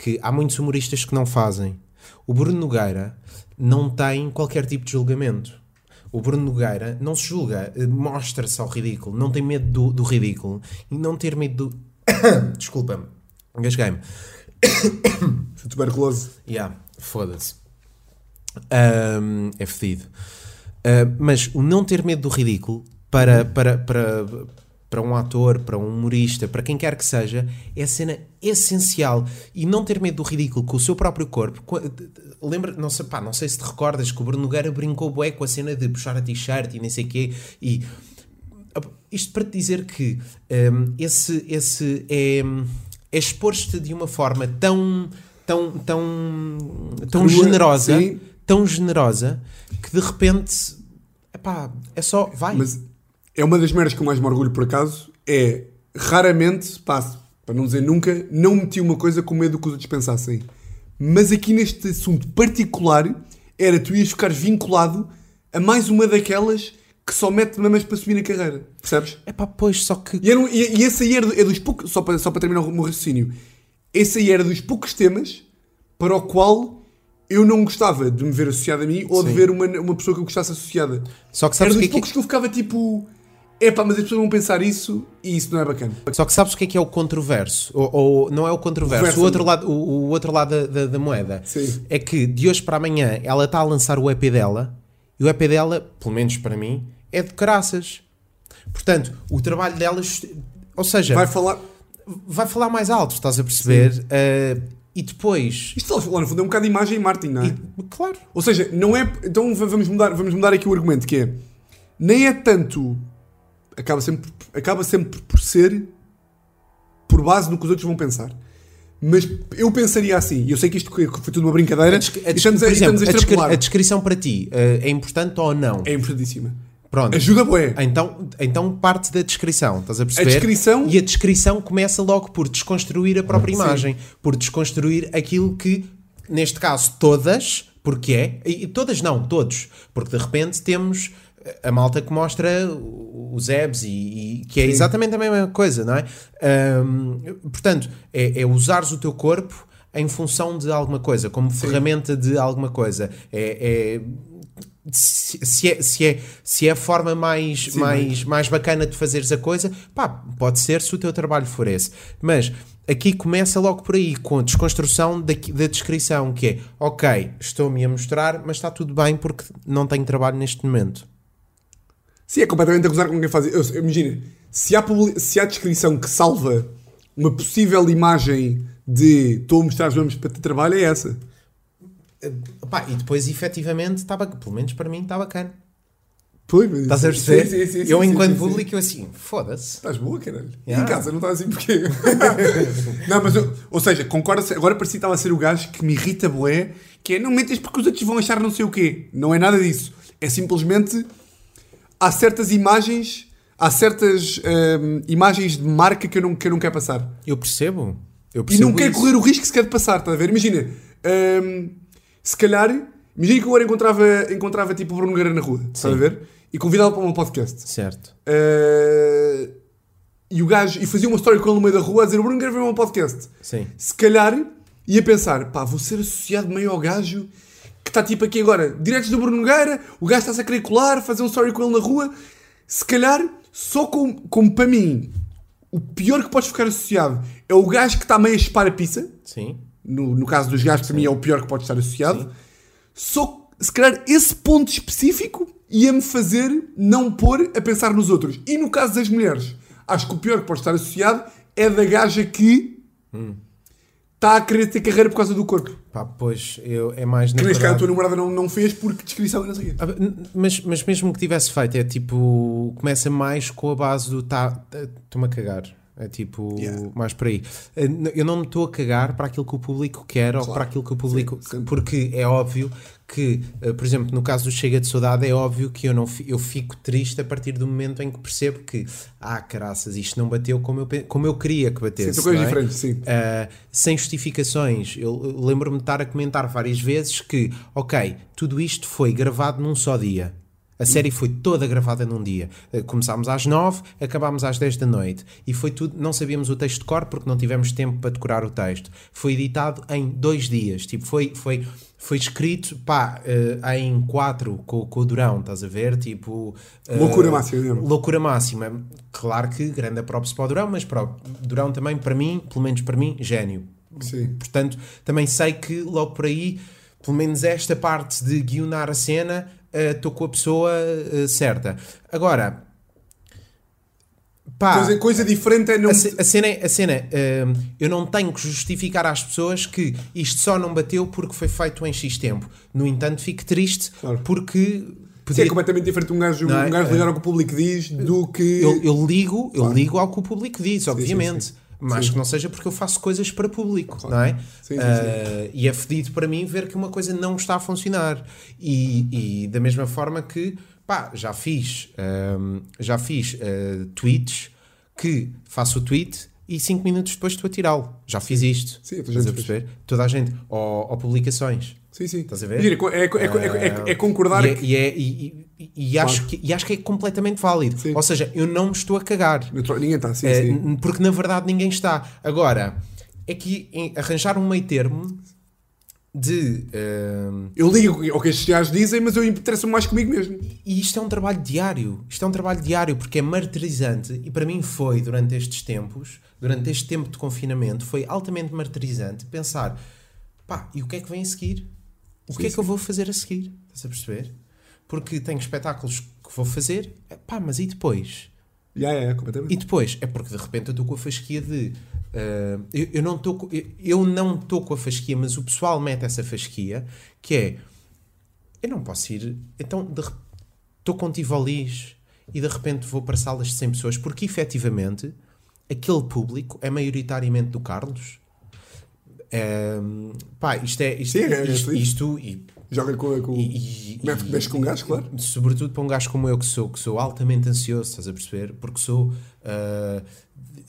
que há muitos humoristas que não fazem, o Bruno Nogueira não tem qualquer tipo de julgamento. O Bruno Nogueira não se julga, eh, mostra-se ao ridículo, não tem medo do, do ridículo e não ter medo do. *coughs* Desculpa-me, engasguei-me. *coughs* *coughs* Tuberculose. Yeah, foda-se. Ahm, é fedido. Ah, mas o não ter medo do ridículo para, para, para, para um ator, para um humorista, para quem quer que seja, é a cena essencial. E não ter medo do ridículo com o seu próprio corpo. Co- Lembra, não sei, pá, não sei se te recordas que o Bruno Nogueira brincou bué com a cena de puxar a t-shirt e nem sei o quê. E isto para te dizer que hum, esse, esse é, é expor-te de uma forma tão, tão, tão, tão Crua, generosa, sim. tão generosa, que de repente, epá, é só, vai. Mas é uma das merdas que eu mais me orgulho por acaso. É raramente, passo, para não dizer nunca, não meti uma coisa com medo que os outros pensassem. Mas aqui neste assunto particular, era tu ias ficar vinculado a mais uma daquelas que só mete mamas para subir na carreira. Percebes? Epá, pois, só que... E, era um- e- e esse aí era, do- é dos poucos. Só para, só para terminar o meu raciocínio. Esse aí era dos poucos temas para o qual eu não gostava de me ver associado a mim ou de Sim. ver uma, uma pessoa que eu gostasse associada. Só que Era sabes o dos que é que... poucos que eu ficava tipo. Epá, mas as pessoas vão pensar isso e isso não é bacana. Só que sabes o que é que é o controverso? Ou, ou não é o controverso, o outro lado, o, o outro lado da, da- da moeda. Sim. É que de hoje para amanhã ela está a lançar o EP dela e o EP dela, pelo menos para mim, é de caraças. Portanto, o trabalho delas, ou seja, Vai vai, falar. falar mais alto, estás a perceber? Uh, e depois. Isto lá no fundo é um bocado de imagem e marketing, não é? e- claro. Ou seja, não é. Então vamos mudar, vamos mudar aqui o argumento que é. Nem é tanto. Acaba sempre, acaba sempre por ser por base no que os outros vão pensar. Mas eu pensaria assim, e eu sei que isto foi tudo uma brincadeira, A a estamos a, exemplo, estamos a a, a descrição para ti uh, é importante ou não? É importantíssima. Pronto. Ajuda bué. Então, então parte da descrição, estás a perceber? descrição- E a descrição começa logo por desconstruir a própria Sim. imagem, por desconstruir aquilo que, neste caso, todas, porque é, e todas não, todos, porque de repente temos a malta que mostra os abs e, e que é exatamente a mesma coisa, não é? Ahm, portanto, é, é usares o teu corpo em função de alguma coisa, como ferramenta de alguma coisa. É, é- se, se é, se, é, se é a forma mais, mais, mais bacana de fazeres a coisa, pá, pode ser se o teu trabalho for esse. Mas aqui começa logo por aí, com a desconstrução da, da descrição, que é, ok, estou-me a mostrar, mas está tudo bem porque não tenho trabalho neste momento. Sim, é completamente a gozar com quem faz isso. Imagina, se há, publi- se há descrição que salva uma possível imagem de estou a mostrar os nomes para ter trabalho, é essa. Pá, e depois, efetivamente, estava, pelo menos para mim, está bacana. Pois, mas- Estás a perceber? Sim, sim, sim, eu, enquanto público, eu assim, foda-se. Estás boa, caralho. Yeah. Em casa não estás assim porquê? *laughs* não, mas eu, ou seja, concorda agora parecia que estava a ser o gajo que me irrita boé, que é não metas porque os outros vão achar não sei o quê. Não é nada disso. É simplesmente há certas imagens, há certas hum, imagens de marca que eu não, que eu não quero passar. Eu percebo. Eu E percebo não quero isso. correr o risco sequer de passar, estás a ver? Imagina, hum, se calhar, imagina que eu agora encontrava, encontrava tipo o Bruno Nogueira na rua, estás a ver? E convidava para um podcast. Certo. Uh, e o gajo e fazia uma história com ele no meio da rua a dizer: o Bruno Nogueira veio meu podcast. Sim. Se calhar ia pensar: pá, vou ser associado meio ao gajo que está tipo aqui agora, diretos do Bruno Nogueira, o gajo está-se a querer colar, fazer um story com ele na rua. Se calhar, só como, como para mim, o pior que podes ficar associado é o gajo que está meio a chupar a pizza. Sim. No, no caso dos gajos, para mim é o pior que pode estar associado. Só, se calhar, esse ponto específico ia-me fazer não pôr a pensar nos outros. E no caso das mulheres, acho que o pior que pode estar associado é da gaja que está a querer ter carreira por causa do corpo. Pá, pois, eu, é mais Que neste caso a tua namorada não, não fez porque descrição e não sei o quê. Ah, Mas, mas mesmo que tivesse feito, é tipo. Começa mais com a base do. Tá, tá- Estou-me a cagar. É tipo. Yeah. Mais por aí. Eh, Eu não me estou a cagar para aquilo que o público quer ou Claro. para aquilo que o público. Sim, porque é óbvio que, eh, por exemplo, no caso do Chega de Saudade, é óbvio que eu, não, eu fico triste a partir do momento em que percebo que. Ah, caraças, isto não bateu como eu, como eu queria que batesse. Sim, coisas é? diferentes, sim. Uh, sem justificações. Eu lembro-me de estar a comentar várias vezes que, ok, tudo isto foi gravado num só dia. A série foi toda gravada num dia. Uh, Começámos às 9, acabámos às 10 da noite. E foi tudo. Não sabíamos o texto de cor porque não tivemos tempo para decorar o texto. Foi editado em dois dias. Tipo, foi. foi foi escrito, pá, uh, em quatro com, com o Durão, estás a ver? Tipo. uh, Loucura máxima mesmo. Loucura máxima. Claro que grande props para o Durão, mas para o Durão também, para mim, pelo menos para mim, gênio. Sim. Portanto, também sei que logo por aí, pelo menos esta parte de guionar a cena, estou com a pessoa eh, certa. Agora, pá, Coisa, coisa diferente é não. a, a cena, é- a cena eh, eu não tenho que justificar às pessoas que isto só não bateu porque foi feito em X tempo. No entanto, fico triste Claro. porque Sim, podia é completamente diferente um gajo, Não é? um gajo ligar ao que o público diz do que. Eu, eu ligo, eu ligo ao que o público diz, obviamente. sim. Mas Sim. não seja porque eu faço coisas para público, não é? Sim, sim, Ah, E é fedido para mim ver que uma coisa não está a funcionar. E, e da mesma forma que, pá, já fiz, ahm, já fiz ah, tweets que faço o tweet e 5 minutos depois estou a tirá-lo. Já fiz isto. Sim, a Estás a perceber? Toda a gente. Ou, ou publicações. Sim, sim. Estás a ver? É, é, é, é, é concordar E, é- que. e, é- e- e- e acho que, e acho que é completamente válido. Sim. Ou seja, eu não me estou a cagar. Ninguém está, sim, É, sim. porque na verdade ninguém está. Agora, é que arranjar um meio termo de. ehm, Eu ligo ao que estes gajos dizem, mas eu interesso-me mais comigo mesmo. e isto é um trabalho diário. Isto é um trabalho diário porque é martirizante. E para mim foi, durante estes tempos, durante este tempo de confinamento, foi altamente martirizante pensar: pá, e o que é que vem a seguir? O que é que eu vou fazer a seguir? Estás a perceber? Porque tenho espetáculos que vou fazer, é, pá, mas e depois? Já, é, é, completamente. E depois, é porque de repente eu estou com a fasquia de. ah, eu, eu não estou com- eu, eu não estou com a fasquia, mas o pessoal mete essa fasquia que é. Eu não posso ir. Então, estou com Tivolis e de repente vou para salas de 100 pessoas, porque efetivamente aquele público é maioritariamente do Carlos. Pá, isto é. Isto, Sim, é, é isto, feliz. isto e Joga com. com... e, e, Mexe- com um gajo, claro. Sobretudo para um gajo como eu que sou, que sou altamente ansioso, estás a perceber? Porque sou. ah,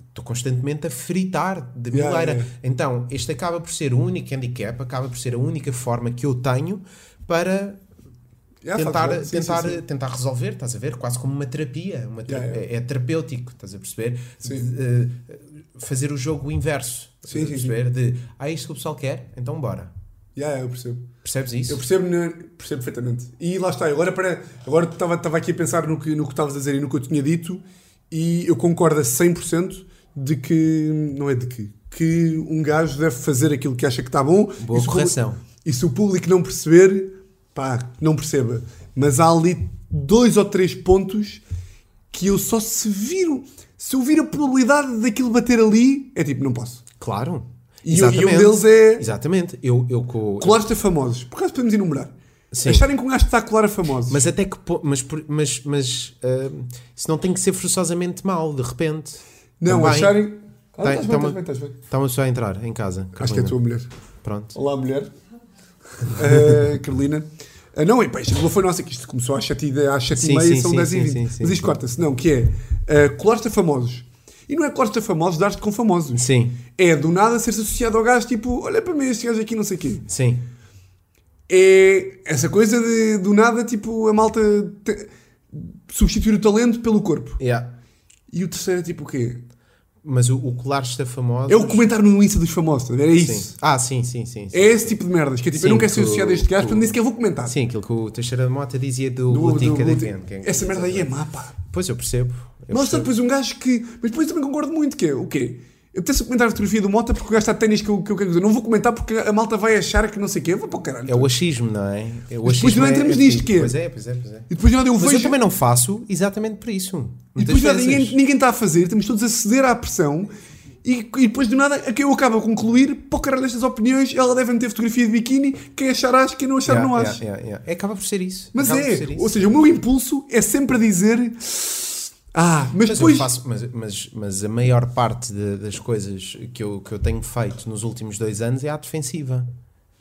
Estou constantemente a fritar de Yeah, mileira. yeah. Então, este acaba por ser o único handicap, acaba por ser a única forma que eu tenho para Já, tentar, sim, tentar, sim, sim. tentar resolver, estás a ver? Quase como uma terapia. Uma Yeah, yeah. É, é terapêutico, estás a perceber? De, eh, fazer o jogo inverso. Sim, perceber? De, ah, é isto que o pessoal quer? Então bora. Já, eu percebo. Percebes isso? Eu percebo, percebo perfeitamente. E lá está, agora para, agora estava, estava aqui a pensar no que, no que estavas a dizer e no que eu tinha dito, e eu concordo a 100% de que, não é de que, que um gajo deve fazer aquilo que acha que está bom. Boa e o correção. E se o público não perceber, pá, não perceba. Mas há ali dois ou três pontos que eu só se viro, se eu vir a probabilidade daquilo bater ali, é tipo, não posso. Claro. E, o- e um deles é Exatamente. Eu, eu com... colares a famosos. Por acaso podemos enumerar. Sim. Acharem que um gajo está a colar a famosos. Mas até que... Mas, mas, mas ah, isso não tem que ser forçosamente mau, de repente. Não, Também. acharem. Ah, estás bem, estás bem, estás bem. Uma pessoa a entrar em casa. Acho que é a Carolina. tua mulher. Pronto. Olá, mulher. Uh, Carolina. Uh, não, é pá, isto foi nossa, que isto começou às 7 e, às 7 Sim, e meia, sim, são sim, 10 e sim, 20. sim, sim, Mas isto corta-se, não, que é uh, colar-te a famosos. E não é colar-te a famosos, dar-te com famosos. Sim, É do nada ser-se associado ao gajo, tipo, olha para mim, este gajo aqui, não sei o quê. sim. É essa coisa de do nada, tipo, a malta te- substituir o talento pelo corpo. Yeah. E o terceiro é tipo o quê? Mas o, o colar está famoso. É o comentário no Insta dos famosos, estás a ver? é isso. Sim. Ah, sim, sim, sim. sim. É esse tipo de merdas, que é tipo, eu Sim, não quero ser que associado a o- este gajo, que portanto o- nem sequer vou comentar. Sim, aquilo que o Teixeira da Mota dizia do, Do- Botica do- Quem- Essa merda aí é má, pá. Pois eu percebo. Eu Mostra percebo. depois um gajo que. Mas depois também concordo muito, que é o quê? Eu apetece comentar a fotografia do Mota porque o gajo está de ténis que eu, que eu quero dizer. Não vou comentar porque a malta vai achar que não sei o quê. Eu vou para o caralho. É o achismo, não é? é o Mas depois achismo não é- entramos é nisto, tipo- que é? Pois é, pois é, pois é. E depois de nada eu Mas vejo. eu também não faço exatamente por isso. E depois de nada ninguém, ninguém está a fazer, estamos todos a ceder à pressão. E, e depois de nada, que eu acabo a concluir, para o caralho destas opiniões, ela deve meter fotografia de biquíni, quem achar acha, quem não achar Yeah, não acha. yeah, yeah. É, Acaba por ser isso. Mas Acaba é, ou seja, o meu impulso é sempre a dizer ah, mas, Mas, depois faço, mas, mas, mas a maior parte de- das coisas que eu, que eu tenho feito nos últimos dois anos é à defensiva.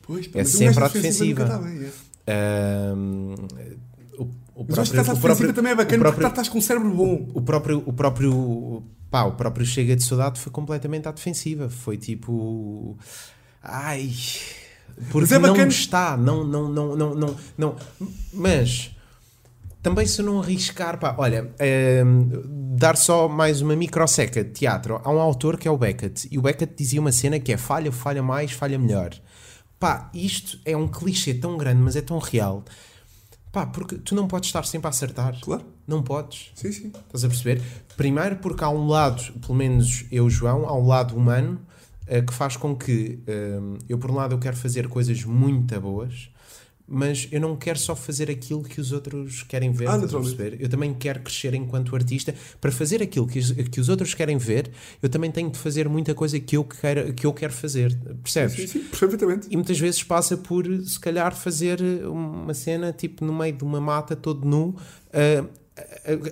Pois, é sempre à defensiva defensiva. bem, é. Ahm, o, o Mas eu acho que o defensiva também é bacana o porque próprio, estás com um cérebro bom. o próprio, o próprio, pá, o próprio Chega de Saudade foi completamente à defensiva. Foi tipo, ai, porque é não está, não, não, não, não, não, não. Mas também se não arriscar, pá, olha, ehm, dar só mais uma microseca de teatro. Há um autor que é o Beckett e o Beckett dizia uma cena que é falha, falha mais, falha melhor. Pá, isto é um clichê tão grande, mas é tão real. Pá, porque tu não podes estar sempre a acertar. Claro. Não podes. Sim, sim. Estás a perceber? Primeiro porque há um lado, pelo menos eu, João, há um lado humano eh, que faz com que eh, eu, por um lado, eu quero fazer coisas muito boas, mas eu não quero só fazer aquilo que os outros querem ver. Ah, perceber? Eu também quero crescer enquanto artista. Para fazer aquilo que, os- que os outros querem ver, eu também tenho de fazer muita coisa que eu quero, que eu quero fazer. Percebes? Sim, sim, perfeitamente. E muitas vezes passa por, se calhar, fazer uma cena tipo no meio de uma mata, todo nu, ah,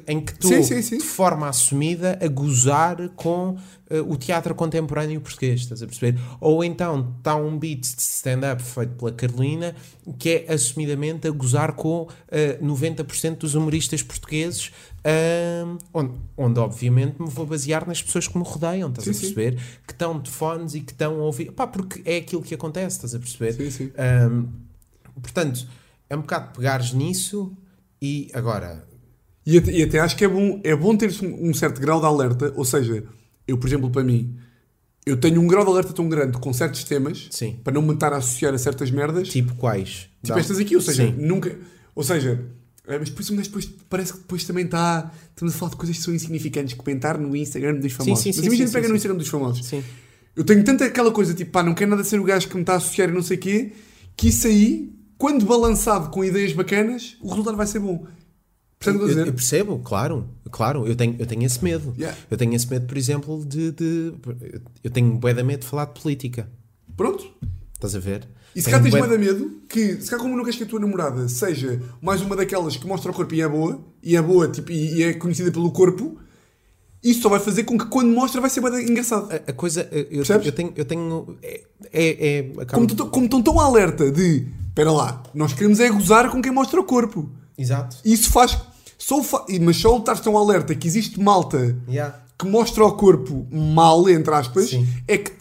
em que estou Sim, sim, sim. de forma assumida a gozar com ah, o teatro contemporâneo português, estás a perceber? Ou então está um beat de stand-up feito pela Carolina que é assumidamente a gozar com ah, 90% dos humoristas portugueses, ah, onde, onde obviamente me vou basear nas pessoas que me rodeiam, estás Sim, a sim. perceber? Que estão de fones e que estão a ouvir. Pá, porque é aquilo que acontece, estás a perceber? Sim, sim. Portanto, é um bocado pegares nisso e agora. E até, e até acho que é bom, é bom ter um, um certo grau de alerta. Ou seja, eu, por exemplo, para mim, eu tenho um grau de alerta tão grande com certos temas Sim. para não me estar a associar a certas merdas. Tipo, Tipo quais? Dá- estas aqui, ou seja, Sim. nunca. Ou seja, é, mas depois um gajo depois parece que depois também está. Estamos a falar de coisas que são insignificantes. Comentar no Instagram dos famosos. sim, sim, mas imagina sim, pega no. Instagram dos famosos. Sim. Eu tenho tanta aquela coisa, tipo, pá, não quero nada ser o gajo que me está a associar e não sei o quê, que isso aí, quando balançado com ideias bacanas, o resultado vai ser bom. Eu Eu, percebo, claro, claro, eu tenho, eu tenho esse medo. Yeah. Eu tenho esse medo, por exemplo, de. de eu tenho bué de medo de falar de política. Pronto. Estás a ver? E se cá tens bué- mais medo, que se cá como não queres que a tua namorada seja mais uma daquelas que mostra o corpo e é boa, e é boa tipo, e, é conhecida pelo corpo, isso só vai fazer com que quando mostra vai ser de engraçado. A, a coisa. Eu, eu tenho. Eu tenho é, é, é- Como, como estão tão alerta de, espera lá, nós queremos é gozar com quem mostra o corpo. Exato. Isso faz. Só e- Mas só estar tão alerta que existe malta Yeah. que mostra o corpo mal, entre aspas, Sim. é que,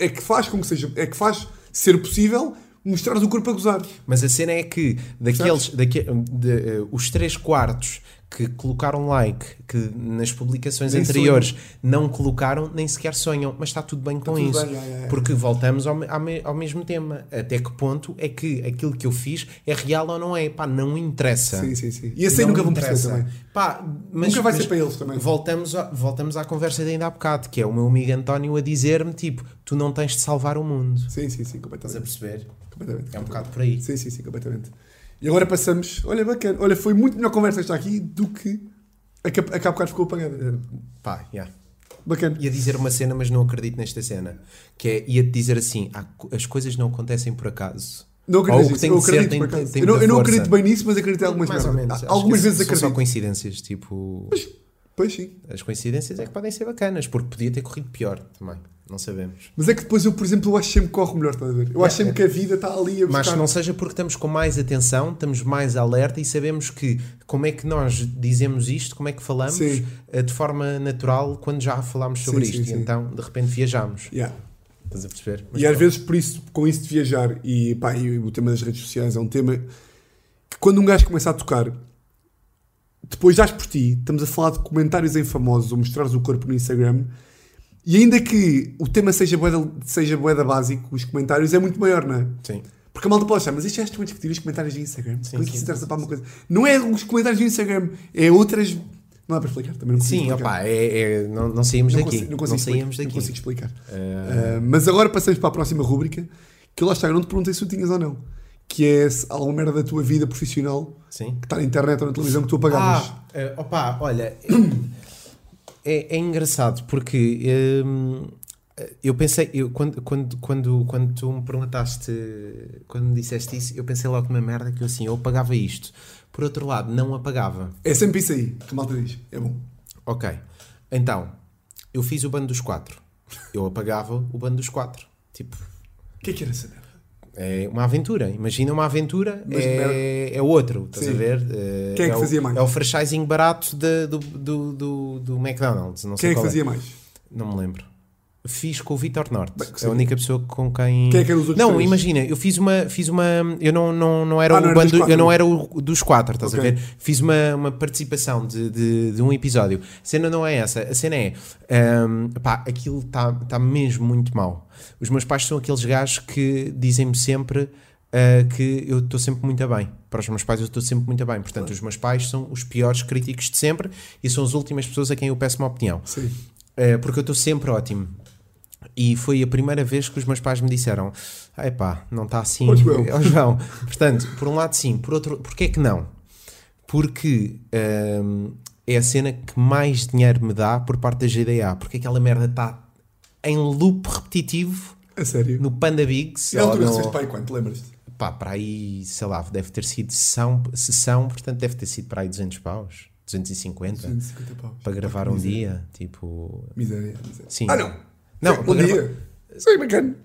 é que faz com que seja. É que faz ser possível mostrares o corpo a gozar. Mas a cena é que daqueles, daque, de, eh, os três quartos que colocaram like, que nas publicações Nem anteriores não colocaram, nem sequer sonham, mas está tudo bem com tudo isso. bem, é, é, é. Porque voltamos ao, ao me- ao mesmo tema. Até que ponto é que aquilo que eu fiz é real ou não é? Pá, não interessa. Sim, sim, sim. E Não nunca vão perceber interessa. também. Pá, mas, Nunca vai mas ser para eles também. Voltamos, a- voltamos à conversa de ainda há bocado, que é o meu amigo António a dizer-me: tipo, tu não tens de salvar o mundo. Sim, sim, sim, Estás a completamente. perceber? completamente. É um bocado por aí. Sim, sim, sim, completamente. E agora passamos. Olha, bacana. Olha, foi muito melhor conversa esta aqui do que a que a há bocado ficou apagada. Pá, yeah. Bacana. ia dizer uma cena, mas não acredito nesta cena. Que é, ia-te dizer assim: co- as coisas não acontecem por acaso. Não Ou acredito o que tem Eu de ser acredito, tem- tem Eu não, eu não acredito bem nisso, mas acredito em algumas Mais. Acho Algumas vezes são acredito. só coincidências, tipo. Pois sim. As coincidências é que podem ser bacanas, porque podia ter corrido pior também. Não sabemos. Mas é que depois eu, por exemplo, eu acho sempre que corre melhor, estás a ver? Eu acho sempre que a vida está ali a Mas buscar. não seja porque estamos com mais atenção, estamos mais alerta e sabemos que como é que nós dizemos isto, como é que falamos Sim. eh, de forma natural quando já falámos sobre Sim, isto. sim. E então, de repente, viajamos. Yeah. Estás a perceber? E às vezes, por isso, com isso de viajar, e, pá, e o tema das redes sociais é um tema que quando um gajo começa a tocar, depois dás por ti, estamos a falar de comentários em famosos ou mostrares o corpo no Instagram, e ainda que o tema seja boeda, seja boeda básico, os comentários é muito maior, não é? Sim. Porque a malta pode achar, mas isto estão a discutir os comentários do Instagram. Sim, Por que sim, isso interessa para uma coisa? Não é os comentários do Instagram, é outras. Não dá para explicar, também não consigo Sim, opá, é, é- não, não saímos não daqui. consigo, não não consigo explicar, saímos não daqui. consigo explicar. Ah, Uh, mas agora passamos para a próxima rúbrica, que lá está, eu não te perguntei se tu tinhas ou não. Que é se há alguma merda da tua vida profissional sim. que está na internet ou na televisão que tu apagavas. Ah, eh, opá, olha, *clears throat* é, é engraçado porque hum, eu pensei, eu, quando, quando, quando, quando tu me perguntaste, quando me disseste isso, eu pensei logo numa merda que eu assim, eu apagava isto. Por outro lado, não apagava. É sempre isso aí que a malta diz. É bom. Ok, então, eu fiz o bando dos quatro. Eu apagava o bando dos quatro. Tipo, O que é que era merda? É uma aventura. Imagina uma aventura, Mas é, é outro, estás Sim. a ver? Eh, Quem é que o- fazia mais? É o franchising barato de- do, do, do, do McDonald's. Não Quem sei é que qual fazia mais? Não me lembro. Fiz com o Vitor Norte. Bem, é a única pessoa com quem. Quem é que eram os outros Não, três? imagina, eu fiz uma. Fiz uma eu não, não, não era Ah, o não era bando. quatro. eu não era o dos quatro, estás Ok. a ver? Fiz uma, uma participação de, de, de um episódio. A cena não é essa. A cena é. hum, pá, aquilo está tá mesmo muito mal. Os meus pais são aqueles gajos que dizem-me sempre. ah, que eu estou sempre muito bem. Para os meus pais, eu estou sempre muito bem. Portanto, os meus pais são os piores críticos de sempre e são as últimas pessoas a quem eu peço uma opinião. Sim. É, porque eu estou sempre ótimo. E foi a primeira vez que os meus pais me disseram: epá, não está assim. Ó, João." Ó, João. Portanto, por um lado, sim, por outro, porquê que não? Porque hum, é a cena que mais dinheiro me dá por parte da GDA. Porque aquela merda está em loop repetitivo A sério. no Panda Bigs. E ou altura no- pai quanto? Lembras-te? pá, para aí, sei lá, deve ter sido sessão, sessão, portanto, deve ter sido para aí 200 paus, 250, 250 paus. para gravar um dia. Tipo, Miséria, miséria. Sim. Ah, não. Não, Sim, para um gravar- dia. Isso é bacana.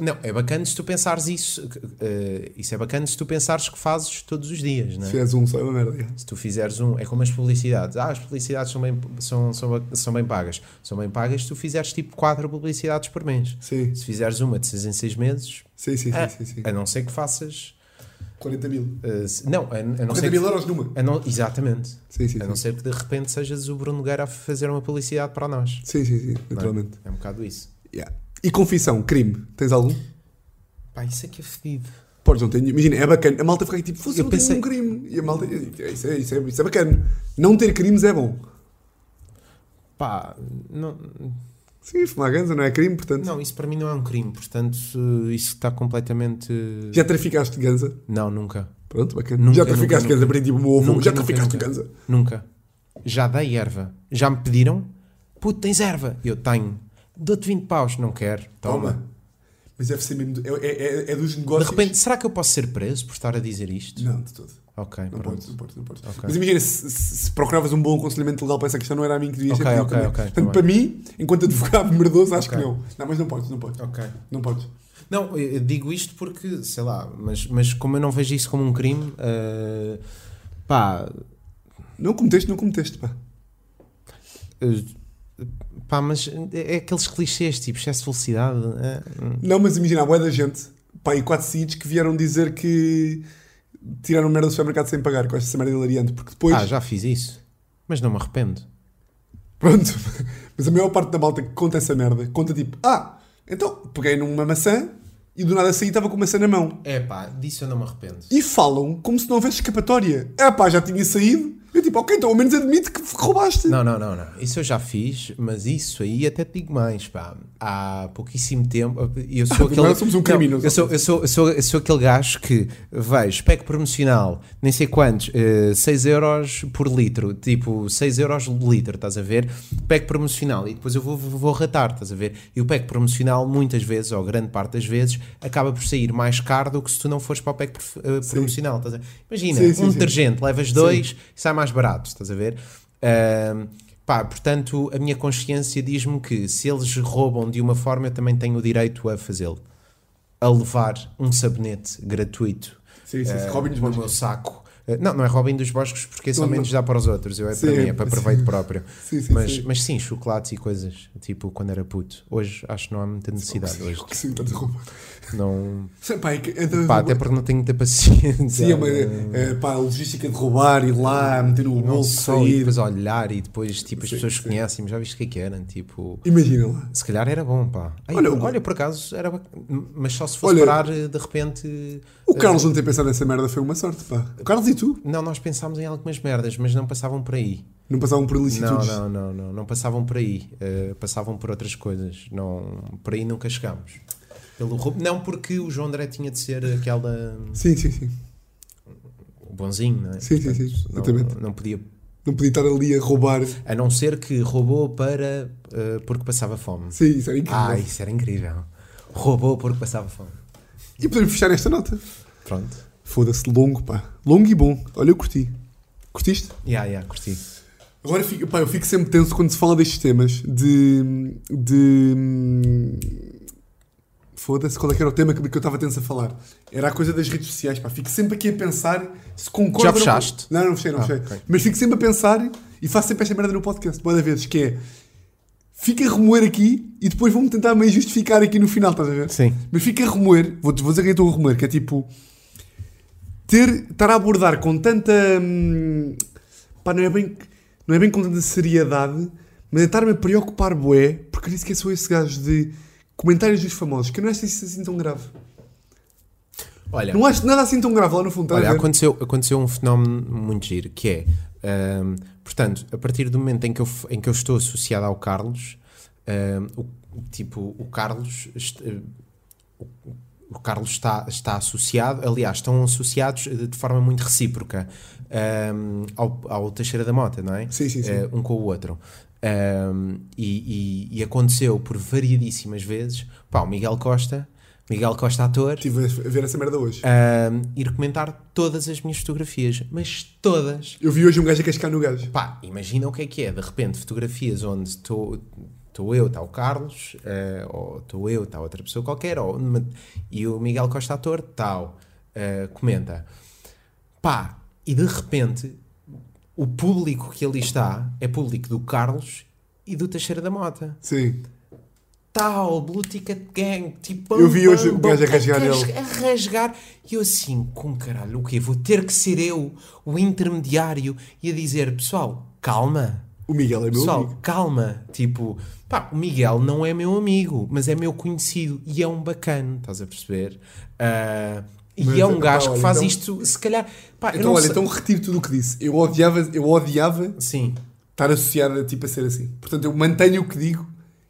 Não, é bacana se tu pensares isso. eh, isso é bacana se tu pensares que fazes todos os dias, não Se é? és um, só é uma merda. Se tu fizeres um. É como as publicidades. Ah, as publicidades são bem, são, são, são bem pagas. São bem pagas se tu fizeres tipo 4 publicidades por mês. Sim, Se fizeres uma de 6 em 6 meses, sim, sim, Ah, sim, sim, sim. a não ser que faças. 40 mil. se- não, a, a não 40 ser mil que, euros numa. a não, Exatamente. Sim, sim, A não sim. ser que de repente sejas o Bruno Nogueira a fazer uma publicidade para nós. Sim, sim, sim, naturalmente. É um bocado isso. Yeah. E confissão, crime, tens algum? Pá, isso aqui é fedido. Podes, não tenho. Imagina, é bacana. A malta fica aqui tipo, fosse Eu pensei- um crime. E a malta, é, isso, é, isso, é, isso é bacana. Não ter crimes é bom. Pá, não, Sim, fumar ganza não é crime, portanto. Não, isso para mim não é um crime, portanto, isso está completamente. Já traficaste ganza? Não, nunca. Pronto, bacana. Nunca, já traficaste nunca, ganza, aprendi o meu avô. Nunca, Já traficaste nunca. ganza. Nunca. Já dei erva. Já me pediram? Puto, tens erva? Eu tenho. Dou-te 20 paus. Não quero. Toma. Toma. Mas deve ser mesmo. É, é, é- é dos De negócios. repente, será que eu posso ser preso por estar a dizer isto? Não, de todo. Ok, Não pronto. podes, não podes, não podes. Ok. Mas imagina, se, se- procuravas um bom aconselhamento legal para essa questão, não era a mim que devias Ok, ser pedido ok, ok, Portanto, tá para mim, enquanto advogado merdoso, acho Ok. que não. Não, mas não podes, não podes. Ok. Não podes. Não, eu digo isto porque, sei lá, mas, mas como eu não vejo isso como um crime, eh, pá, Não cometeste, não cometeste, pá. eh, pá, mas é aqueles clichês, tipo, excesso de velocidade. eh, hum. Não, mas imagina, há boa da gente, pá, e quatro seguidos que vieram dizer que tiraram merda do supermercado sem pagar, com esta merda hilariante, porque depois, Ah, já fiz isso. Mas não me arrependo. pronto, *laughs* mas a maior parte da malta que conta essa merda, conta tipo, ah, então peguei numa maçã e do nada saí e estava com a maçã na mão. É pá, disso eu não me arrependo. E falam como se não houvesse escapatória. Ah pá, já tinha saído. Eu tipo, ok, então ao menos admite que roubaste. Não, não, não, não. Isso eu já fiz, mas isso aí até te digo mais, pá. Há pouquíssimo tempo. Eu sou *laughs* Ah, aquele. somos um criminoso. eu, sou, eu, sou, eu, sou, eu sou aquele gajo que vejo pack promocional, nem sei quantos, eh, 6 euros por litro, tipo 6 euros por litro, estás a ver? Pack promocional, e depois eu vou, vou, vou ratar, estás a ver? E o pack promocional, muitas vezes, ou grande parte das vezes, acaba por sair mais caro do que se tu não fores para o pack eh, promocional. Imagina, Sim, sim, um sim. detergente, levas dois sai mais barato, estás a ver? Ahm, pá, portanto, a minha consciência diz-me que se eles roubam de uma forma, eu também tenho o direito a fazê-lo. A levar um sabonete gratuito Sim, sim, Robin no meu saco Não, não é Robin dos Bosques porque esse ao menos dá para os outros. Eu é Sim, para mim, é é- para sim. proveito próprio. Sim, sim, Mas, sim. mas sim, chocolates e coisas, tipo quando era puto. Hoje acho que não há muita necessidade. Hoje Que sim, estás a roubar. não. Sim, pá, é que- é Pá, até porque não tenho muita paciência. Sim, é uma, é, pá, a logística de roubar, ir lá, meter no E não bolso, só, e sair. depois olhar e depois tipo, as Sim, pessoas sim. conhecem, já viste o que é que eram? Tipo, Imagina lá. se calhar era bom, pá. Ai, Olha, olha, o- por acaso era mas só se fosse Olha- parar eh, de repente. O Carlos não ter pensado nessa merda foi uma sorte, pá. O Carlos e tu Não, nós pensámos em algumas merdas, mas não passavam por aí. não passavam por Não, ilicitudes. não, não, não, não passavam por aí. eh, passavam por outras coisas. Não, por aí nunca chegámos. Pelo roubo. Não porque o João André tinha de ser aquela. Sim, sim, sim. o bonzinho, não é? Sim, sim, sim, exatamente. Não, não podia. Não podia estar ali a roubar. A não ser que roubou para. eh, porque passava fome. Sim, isso era incrível. Ah, isso era incrível. Roubou porque passava fome. E podemos fechar esta nota. Pronto. Foda-se, longo, pá. Longo e bom. Olha, eu curti. Curtiste? Ya, ya, curti. Agora fico, pá, eu fico sempre tenso quando se fala destes temas de. de. Foda-se, qual é que era o tema que que eu estava tenso a falar? Era a coisa das redes sociais, pá. Fico sempre aqui a pensar se concordo. Já fechaste? Não, não fechei, não Ah, fechei. ok. Mas fico sempre a pensar e faço sempre esta merda no podcast, boa vezes, que é. Fica a remoer aqui e depois vou-me tentar meio justificar aqui no final, estás a ver? Sim. Mas fica a remoer, vou, vou dizer que estou a remoer, que é tipo. Ter, estar a abordar com tanta. hum, pá, não é bem, não é bem com tanta seriedade, mas é estar-me a preocupar, bué, porque disse que eu sou esse gajo de comentários dos famosos, que eu não acho isso assim tão grave. Olha, Não acho nada assim tão grave lá no fundo, olha aconteceu, aconteceu um fenómeno muito giro que é. ahm, portanto, a partir do momento em que eu, em que eu estou associado ao Carlos, ahm, o, tipo, o Carlos. est- eh, o- o Carlos está, está associado, aliás, estão associados de, de forma muito recíproca ahm, ao, ao Teixeira da Mota, não é? Sim, sim, sim. Eh, um com o outro. Ahm, e, e- e aconteceu por variedíssimas vezes, pá, o Miguel Costa, Miguel Costa ator, Estive a ver essa merda hoje. ahm, ir comentar todas as minhas fotografias, mas todas. Eu vi hoje um gajo a cascar no gajo. Pá, imagina o que é que é, de repente, fotografias onde estou estou eu, está o Carlos, eh, ou estou eu, está outra pessoa qualquer, ou, e o Miguel Costa ator, tal, eh, comenta. Pá, e de repente, o público que ali está é público do Carlos e do Teixeira da Mota. Sim. Tal, Blue Ticket Gang, tipo... Eu vi hoje o gajo a rasgar a nele. A rasgar. E eu assim, com caralho, o quê? Vou ter que ser eu, o intermediário, e a dizer, pessoal, calma. O Miguel é meu Pessoal, amigo. calma. Tipo, pá, o Miguel não é meu amigo, mas é meu conhecido e é um bacana, estás a perceber? Ah, e Mas, é um pá, gajo que olha, faz então- isto, se calhar. Pá, Então, olha, sei- então retiro tudo o que disse. Eu odiava, eu odiava Sim, estar associado a, tipo, a ser assim. Portanto, eu mantenho o que digo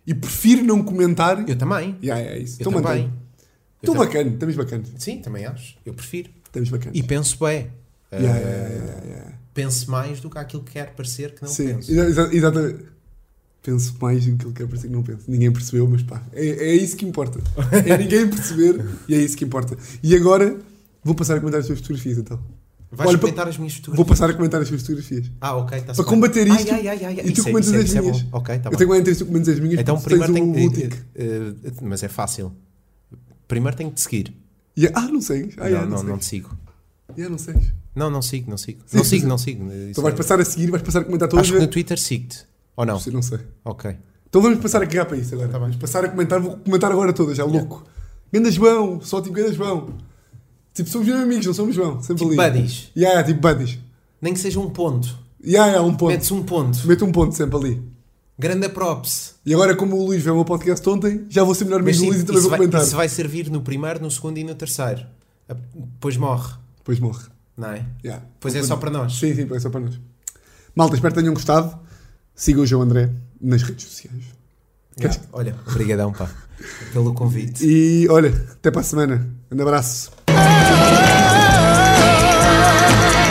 e prefiro não comentar. eu também. Yeah, é isso. Eu Então também. mantenho. Estou bacana, estamos bacanas. Sim, também acho. Eu prefiro. Estamos bacanas. E penso bem. Ah, Yeah, yeah, yeah, yeah. Penso mais do que aquilo que quer parecer que não Sim, penso. exa- exa- exatamente. Penso mais do que ele quer parecer que não penso. Ninguém percebeu, mas pá, é, é isso que importa. *laughs* É ninguém perceber e é isso que importa. E agora vou passar a comentar as tuas fotografias então. Vais Olha, comentar as minhas fotografias? Vou passar a comentar as tuas fotografias. Ah, ok. Tá Para combater isto, Ai, ai, ai, e tu isso é- comentas isso é- as é minhas. bom. Ok, tá eu bem. tenho mais interesse que tu comentes as minhas Então primeiro tens tenho o que. eh, mas é fácil. Primeiro tenho que te seguir. E- Ah, não sei. Ah, não, yeah, não, não, não te sigo. Yeah, não sei. Não, não sigo, não sigo. Sim, não sigo, não sigo. Isso Então vais é- passar a seguir, vais passar a comentar todas Acho que no Twitter sigo-te. Ou não? Não sei. Ok. Então vamos passar a cagar para isso agora. Tá vamos passar a comentar, vou comentar agora todas, já louco. Ganda João, só tipo Ganda João. Tipo, somos mesmo amigos, não somos João, sempre Tipo ali. buddies. Yeah, tipo buddies. Nem que seja um ponto. Yeah, yeah, um ponto. Metes um ponto. Mete um ponto sempre ali. Grande props. E agora, como o Luís viu o meu podcast ontem, já vou ser melhor amigo do Luís e também vou vai, comentar. isso vai servir no primeiro, no segundo e no terceiro. Depois morre, Depois morre. Não é? Yeah. Pois é só para nós. Sim, sim, pois é só para nós. Malta, espero que tenham gostado. Sigam o João André nas redes sociais. Yeah. Olha, obrigadão, pá, pelo convite. E olha, até para a semana. Um abraço. Ah, ah, ah,